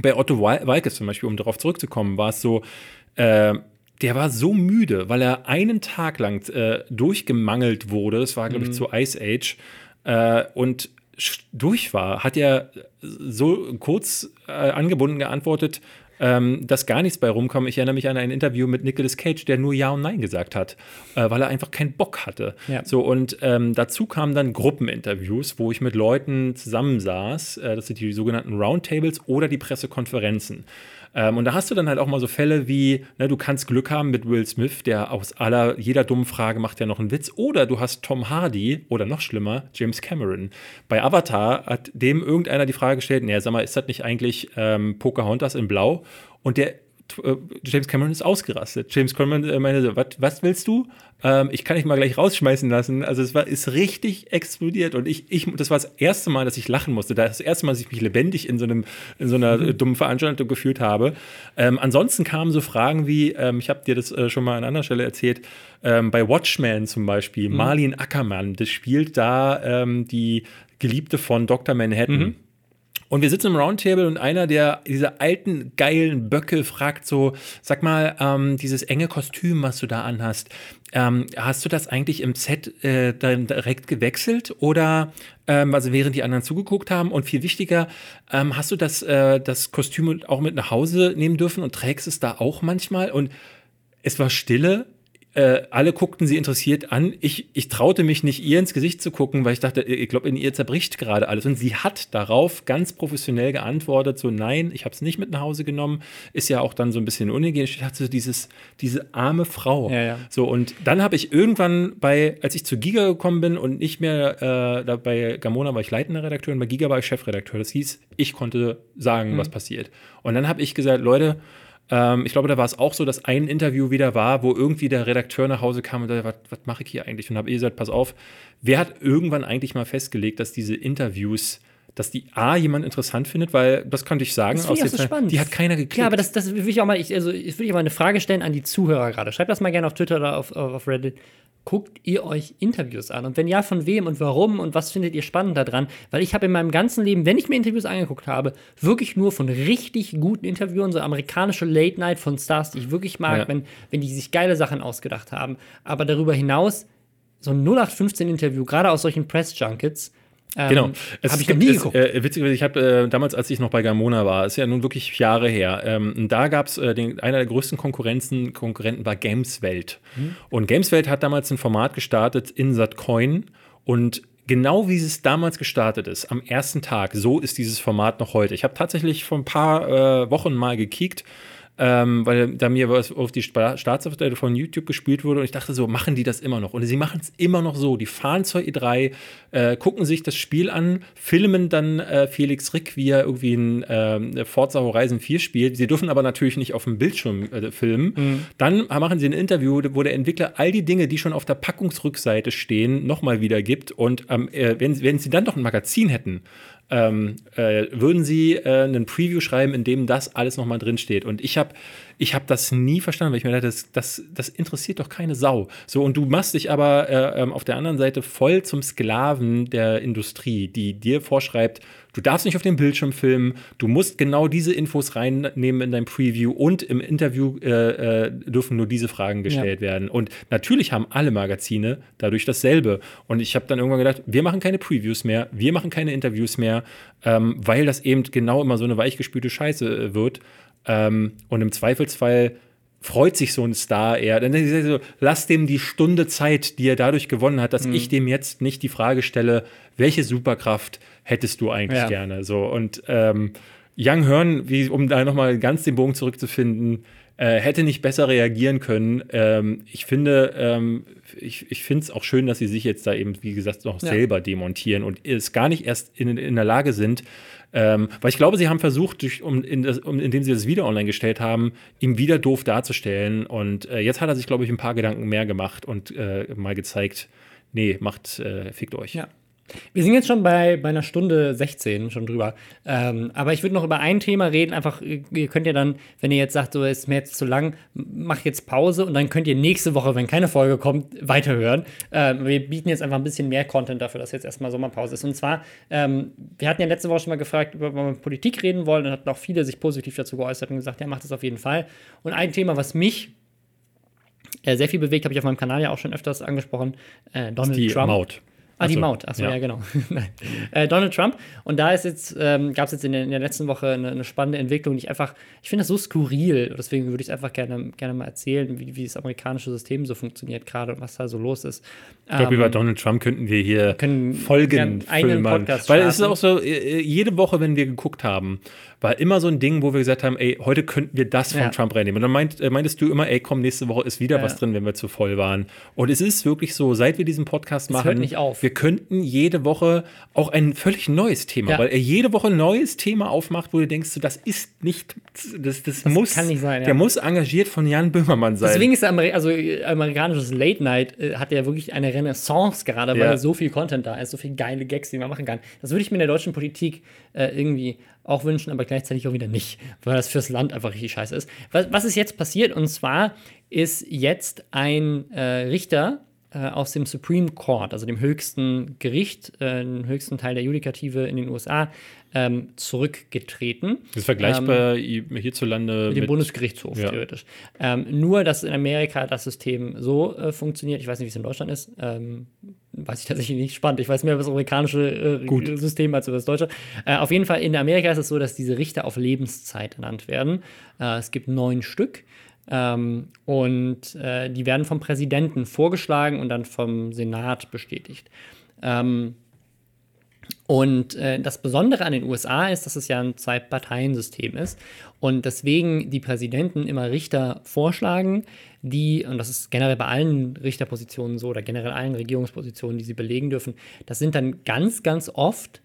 Bei Otto Wal- Walkes zum Beispiel, um darauf zurückzukommen, war es so, äh, der war so müde, weil er einen Tag lang äh, durchgemangelt wurde. Es war, glaube ich, zu Ice Age. Äh, und durch war, hat er so kurz äh, angebunden geantwortet, ähm, dass gar nichts bei rumkommt. Ich erinnere mich an ein Interview mit Nicolas Cage, der nur Ja und Nein gesagt hat, äh, weil er einfach keinen Bock hatte. Ja. So, und ähm, dazu kamen dann Gruppeninterviews, wo ich mit Leuten zusammensaß. Äh, das sind die sogenannten Roundtables oder die Pressekonferenzen. Ähm, und da hast du dann halt auch mal so Fälle wie, ne, du kannst Glück haben mit Will Smith, der aus aller, jeder dummen Frage macht ja noch einen Witz. Oder du hast Tom Hardy oder noch schlimmer, James Cameron. Bei Avatar hat dem irgendeiner die Frage gestellt, naja, sag mal, ist das nicht eigentlich ähm, Pocahontas in Blau? Und der äh, James Cameron ist ausgerastet. James Cameron äh, meinte so, was willst du? Ähm, ich kann dich mal gleich rausschmeißen lassen. Also es war, ist richtig explodiert und ich, ich, das war das erste Mal, dass ich lachen musste. Das erste Mal, dass ich mich lebendig in so, einem, in so einer mhm. dummen Veranstaltung gefühlt habe. Ähm, ansonsten kamen so Fragen wie, ähm, ich habe dir das äh, schon mal an anderer Stelle erzählt, ähm, bei Watchmen zum Beispiel, mhm. Marlene Ackermann, das spielt da ähm, die Geliebte von Dr. Manhattan. Mhm. Und wir sitzen im Roundtable und einer der dieser alten geilen Böcke fragt so, sag mal, ähm, dieses enge Kostüm, was du da anhast, ähm, hast du das eigentlich im Set äh, dann direkt gewechselt oder ähm, also während die anderen zugeguckt haben? Und viel wichtiger, ähm, hast du das, äh, das Kostüm auch mit nach Hause nehmen dürfen und trägst es da auch manchmal? Und es war Stille äh, alle guckten sie interessiert an. Ich, ich traute mich nicht, ihr ins Gesicht zu gucken, weil ich dachte, ich glaube, in ihr zerbricht gerade alles. Und sie hat darauf ganz professionell geantwortet, so nein, ich habe es nicht mit nach Hause genommen. Ist ja auch dann so ein bisschen unhygienisch. Ich dachte, so dieses, diese arme Frau. Ja, ja. So, und dann habe ich irgendwann bei, als ich zu Giga gekommen bin und nicht mehr, äh, da bei Gamona war ich leitender Redakteur und bei Giga war ich Chefredakteur. Das hieß, ich konnte sagen, mhm. was passiert. Und dann habe ich gesagt, Leute, ähm, ich glaube, da war es auch so, dass ein Interview wieder war, wo irgendwie der Redakteur nach Hause kam und sagte, was, was mache ich hier eigentlich? Und habe gesagt, pass auf, wer hat irgendwann eigentlich mal festgelegt, dass diese Interviews dass die A jemand interessant findet, weil das könnte ich sagen, das aus ich so spannend. die hat keiner gekriegt. Ja, aber das, das will ich auch mal, ich, also ich will ich mal eine Frage stellen an die Zuhörer gerade. Schreibt das mal gerne auf Twitter oder auf, auf Reddit guckt ihr euch Interviews an? Und wenn ja, von wem und warum und was findet ihr spannend daran? Weil ich habe in meinem ganzen Leben, wenn ich mir Interviews angeguckt habe, wirklich nur von richtig guten Interviewern, so amerikanische Late Night von Stars, die ich wirklich mag, ja. wenn, wenn die sich geile Sachen ausgedacht haben. Aber darüber hinaus, so ein 0815-Interview, gerade aus solchen Press-Junkets, ähm, genau. Habe ich noch nie geguckt. Äh, witzigerweise, ich habe äh, damals, als ich noch bei Gamona war, ist ja nun wirklich Jahre her, ähm, da gab es äh, einer der größten Konkurrenzen, Konkurrenten war Gameswelt. Mhm. Und Gameswelt hat damals ein Format gestartet, Insert Coin. Und genau wie es damals gestartet ist, am ersten Tag, so ist dieses Format noch heute. Ich habe tatsächlich vor ein paar äh, Wochen mal gekickt ähm, weil da mir was auf die Startseite von YouTube gespielt wurde und ich dachte so, machen die das immer noch? Und sie machen es immer noch so. Die fahren zur E3, äh, gucken sich das Spiel an, filmen dann äh, Felix Rick, wie er irgendwie ein äh, Forza Horizon 4 spielt. Sie dürfen aber natürlich nicht auf dem Bildschirm äh, filmen. Mhm. Dann machen sie ein Interview, wo der Entwickler all die Dinge, die schon auf der Packungsrückseite stehen, nochmal wiedergibt. Und ähm, wenn, wenn sie dann noch ein Magazin hätten, ähm, äh, würden Sie äh, einen Preview schreiben, in dem das alles nochmal drinsteht. Und ich habe ich hab das nie verstanden, weil ich mir dachte, das, das, das interessiert doch keine Sau. So, und du machst dich aber äh, ähm, auf der anderen Seite voll zum Sklaven der Industrie, die dir vorschreibt, Du darfst nicht auf dem Bildschirm filmen. Du musst genau diese Infos reinnehmen in dein Preview und im Interview äh, äh, dürfen nur diese Fragen gestellt ja. werden. Und natürlich haben alle Magazine dadurch dasselbe. Und ich habe dann irgendwann gedacht, wir machen keine Previews mehr, wir machen keine Interviews mehr, ähm, weil das eben genau immer so eine weichgespülte Scheiße äh, wird. Ähm, und im Zweifelsfall freut sich so ein Star eher. Dann so, lass dem die Stunde Zeit, die er dadurch gewonnen hat, dass mhm. ich dem jetzt nicht die Frage stelle, welche Superkraft hättest du eigentlich ja. gerne? So und ähm, Young Hearn, wie, um da nochmal ganz den Bogen zurückzufinden, äh, hätte nicht besser reagieren können. Ähm, ich finde, ähm, ich, ich finde es auch schön, dass sie sich jetzt da eben, wie gesagt, noch ja. selber demontieren und es gar nicht erst in, in der Lage sind, ähm, weil ich glaube, sie haben versucht, durch, um, in das, um, indem sie das Video online gestellt haben, ihm wieder doof darzustellen. Und äh, jetzt hat er sich, glaube ich, ein paar Gedanken mehr gemacht und äh, mal gezeigt, nee, macht, äh, fickt euch. Ja. Wir sind jetzt schon bei, bei einer Stunde 16 schon drüber. Ähm, aber ich würde noch über ein Thema reden. Einfach, ihr könnt ja dann, wenn ihr jetzt sagt, so ist mir jetzt zu lang, mach jetzt Pause und dann könnt ihr nächste Woche, wenn keine Folge kommt, weiterhören. Ähm, wir bieten jetzt einfach ein bisschen mehr Content dafür, dass jetzt erstmal Sommerpause ist. Und zwar, ähm, wir hatten ja letzte Woche schon mal gefragt, über wir Politik reden wollen. Und hatten auch viele sich positiv dazu geäußert und gesagt, ja, macht das auf jeden Fall. Und ein Thema, was mich äh, sehr viel bewegt, habe ich auf meinem Kanal ja auch schon öfters angesprochen, äh, Donald die Trump. Maut. Ah, die Maut. Achso, ja, ja. genau. Äh, Donald Trump. Und da ist jetzt, ähm, gab es jetzt in der, in der letzten Woche eine, eine spannende Entwicklung, die ich einfach, ich finde das so skurril. Deswegen würde ich es einfach gerne, gerne mal erzählen, wie, wie das amerikanische System so funktioniert gerade und was da so los ist. Ich glaube, Ähm, über Donald Trump könnten wir hier können Folgen einen. Podcast Weil es ist auch so, äh, jede Woche, wenn wir geguckt haben, war immer so ein Ding, wo wir gesagt haben, ey, heute könnten wir das von Ja. Trump reinnehmen. Und dann meint, äh, meintest du immer, ey, komm, nächste Woche ist wieder Ja. was drin, wenn wir zu voll waren. Und es ist wirklich so, seit wir diesen Podcast Es machen, hört nicht auf. wir könnten jede Woche auch ein völlig neues Thema, Ja. weil er jede Woche ein neues Thema aufmacht, wo du denkst, so, das ist nicht, das, das, muss, kann nicht sein, ja. der muss engagiert von Jan Böhmermann sein. Deswegen ist Ameri also äh, amerikanisches Late Night äh, hat ja wirklich eine Renaissance gerade, weil Ja. so viel Content da ist, so viele geile Gags, die man machen kann. Das würde ich mir in der deutschen Politik äh, irgendwie auch wünschen, aber gleichzeitig auch wieder nicht, weil das fürs Land einfach richtig scheiße ist. Was, was ist jetzt passiert? Und zwar ist jetzt ein äh, Richter äh, aus dem Supreme Court, also dem höchsten Gericht, äh, dem höchsten Teil der Judikative in den USA, ähm, zurückgetreten. das ist vergleichbar hierzulande Mit dem Bundesgerichtshof, Ja. theoretisch. Ähm, nur, dass in Amerika das System so äh, funktioniert. Ich weiß nicht, wie es in Deutschland ist. Ähm, weiß ich tatsächlich nicht. Spannend. Ich weiß mehr über das amerikanische äh, Gut. System als über das deutsche. Äh, auf jeden Fall in Amerika ist es so, dass diese Richter auf Lebenszeit ernannt werden. Äh, es gibt neun Stück. Ähm, und äh, die werden vom Präsidenten vorgeschlagen und dann vom Senat bestätigt. Ähm, und äh, das Besondere an den USA ist, dass es ja ein Zwei-Parteien-System ist und deswegen die Präsidenten immer Richter vorschlagen, die, und das ist generell bei allen Richterpositionen so oder generell allen Regierungspositionen, die sie belegen dürfen, das sind dann ganz, ganz oft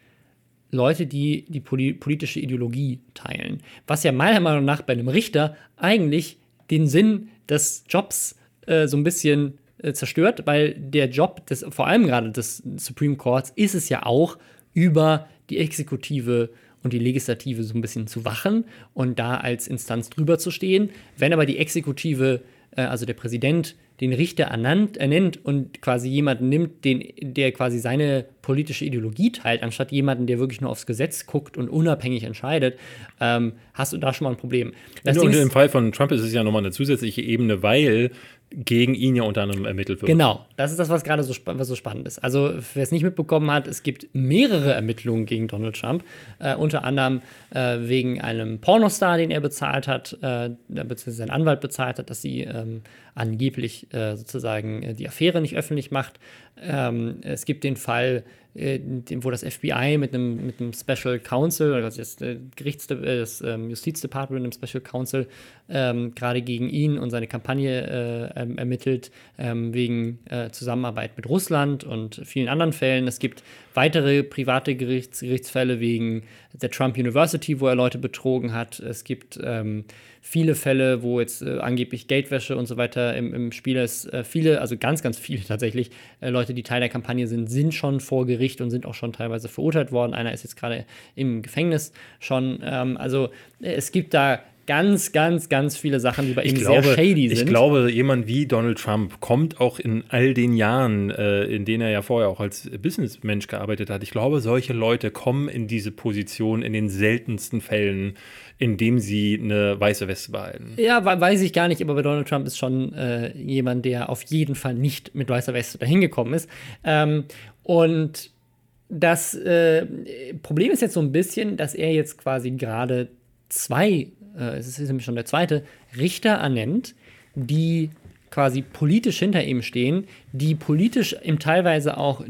Leute, die die poli politische Ideologie teilen. Was ja meiner Meinung nach bei einem Richter eigentlich den Sinn des Jobs äh, so ein bisschen äh, zerstört, weil der Job des, vor allem gerade des Supreme Courts ist es ja auch, über die Exekutive und die Legislative so ein bisschen zu wachen und da als Instanz drüber zu stehen. Wenn aber die Exekutive, äh, also der Präsident, den Richter ernannt, ernennt und quasi jemanden nimmt, den, der quasi seine politische Ideologie teilt, anstatt jemanden, der wirklich nur aufs Gesetz guckt und unabhängig entscheidet, ähm, hast du da schon mal ein Problem. Das und Ding im Fall von Trump ist es ja nochmal eine zusätzliche Ebene, weil gegen ihn ja unter anderem ermittelt wird. Genau, das ist das, was gerade so, was so spannend ist. Also, wer es nicht mitbekommen hat, es gibt mehrere Ermittlungen gegen Donald Trump, äh, unter anderem äh, wegen einem Pornostar, den er bezahlt hat, äh, beziehungsweise sein Anwalt bezahlt hat, dass sie ähm, angeblich äh, sozusagen äh, die Affäre nicht öffentlich macht. Ähm, es gibt den Fall, wo das FBI mit einem, mit einem Special Counsel, oder das, äh, Gerichts, äh, das ähm, Justizdepartment mit einem Special Counsel ähm, gerade gegen ihn und seine Kampagne äh, ähm, ermittelt, ähm, wegen äh, Zusammenarbeit mit Russland und vielen anderen Fällen. Es gibt weitere private Gerichts Gerichtsfälle wegen der Trump University, wo er Leute betrogen hat. Es gibt ähm, viele Fälle, wo jetzt äh, angeblich Geldwäsche und so weiter im, im Spiel ist. Äh, viele, also ganz, ganz viele tatsächlich, äh, Leute, die Teil der Kampagne sind, sind schon vor Gericht und sind auch schon teilweise verurteilt worden. Einer ist jetzt gerade im Gefängnis schon. Ähm, also äh, es gibt da ganz, ganz, ganz viele Sachen, die bei ihm Ich glaube, sehr shady sind. ich glaube, jemand wie Donald Trump kommt auch in all den Jahren, äh, in denen er ja vorher auch als Businessmensch gearbeitet hat. Ich glaube, solche Leute kommen in diese Position in den seltensten Fällen, indem sie eine weiße Weste behalten. Ja, we- weiß ich gar nicht, aber bei Donald Trump ist schon äh, jemand, der auf jeden Fall nicht mit weißer Weste dahin gekommen ist. Ähm, und das äh, Problem ist jetzt so ein bisschen, dass er jetzt quasi gerade zwei, äh, es ist nämlich schon der zweite, Richter ernennt, die quasi politisch hinter ihm stehen, die politisch im teilweise auch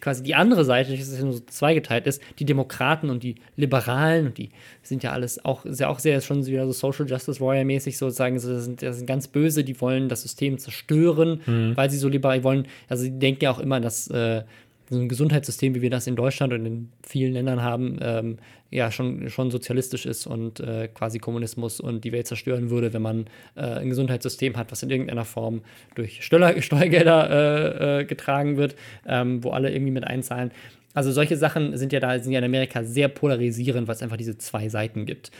quasi die andere Seite, das ist ja nur so zweigeteilt ist, die Demokraten und die Liberalen und die sind ja alles auch sehr, auch sehr schon wieder so Social Justice Warrior mäßig sozusagen, so, das, sind, das sind ganz böse, die wollen das System zerstören, weil sie so liberal wollen, also die denken ja auch immer, dass äh, so ein Gesundheitssystem, wie wir das in Deutschland und in vielen Ländern haben, ähm, ja schon, schon sozialistisch ist und äh, quasi Kommunismus und die Welt zerstören würde, wenn man äh, ein Gesundheitssystem hat, was in irgendeiner Form durch Steuer, Steuergelder äh, äh, getragen wird, ähm, wo alle irgendwie mit einzahlen. Also solche Sachen sind ja da, sind ja in Amerika sehr polarisierend, weil es einfach diese zwei Seiten gibt.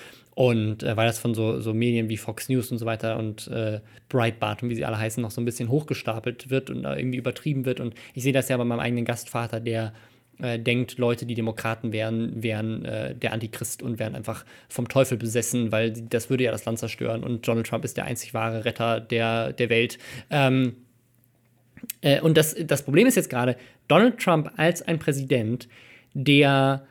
Und äh, weil das von so, so Medien wie Fox News und so weiter und äh, Breitbart und wie sie alle heißen, noch so ein bisschen hochgestapelt wird und da irgendwie übertrieben wird. Und ich sehe das ja bei meinem eigenen Gastvater, der äh, denkt, Leute, die Demokraten wären, wären äh, der Antichrist und wären einfach vom Teufel besessen, weil das würde ja das Land zerstören. Und Donald Trump ist der einzig wahre Retter der, der Welt. Ähm, Äh, und das, das Problem ist jetzt gerade, Donald Trump als ein Präsident, der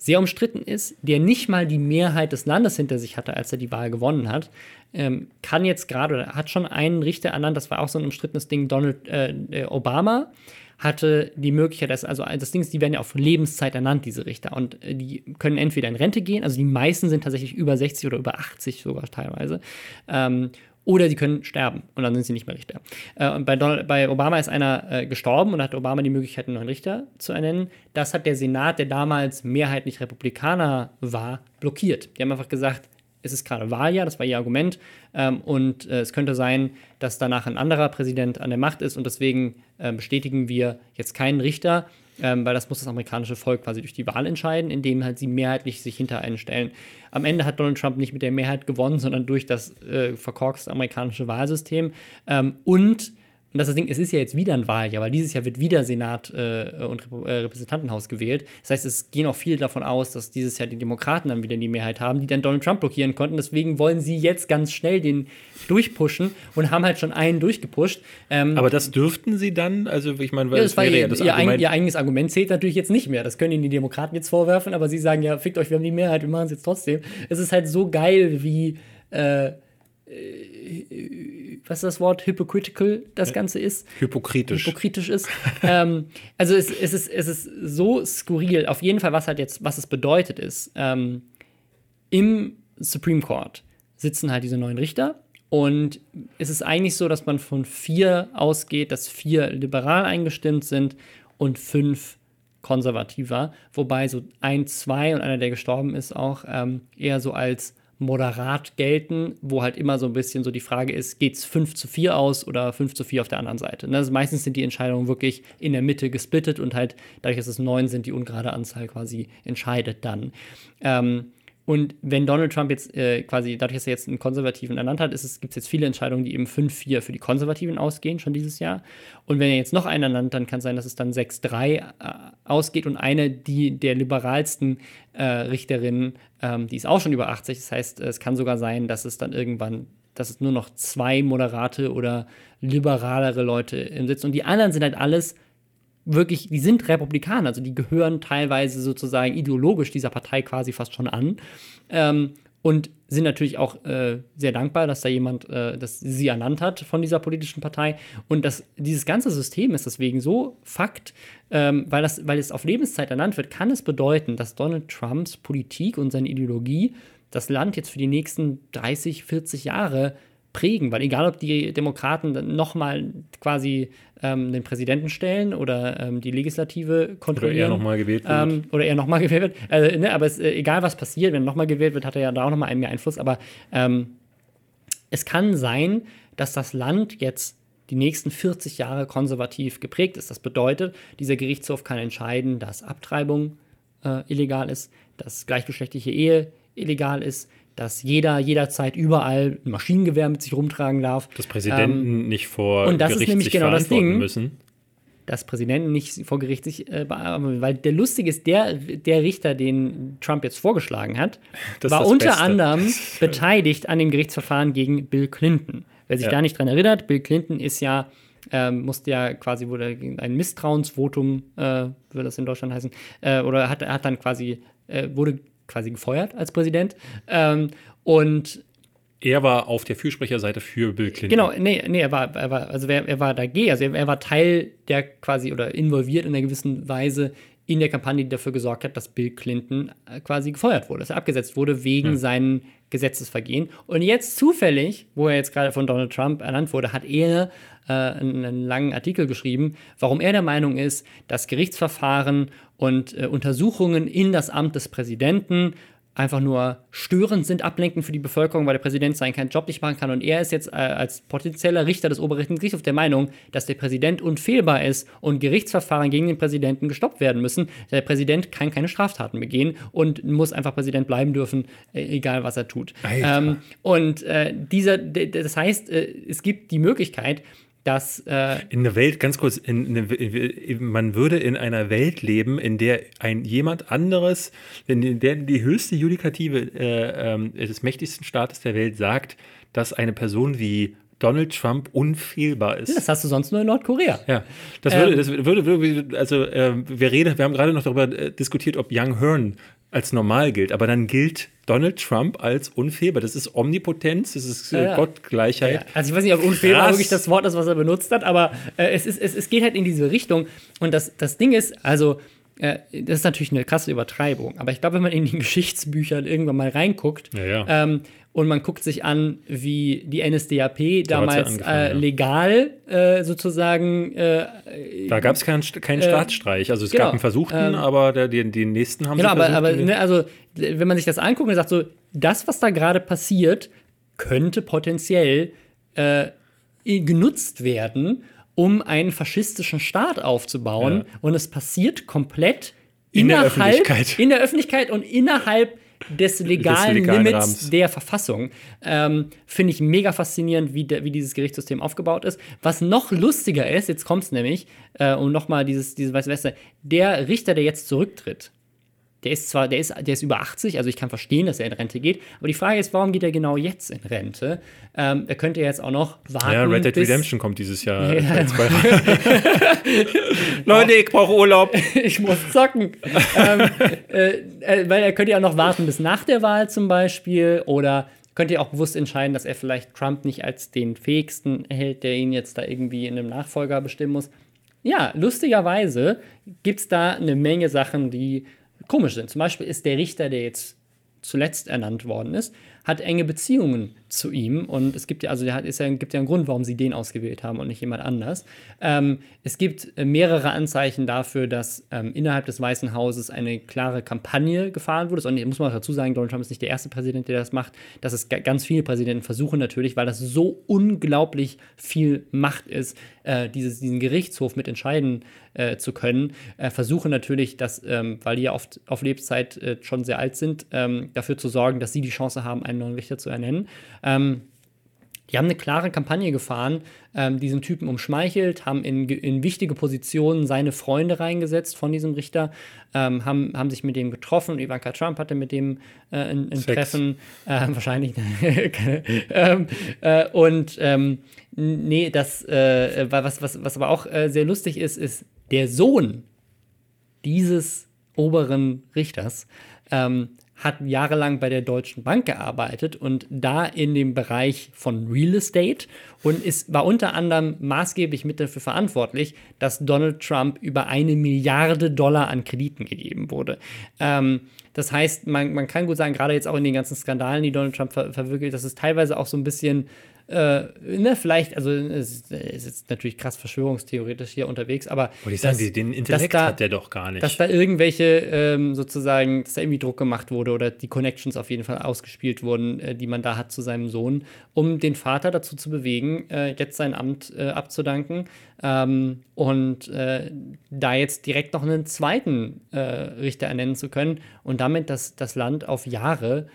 sehr umstritten ist, der nicht mal die Mehrheit des Landes hinter sich hatte, als er die Wahl gewonnen hat, ähm, kann jetzt gerade oder hat schon einen Richter ernannt, das war auch so ein umstrittenes Ding, Donald äh, äh Obama hatte die Möglichkeit, dass, also das Ding ist, die werden ja auf Lebenszeit ernannt, diese Richter. Und äh, die können entweder in Rente gehen, also die meisten sind tatsächlich über 60 oder über 80 sogar teilweise. Ähm, oder sie können sterben und dann sind sie nicht mehr Richter. Äh, bei, Donald, bei, Obama ist einer äh, gestorben und hat Obama die Möglichkeit, einen neuen Richter zu ernennen. Das hat der Senat, der damals mehrheitlich Republikaner war, blockiert. Die haben einfach gesagt, es ist gerade Wahljahr, das war ihr Argument, ähm, und äh, es könnte sein, dass danach ein anderer Präsident an der Macht ist und deswegen äh, bestätigen wir jetzt keinen Richter, ähm, weil das muss das amerikanische Volk quasi durch die Wahl entscheiden, indem halt sie mehrheitlich sich hinter einen stellen. Am Ende hat Donald Trump nicht mit der Mehrheit gewonnen, sondern durch das äh, verkorkste amerikanische Wahlsystem. Ähm, und und das, ist das Ding, es ist ja jetzt wieder ein Wahljahr, weil dieses Jahr wird wieder Senat äh, und Rep äh, Repräsentantenhaus gewählt. Das heißt, es gehen auch viele davon aus, dass dieses Jahr die Demokraten dann wieder die Mehrheit haben, die dann Donald Trump blockieren konnten. Deswegen wollen sie jetzt ganz schnell den durchpushen und haben halt schon einen durchgepusht. Ähm, Aber das dürften sie dann? Also, ich meine, weil ja, das, wäre ihr, ja das ihr, Argument. ihr eigenes Argument zählt natürlich jetzt nicht mehr. Das können ihnen die Demokraten jetzt vorwerfen, aber sie sagen ja, fickt euch, wir haben die Mehrheit, wir machen es jetzt trotzdem. Es ist halt so geil, wie. Äh, was ist das Wort, hypocritical das Ganze ist. Hypokritisch. Hypokritisch ist. ähm, also es, es, ist, es ist so skurril. Auf jeden Fall, was halt jetzt, was es bedeutet ist, ähm, im Supreme Court sitzen halt diese neuen Richter und es ist eigentlich so, dass man von vier ausgeht, dass vier liberal eingestimmt sind und fünf konservativer, wobei so ein, zwei und einer, der gestorben ist, auch ähm, eher so als moderat gelten, wo halt immer so ein bisschen so die Frage ist, geht es 5 zu 4 aus oder 5 zu 4 auf der anderen Seite. Ne? Also meistens sind die Entscheidungen wirklich in der Mitte gesplittet und halt dadurch, dass es 9 sind, die ungerade Anzahl quasi entscheidet dann. Ähm, und wenn Donald Trump jetzt äh, quasi, dadurch, dass er jetzt einen Konservativen ernannt hat, gibt es jetzt viele Entscheidungen, die eben 5-4 für die Konservativen ausgehen, schon dieses Jahr. Und wenn er jetzt noch einen ernannt, dann kann es sein, dass es dann 6-3 äh, ausgeht und eine die der liberalsten äh, Richterinnen, ähm, die ist auch schon über 80. Das heißt, es kann sogar sein, dass es dann irgendwann dass es nur noch zwei moderate oder liberalere Leute im Sitz und die anderen sind halt alles wirklich, die sind Republikaner, also die gehören teilweise sozusagen ideologisch dieser Partei quasi fast schon an. Ähm, und sind natürlich auch äh, sehr dankbar, dass da jemand, äh, dass sie ernannt hat von dieser politischen Partei. Und das, dieses ganze System ist deswegen so Fakt, ähm, weil, das, weil es auf Lebenszeit ernannt wird, kann es bedeuten, dass Donald Trumps Politik und seine Ideologie das Land jetzt für die nächsten 30, 40 Jahre prägen, weil egal ob die Demokraten nochmal quasi ähm, den Präsidenten stellen oder ähm, die Legislative kontrollieren. Oder er nochmal gewählt wird. Ähm, oder er nochmal gewählt wird. Also, ne, aber es, äh, egal was passiert, wenn er nochmal gewählt wird, hat er ja da auch nochmal einen mehr Einfluss. Aber ähm, es kann sein, dass das Land jetzt die nächsten 40 Jahre konservativ geprägt ist. Das bedeutet, dieser Gerichtshof kann entscheiden, dass Abtreibung äh, illegal ist, dass gleichgeschlechtliche Ehe illegal ist, dass jeder jederzeit überall ein Maschinengewehr mit sich rumtragen darf. Dass Präsidenten ähm, nicht vor und das Gericht ist nämlich sich genau das Ding, müssen. Dass Präsidenten nicht vor Gericht sich äh, weil der lustige ist, der, der Richter, den Trump jetzt vorgeschlagen hat, das war unter Beste. anderem beteiligt an dem Gerichtsverfahren gegen Bill Clinton. Wer sich ja. da nicht dran erinnert, Bill Clinton ist ja ähm, musste ja quasi, wurde ein Misstrauensvotum, äh, würde das in Deutschland heißen, äh, oder hat, hat dann quasi, äh, wurde quasi gefeuert als Präsident. Ähm, und er war auf der Fürsprecherseite für Bill Clinton. Genau, nee, nee, er war, er war, also er, er war dagegen, also er, er, war Teil der quasi oder involviert in einer gewissen Weise in der Kampagne, die dafür gesorgt hat, dass Bill Clinton äh, quasi gefeuert wurde, dass er abgesetzt wurde wegen hm. seinen Gesetzesvergehen. Und jetzt zufällig, wo er jetzt gerade von Donald Trump ernannt wurde, hat er äh, einen, einen, langen Artikel geschrieben, warum er der Meinung ist, dass Gerichtsverfahren und äh, Untersuchungen in das Amt des Präsidenten einfach nur störend sind, ablenkend für die Bevölkerung, weil der Präsident seinen keinen Job nicht machen kann. Und er ist jetzt äh, als potenzieller Richter des Oberrichten Gerichtshofs der Meinung, dass der Präsident unfehlbar ist und Gerichtsverfahren gegen den Präsidenten gestoppt werden müssen. Der Präsident kann keine Straftaten begehen und muss einfach Präsident bleiben dürfen, äh, egal was er tut. Ähm, und äh, dieser, das heißt, äh, es gibt die Möglichkeit, dass äh in der Welt ganz kurz in, in, man würde in einer Welt leben, in der ein jemand anderes, in der die höchste Judikative äh, äh, des mächtigsten Staates der Welt sagt, dass eine Person wie Donald Trump unfehlbar ist. Das hast du sonst nur in Nordkorea. Ja, das würde, ähm, das würde, würde also äh, wir reden, wir haben gerade noch darüber äh, diskutiert, ob Young Hearn als normal gilt, aber dann gilt Donald Trump als unfehlbar. Das ist Omnipotenz, das ist äh, ja, Gottgleichheit. Ja. Also ich weiß nicht, ob unfehlbar wirklich das Wort ist, was er benutzt hat, aber äh, es, ist, es, es geht halt in diese Richtung. Und das, das Ding ist, also äh, das ist natürlich eine krasse Übertreibung, aber ich glaube, wenn man in den Geschichtsbüchern irgendwann mal reinguckt ja, ähm, und man guckt sich an, wie die NSDAP damals äh, legal äh, sozusagen. Äh, da gab es keinen, keinen äh, Staatsstreich. Also es genau, gab einen versuchten, ähm, aber der, die, die nächsten haben Genau, aber, aber ne, also wenn man sich das anguckt und sagt so, das, was da gerade passiert, könnte potenziell äh, genutzt werden, um einen faschistischen Staat aufzubauen. Ja. Und es passiert komplett in der Öffentlichkeit. In der Öffentlichkeit und innerhalb des legalen, des legalen Limits Rahmens. der Verfassung. Ähm, Finde ich mega faszinierend, wie, de, wie dieses Gerichtssystem aufgebaut ist. Was noch lustiger ist, jetzt kommt es nämlich, äh, um nochmal dieses, dieses weiße Weste, der Richter, der jetzt zurücktritt, der ist zwar, der ist, der ist über 80, also ich kann verstehen, dass er in Rente geht, aber die Frage ist, warum geht er genau jetzt in Rente? Ähm, er könnte jetzt auch noch warten. Ja, Red Dead Redemption kommt dieses Jahr. Ja. Leute, ich brauche Urlaub. ich muss zocken. ähm, äh, äh, weil er könnte ja auch noch warten bis nach der Wahl zum Beispiel oder könnte ja auch bewusst entscheiden, dass er vielleicht Trump nicht als den fähigsten hält, der ihn jetzt da irgendwie in einem Nachfolger bestimmen muss. Ja, lustigerweise gibt es da eine Menge Sachen, die komisch sind. Zum Beispiel ist der Richter, der jetzt zuletzt ernannt worden ist, hat enge Beziehungen zu ihm und es gibt ja, also der ist ja, gibt ja einen Grund, warum sie den ausgewählt haben und nicht jemand anders. Ähm, es gibt mehrere Anzeichen dafür, dass ähm, innerhalb des Weißen Hauses eine klare Kampagne gefahren wurde. Und muss man dazu sagen, Donald Trump ist nicht der erste Präsident, der das macht. Dass es ganz viele Präsidenten versuchen natürlich, weil das so unglaublich viel Macht ist, äh, dieses, diesen Gerichtshof mit entscheiden äh, zu können, äh, versuchen natürlich, dass, ähm, weil die ja oft auf Lebenszeit äh, schon sehr alt sind, ähm, dafür zu sorgen, dass sie die Chance haben, einen neuen Richter zu ernennen. Ähm, die haben eine klare Kampagne gefahren, ähm, diesen Typen umschmeichelt, haben in, in, wichtige Positionen seine Freunde reingesetzt von diesem Richter, ähm, haben, haben sich mit dem getroffen. Ivanka Trump hatte mit dem äh, ein, ein Treffen, äh, wahrscheinlich. ähm, äh, und ähm, nee, das, äh, was, was, was aber auch äh, sehr lustig ist, ist der Sohn dieses oberen Richters. Hat jahrelang bei der Deutschen Bank gearbeitet und da in dem Bereich von Real Estate und ist, war unter anderem maßgeblich mit dafür verantwortlich, dass Donald Trump über eine Milliarde Dollar an Krediten gegeben wurde. Ähm, das heißt, man, man kann gut sagen, gerade jetzt auch in den ganzen Skandalen, die Donald Trump ver verwirklicht, dass es teilweise auch so ein bisschen äh, ne, vielleicht, also es ist jetzt natürlich krass verschwörungstheoretisch hier unterwegs, aber. Wollte ich sagen, dass, den Intellekt da, hat der doch gar nicht. Dass da irgendwelche ähm, sozusagen, dass da irgendwie Druck gemacht wurde oder die Connections auf jeden Fall ausgespielt wurden, äh, die man da hat zu seinem Sohn, um den Vater dazu zu bewegen, äh, jetzt sein Amt äh, abzudanken ähm, und äh, da jetzt direkt noch einen zweiten äh, Richter ernennen zu können und damit das, das Land auf Jahre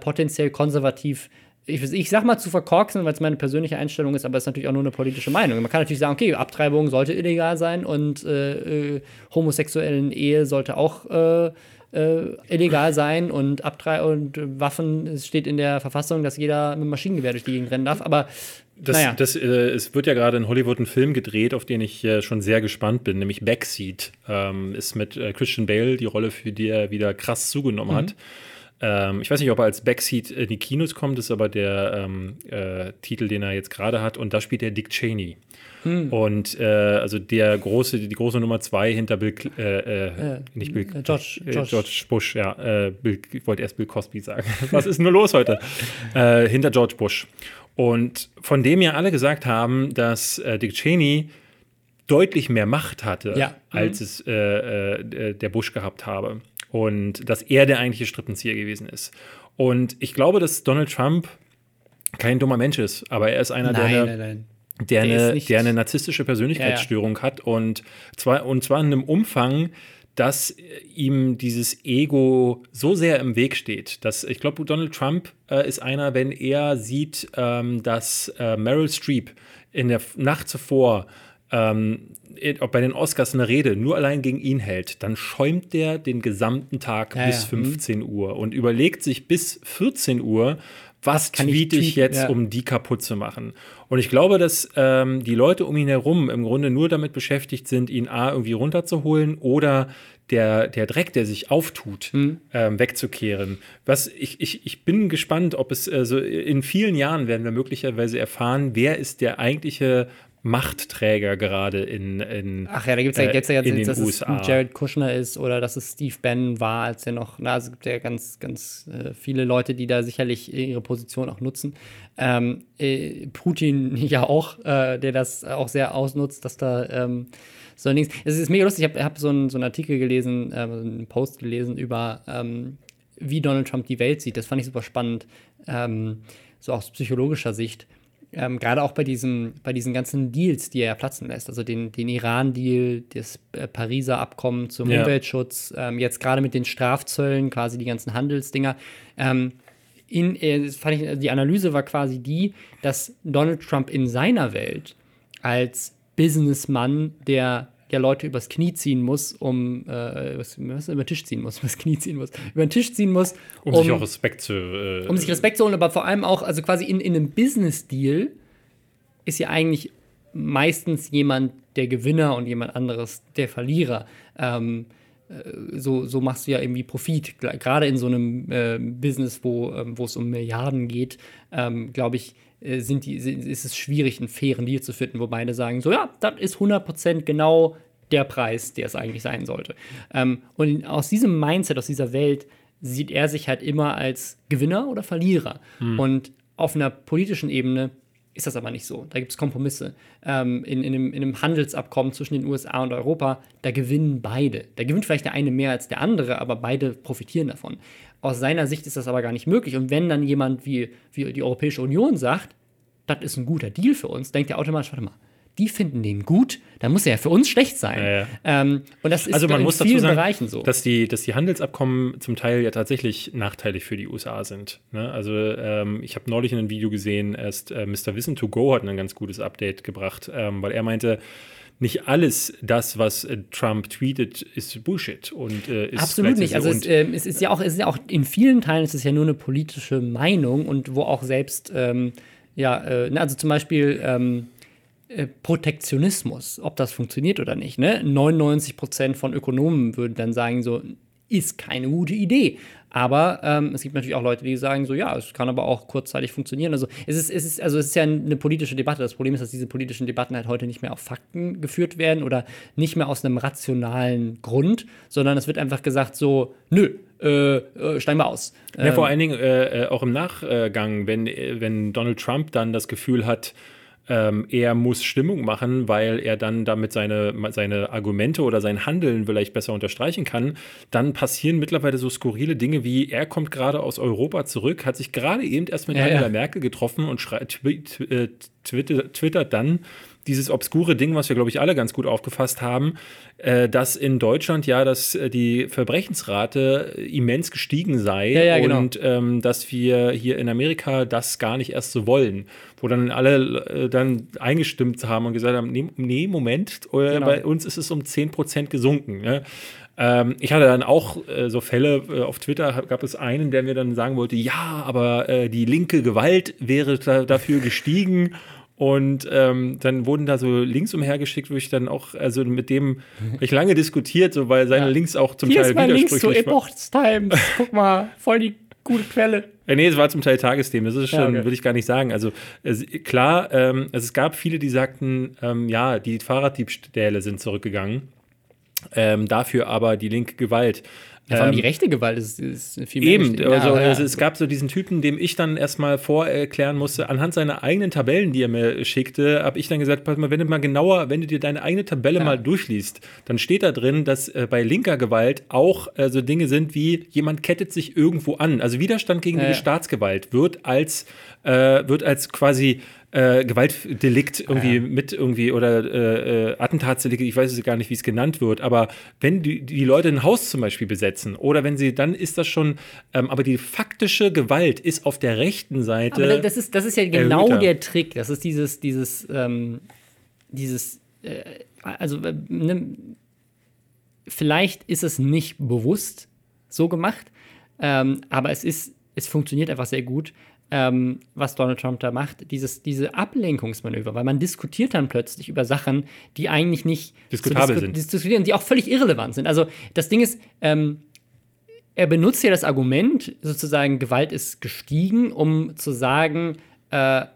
potenziell konservativ ich, ich sag mal zu verkorksen, weil es meine persönliche Einstellung ist, aber es ist natürlich auch nur eine politische Meinung. Man kann natürlich sagen, okay, Abtreibung sollte illegal sein und äh, äh, homosexuellen Ehe sollte auch äh, äh, illegal sein und Abtrei und Waffen, es steht in der Verfassung, dass jeder mit Maschinengewehr durch die Gegend rennen darf, aber das, naja. das, äh, es wird ja gerade in Hollywood ein Film gedreht, auf den ich äh, schon sehr gespannt bin, nämlich Backseat. Ähm, ist mit äh, Christian Bale die Rolle, für die er wieder krass zugenommen mhm. hat. Ähm, ich weiß nicht, ob er als Backseat in die Kinos kommt, ist aber der ähm, äh, Titel, den er jetzt gerade hat. Und da spielt er Dick Cheney. Hm. Und äh, also der große, die große Nummer zwei hinter Bill, äh, äh, nicht Bill, äh, George, äh, George. George Bush, ja, Bill, ich wollte erst Bill Cosby sagen. Was ist nur los heute? hinter George Bush. Und von dem ja alle gesagt haben, dass Dick Cheney deutlich mehr Macht hatte, ja. als mhm. es der Bush gehabt habe und dass er der eigentliche Strippenzieher gewesen ist. Und ich glaube, dass Donald Trump kein dummer Mensch ist, aber er ist einer, nein, der, eine, nein, nein. Der, eine, der eine narzisstische Persönlichkeitsstörung ja, ja. hat und zwar, und zwar in einem Umfang, dass ihm dieses Ego so sehr im Weg steht. Dass, ich glaube, Donald Trump äh, ist einer, wenn er sieht, ähm, dass äh, Meryl Streep in der Nacht zuvor ähm, bei den Oscars eine Rede nur allein gegen ihn hält, dann schäumt der den gesamten Tag ja, bis ja. 15 mhm. Uhr und überlegt sich bis 14 Uhr, was kann ich tweete ich tweeten, jetzt, ja. um die kaputt zu machen? Und ich glaube, dass ähm, die Leute um ihn herum im Grunde nur damit beschäftigt sind, ihn A, irgendwie runterzuholen oder der, der Dreck, der sich auftut, Hm. ähm, wegzukehren. Was ich, ich, ich bin gespannt, ob es also in vielen Jahren werden wir möglicherweise erfahren, wer ist der eigentliche Machtträger gerade in, in Ach ja, da gibt es ja, äh, gibt's ja in den jetzt, dass USA. es Jared Kushner ist oder dass es Steve Bannon war, als er noch, na, also es gibt ja ganz, ganz äh, viele Leute, die da sicherlich ihre Position auch nutzen. Ähm, äh, Putin ja auch, äh, der das auch sehr ausnutzt, dass da ähm, so ein Dings. Es ist mega lustig, ich habe hab so, einen- so einen Artikel gelesen, äh, einen Post gelesen über ähm, wie Donald Trump die Welt sieht. Das fand ich super spannend, ähm, so aus psychologischer Sicht. Ähm, Gerade auch bei, diesem, bei diesen ganzen Deals, die er ja platzen lässt. Also den, den Iran-Deal, das äh, Pariser Abkommen zum Ja. Umweltschutz, ähm, jetzt gerade mit den Strafzöllen, quasi die ganzen Handelsdinger. Ähm, in, äh, fand ich, die Analyse war quasi die, dass Donald Trump in seiner Welt als Businessmann, der ja Leute übers Knie ziehen muss, um äh, was, was über den Tisch ziehen muss, übers Knie ziehen muss, über den Tisch ziehen muss, um, sich auch Respekt zu. Äh, um sich Respekt zu holen, aber vor allem auch, also quasi in, in einem Business-Deal ist ja eigentlich meistens jemand der Gewinner und jemand anderes der Verlierer. Ähm, äh, so, so machst du ja irgendwie Profit. Gerade in so einem äh, Business, wo, ähm, es um Milliarden geht, ähm, glaube ich, sind die, ist es schwierig, einen fairen Deal zu finden, wo beide sagen, so ja, das ist 100% genau der Preis, der es eigentlich sein sollte. Ähm, und aus diesem Mindset, aus dieser Welt, sieht er sich halt immer als Gewinner oder Verlierer. Und auf einer politischen Ebene ist das aber nicht so. Da gibt es Kompromisse. Ähm, in, in, einem, in einem Handelsabkommen zwischen den USA und Europa, da gewinnen beide. Da gewinnt vielleicht der eine mehr als der andere, aber beide profitieren davon. Aus seiner Sicht ist das aber gar nicht möglich. Und wenn dann jemand wie, wie die Europäische Union sagt, das ist ein guter Deal für uns, denkt er automatisch, warte mal, die finden den gut, dann muss er ja für uns schlecht sein. Ja, ja. Ähm, und das ist also man in muss dazu vielen sagen, Bereichen so. dass die, dass die Handelsabkommen zum Teil ja tatsächlich nachteilig für die USA sind. Ne? Also ähm, ich habe neulich in einem Video gesehen, erst äh, Mr. Wissen to Go hat ein ganz gutes Update gebracht, ähm, weil er meinte, nicht alles das, was äh, Trump tweetet, ist Bullshit und äh, ist Absolut nicht. Also es, ähm, es ist ja auch, es ist ja auch in vielen Teilen ist es ja nur eine politische Meinung und wo auch selbst, ähm, ja, äh, na, also zum Beispiel ähm, äh, Protektionismus, ob das funktioniert oder nicht. Ne? 99 Prozent von Ökonomen würden dann sagen, so ist keine gute Idee. Aber ähm, es gibt natürlich auch Leute, die sagen so, ja, es kann aber auch kurzzeitig funktionieren. Also es ist, es ist, also es ist ja eine politische Debatte. Das Problem ist, dass diese politischen Debatten halt heute nicht mehr auf Fakten geführt werden oder nicht mehr aus einem rationalen Grund, sondern es wird einfach gesagt so, nö, äh, äh, steigen wir aus. Ja, vor allen Dingen äh, äh, auch im Nachgang, wenn, äh, wenn Donald Trump dann das Gefühl hat, ähm, er muss Stimmung machen, weil er dann damit seine, seine Argumente oder sein Handeln vielleicht besser unterstreichen kann, dann passieren mittlerweile so skurrile Dinge wie, er kommt gerade aus Europa zurück, hat sich gerade eben erst mit Ja, Angela ja. Merkel getroffen und schrei- twi- tw- äh, twittert, twittert dann dieses obskure Ding, was wir, glaube ich, alle ganz gut aufgefasst haben, äh, dass in Deutschland ja dass äh, die Verbrechensrate immens gestiegen sei Ja, ja, genau. und ähm, dass wir hier in Amerika das gar nicht erst so wollen. Wo dann alle äh, dann eingestimmt haben und gesagt haben, nee, nee Moment, äh, Genau. bei uns ist es um 10% gesunken. Ne? Ähm, ich hatte dann auch äh, so Fälle äh, auf Twitter, gab es einen, der mir dann sagen wollte, ja, aber äh, die linke Gewalt wäre da, dafür gestiegen. Und ähm, dann wurden da so Links umhergeschickt, wo ich dann auch, also mit dem ich lange diskutiert, so weil seine Ja. Links auch zum Hier Teil ist mein Link zu. Epoch Times. Guck mal, voll die gute Quelle. Äh, nee, es war zum Teil Tagesthemen, das ist schon, Ja, okay. würde ich gar nicht sagen. Also es, klar, ähm, es gab viele, die sagten, ähm, ja, die Fahrraddiebstähle sind zurückgegangen, ähm, dafür aber die linke Gewalt. Ja, vor allem Ähm, die rechte Gewalt ist, ist viel mehr. Eben, also Ja, ja. Es, gab so diesen Typen, dem ich dann erstmal vorerklären musste, anhand seiner eigenen Tabellen, die er mir schickte, habe ich dann gesagt, pass mal, wenn du mal genauer, wenn du dir deine eigene Tabelle mal durchliest, dann steht da drin, dass äh, bei linker Gewalt auch äh, so Dinge sind wie, jemand kettet sich irgendwo an. Also Widerstand gegen die. Staatsgewalt wird als, äh, wird als quasi äh, Gewaltdelikt irgendwie Ja. mit irgendwie oder äh, äh, Attentatsdelikt, ich weiß es gar nicht, wie es genannt wird, aber wenn die, die Leute ein Haus zum Beispiel besetzen oder wenn sie, dann ist das schon, ähm, aber die faktische Gewalt ist auf der rechten Seite. Aber das ist, das ist ja genau erhöhter. der Trick. Das ist dieses, dieses, ähm, dieses, äh, also äh, ne, vielleicht ist es nicht bewusst so gemacht, ähm, aber es ist, es funktioniert einfach sehr gut. Ähm, was Donald Trump da macht, dieses, diese Ablenkungsmanöver, weil man diskutiert dann plötzlich über Sachen, die eigentlich nicht Diskutabel disku sind. diskutieren, die auch völlig irrelevant sind. Also das Ding ist, ähm, er benutzt ja das Argument, sozusagen, Gewalt ist gestiegen, um zu sagen, äh,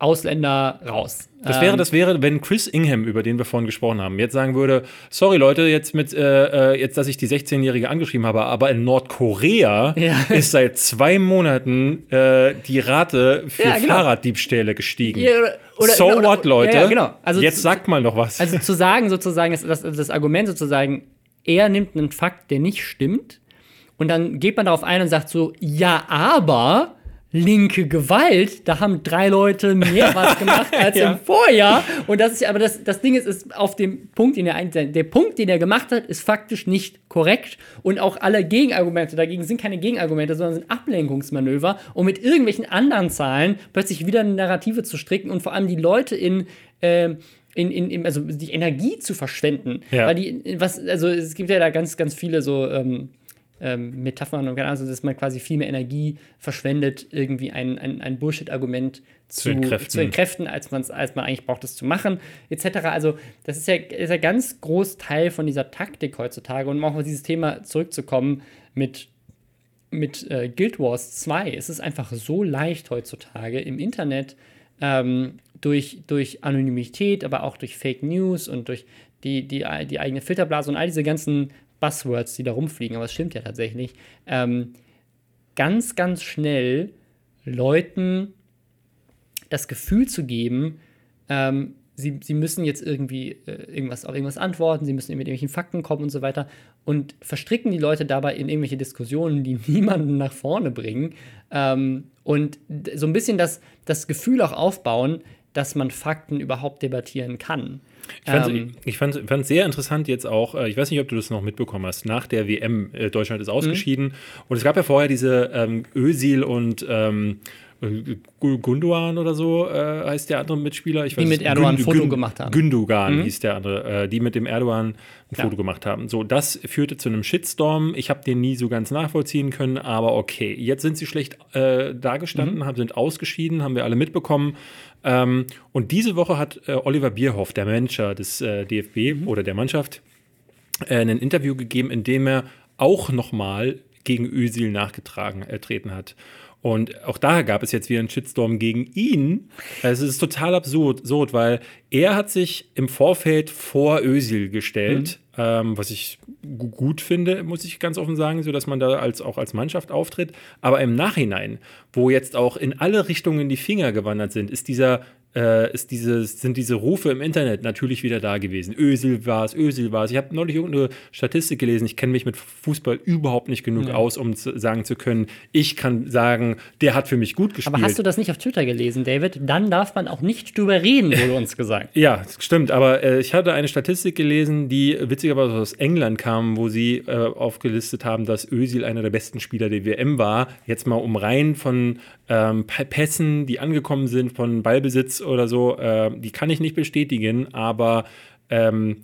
Ausländer raus. Das wäre, Ähm, das wäre, wenn Chris Ingham, über den wir vorhin gesprochen haben, jetzt sagen würde, sorry Leute, jetzt mit, äh, äh, jetzt, dass ich die 16-Jährige angeschrieben habe, aber in Nordkorea Ja. ist seit zwei Monaten äh, die Rate für Ja, genau. Fahrraddiebstähle gestiegen. Ja, oder- so oder- what, Leute? Ja, genau. Also jetzt zu- sagt mal noch was. Also zu sagen sozusagen, das, das, das Argument sozusagen, er nimmt einen Fakt, der nicht stimmt, und dann geht man darauf ein und sagt so, ja, aber linke Gewalt, da haben drei Leute mehr was gemacht als Ja. im Vorjahr. Und das ist aber das, das Ding ist, ist auf dem Punkt, den er ein, der Punkt, den er gemacht hat, ist faktisch nicht korrekt. Und auch alle Gegenargumente dagegen sind keine Gegenargumente, sondern sind Ablenkungsmanöver, um mit irgendwelchen anderen Zahlen plötzlich wieder eine Narrative zu stricken und vor allem die Leute in in, in, in, also die Energie zu verschwenden. Ja. Weil die, was, also es gibt ja da ganz, ganz viele so ähm, ähm, Metaphern und keine Ahnung, also dass man quasi viel mehr Energie verschwendet, irgendwie ein, ein, ein Bullshit-Argument zu, entkräften. zu entkräften, als, man's, als man eigentlich braucht, es zu machen, etc. Also, das ist ja, ist ja ganz groß Teil von dieser Taktik heutzutage. Und um auch auf dieses Thema zurückzukommen mit mit äh, Guild Wars 2 ist es einfach so leicht heutzutage im Internet ähm, durch, durch Anonymität, aber auch durch Fake News und durch die, die, die eigene Filterblase und all diese ganzen Buzzwords, die da rumfliegen, aber es stimmt ja tatsächlich, ähm, ganz, ganz schnell Leuten das Gefühl zu geben, ähm, sie, sie müssen jetzt irgendwie äh, irgendwas auf irgendwas antworten, sie müssen mit irgendwelchen Fakten kommen und so weiter und verstricken die Leute dabei in irgendwelche Diskussionen, die niemanden nach vorne bringen ähm, und so ein bisschen das, das Gefühl auch aufbauen, dass man Fakten überhaupt debattieren kann. Ich fand Ähm, ich fand, fand sehr interessant jetzt auch, äh, ich weiß nicht, ob du das noch mitbekommen hast, nach der WM, äh, Deutschland ist Mhm. ausgeschieden und es gab ja vorher diese ähm, Özil und ähm, äh, Gundogan oder so äh, heißt der andere Mitspieler. Ich Die mit Erdogan ein Foto gemacht haben. Gündogan Mhm. hieß der andere, äh, die mit dem Erdogan ein Ja. Foto gemacht haben. So, das führte zu einem Shitstorm. Ich habe den nie so ganz nachvollziehen können, aber okay. Jetzt sind sie schlecht äh, dagestanden, Mhm. haben, sind ausgeschieden, haben wir alle mitbekommen. Ähm, und diese Woche hat äh, Oliver Bierhoff, der Manager des äh, DFB Mhm. oder der Mannschaft, äh, ein Interview gegeben, in dem er auch nochmal gegen Özil nachgetragen äh, hat. Und auch da gab es jetzt wieder einen Shitstorm gegen ihn. Es ist total absurd, absurd, weil er hat sich im Vorfeld vor Özil gestellt, ähm, was ich gu- gut finde, muss ich ganz offen sagen, so dass man da als, auch als Mannschaft auftritt. Aber im Nachhinein, wo jetzt auch in alle Richtungen die Finger gewandert sind, ist dieser äh, ist dieses, sind diese Rufe im Internet natürlich wieder da gewesen. Ösel war es, Ösel war es. Ich habe neulich irgendeine Statistik gelesen. Ich kenne mich mit Fußball überhaupt nicht genug aus, um zu, sagen zu können, ich kann sagen, der hat für mich gut gespielt. aber hast du das nicht auf Twitter gelesen, David? Dann darf man auch nicht drüber reden, wurde uns gesagt. Ja, stimmt. Aber äh, ich hatte eine Statistik gelesen, die witzigerweise aus England kam, wo sie äh, aufgelistet haben, dass Özil einer der besten Spieler der WM war. Jetzt mal um rein von ähm, Pässen, die angekommen sind, von Ballbesitz oder so. Äh, die kann ich nicht bestätigen, aber ähm,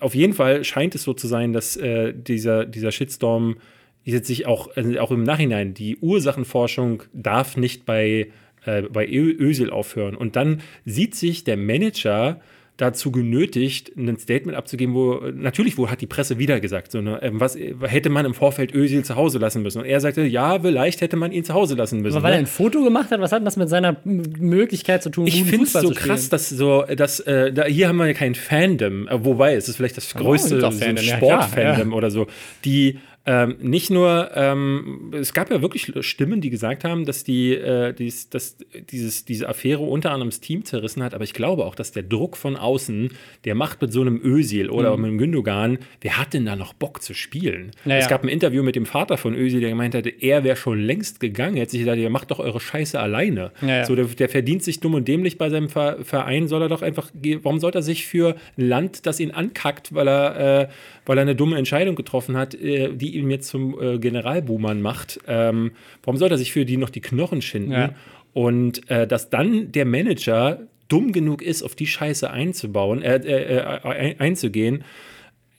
auf jeden Fall scheint es so zu sein, dass äh, dieser, dieser Shitstorm jetzt sich auch, also auch im Nachhinein, die Ursachenforschung darf nicht bei, äh, bei Ösel aufhören. Und dann sieht sich der Manager dazu genötigt, ein Statement abzugeben, wo natürlich, wo hat die Presse wieder gesagt, so, ne, ähm, was hätte man im Vorfeld Özil zu Hause lassen müssen? Und er sagte, ja, vielleicht hätte man ihn zu Hause lassen müssen. Aber weil er ne? ein Foto gemacht hat, was hat denn das mit seiner Möglichkeit zu tun, Ich finde es so krass, dass so, dass äh, da, hier haben wir ja kein Fandom, äh, wobei es ist vielleicht das größte auch so ein Fandom, ja, Sportfandom oder so, die ähm, nicht nur, ähm, es gab ja wirklich Stimmen, die gesagt haben, dass die, äh, dies, dass dieses, diese Affäre unter anderem das Team zerrissen hat, aber ich glaube auch, dass der Druck von außen, der macht mit so einem Özil oder Mhm. mit einem Gündogan, wer hat denn da noch Bock zu spielen? Ja, es gab ein Interview mit dem Vater von Özil, der gemeint hatte, er wäre schon längst gegangen, er hat sich gesagt, ihr macht doch eure Scheiße alleine. Ja, ja. So, der, der verdient sich dumm und dämlich bei seinem Ver- Verein, soll er doch einfach, warum sollte er sich für ein Land, das ihn ankackt, weil er, äh, weil er eine dumme Entscheidung getroffen hat, äh, die ihn jetzt zum äh, Generalbuhmann macht, ähm, warum sollte er sich für die noch die Knochen schinden? Ja. Und äh, dass dann der Manager dumm genug ist, auf die Scheiße einzubauen, äh, äh, äh, ein- einzugehen,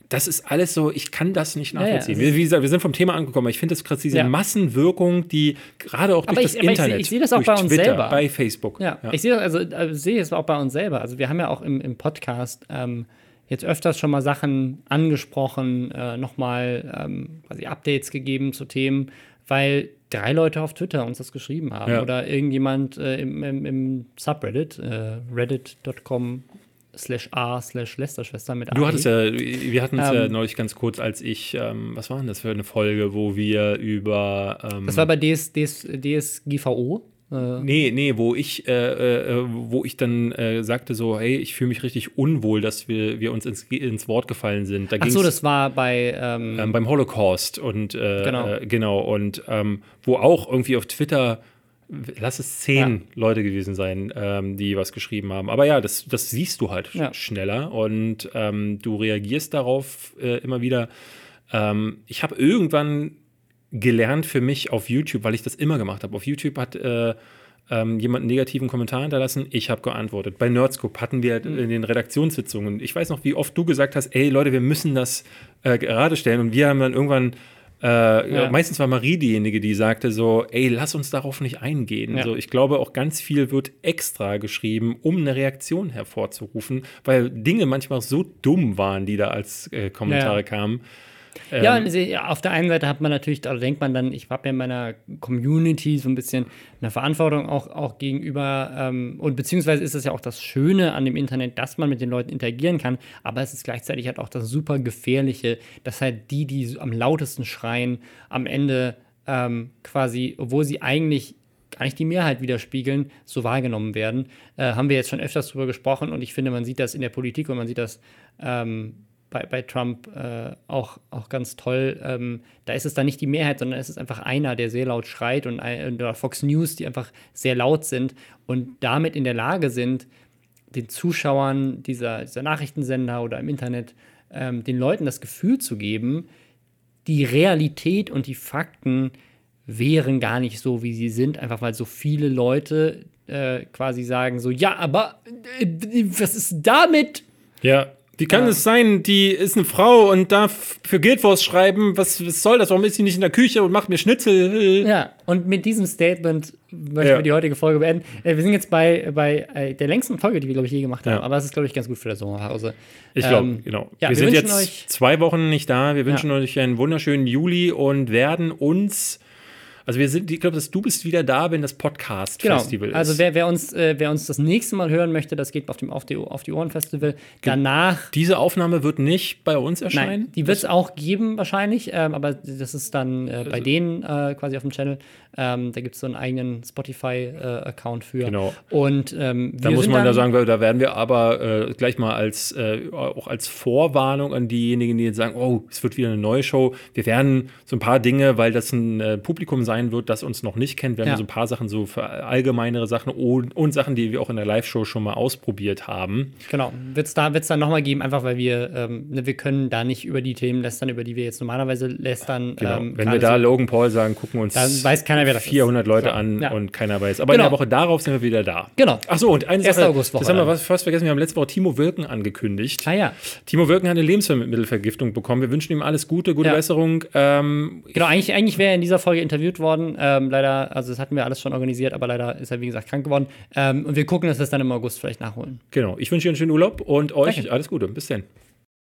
das ist alles so, ich kann das nicht Ja, ja, nachvollziehen. es wir, wie gesagt, wir sind vom Thema angekommen, ich finde das gerade diese Ja. Massenwirkung, die gerade auch durch das ich- ich sehe- Internet, ich sehe das auch durch bei uns Twitter, selber. bei Facebook. Ja, ich sehe das, also ich sehe es auch bei uns selber. Also wir haben ja auch im, im Podcast ähm, jetzt öfters schon mal Sachen angesprochen, äh, nochmal ähm, quasi Updates gegeben zu Themen, weil drei Leute auf Twitter uns das geschrieben haben Ja. oder irgendjemand äh, im, im, im Subreddit, äh, reddit.com slash a slash Lästerschwester mit Du AE. hattest ja, wir hatten es ja Ähm, neulich ganz kurz, als ich, ähm, was war denn das für eine Folge, wo wir über. Ähm, Das war bei DS, DS, DSGVO. Äh, Nee, nee, wo ich, äh, äh, wo ich dann äh, sagte so, hey, ich fühle mich richtig unwohl, dass wir, wir uns ins, ins Wort gefallen sind. Da ach so, das war bei. Ähm, ähm, beim Holocaust und äh, Genau. äh, genau und ähm, wo auch irgendwie auf Twitter lass es zehn Leute gewesen sein, ähm, die was geschrieben haben. Aber ja, das, das siehst du halt Ja. schneller und ähm, du reagierst darauf äh, immer wieder. Ähm, ich habe irgendwann gelernt für mich auf YouTube, weil ich das immer gemacht habe. Auf YouTube hat äh, ähm, jemand einen negativen Kommentar hinterlassen, ich habe geantwortet. Bei Nerdscope hatten wir Mhm. in den Redaktionssitzungen, ich weiß noch, wie oft du gesagt hast, ey Leute, wir müssen das äh, gerade stellen. Und wir haben dann irgendwann, äh, Ja. meistens war Marie diejenige, die sagte so, ey, lass uns darauf nicht eingehen. Ja. So, ich glaube, auch ganz viel wird extra geschrieben, um eine Reaktion hervorzurufen, weil Dinge manchmal so dumm waren, die da als äh, Kommentare Ja. kamen. Ja, Ähm, sie- auf der einen Seite hat man natürlich, da denkt man dann, ich habe ja in meiner Community so ein bisschen eine Verantwortung auch, auch gegenüber, ähm, und beziehungsweise ist es ja auch das Schöne an dem Internet, dass man mit den Leuten interagieren kann, aber es ist gleichzeitig halt auch das super Gefährliche, dass halt die, die am lautesten schreien, am Ende ähm, quasi, obwohl sie eigentlich gar nicht die Mehrheit widerspiegeln, so wahrgenommen werden. Äh, haben wir jetzt schon öfters drüber gesprochen und ich finde, man sieht das in der Politik und man sieht das ähm, bei, bei Trump äh, auch, auch ganz toll. Ähm, da ist es dann nicht die Mehrheit, sondern es ist einfach einer, der sehr laut schreit und oder Fox News, die einfach sehr laut sind und damit in der Lage sind, den Zuschauern dieser, dieser Nachrichtensender oder im Internet ähm, den Leuten das Gefühl zu geben, die Realität und die Fakten wären gar nicht so, wie sie sind, einfach weil so viele Leute äh, quasi sagen so, ja, aber äh, was ist damit? Ja. Wie kann Ja. es sein, die ist eine Frau und darf für Guildwurst schreiben? Was, was soll das? Warum ist sie nicht in der Küche und macht mir Schnitzel? Ja, und mit diesem Statement möchten Ja. wir die heutige Folge beenden. Äh, wir sind jetzt bei, bei äh, der längsten Folge, die wir, glaube ich, je gemacht haben. Ja. Aber es ist, glaube ich, ganz gut für das Sommerpause. Ich glaube, Ähm, genau. Wir, wir, sind jetzt zwei Wochen nicht da. Wir wünschen euch einen wunderschönen Juli und werden uns. Also wir sind, ich glaube, dass du bist wieder da, wenn das Genau. Podcast-Festival ist. Also wer, wer, uns, äh, wer uns das nächste Mal hören möchte, das geht auf dem Auf die, auf die Ohren Festival. Danach Diese Aufnahme wird nicht bei uns erscheinen. Nein, die wird es auch geben wahrscheinlich, ähm, aber das ist dann äh, bei denen äh, quasi auf dem Channel. Ähm, da gibt es so einen eigenen Spotify-Account für. Genau. Und ähm, Da muss man dann, da sagen, da werden wir aber äh, gleich mal als äh, auch als Vorwarnung an diejenigen, die jetzt sagen, oh, es wird wieder eine neue Show. Wir werden so ein paar Dinge, weil das ein äh, Publikum sein wird, das uns noch nicht kennt, werden Ja. wir so ein paar Sachen so für allgemeinere Sachen und, und Sachen, die wir auch in der Live-Show schon mal ausprobiert haben. Genau, wird es da, wird's dann nochmal geben, einfach weil wir, ähm, ne, wir können da nicht über die Themen lästern, über die wir jetzt normalerweise lästern. Genau. Ähm, Wenn wir da so- Logan Paul sagen, gucken uns Dann weiß keiner, wer das ist. 400 Leute So, an ja. und keiner weiß. Aber Genau. in der Woche darauf sind wir wieder da. Genau. Ach so, und eine 1. Sache, Augustwoche das haben wir dann. was- fast vergessen, wir haben letzte Woche Timo Wilken angekündigt. Ah ja, Timo Wilken hat eine Lebensmittelvergiftung bekommen. Wir wünschen ihm alles Gute, gute Ja. Besserung. Ähm, genau, eigentlich, eigentlich wäre er in dieser Folge interviewt worden. Ähm, leider, also das hatten wir alles schon organisiert, aber leider ist er, wie gesagt, krank geworden. Ähm, und wir gucken, dass wir es dann im August vielleicht nachholen. genau. Ich wünsche dir einen schönen Urlaub und euch Danke. alles Gute. Bis dann.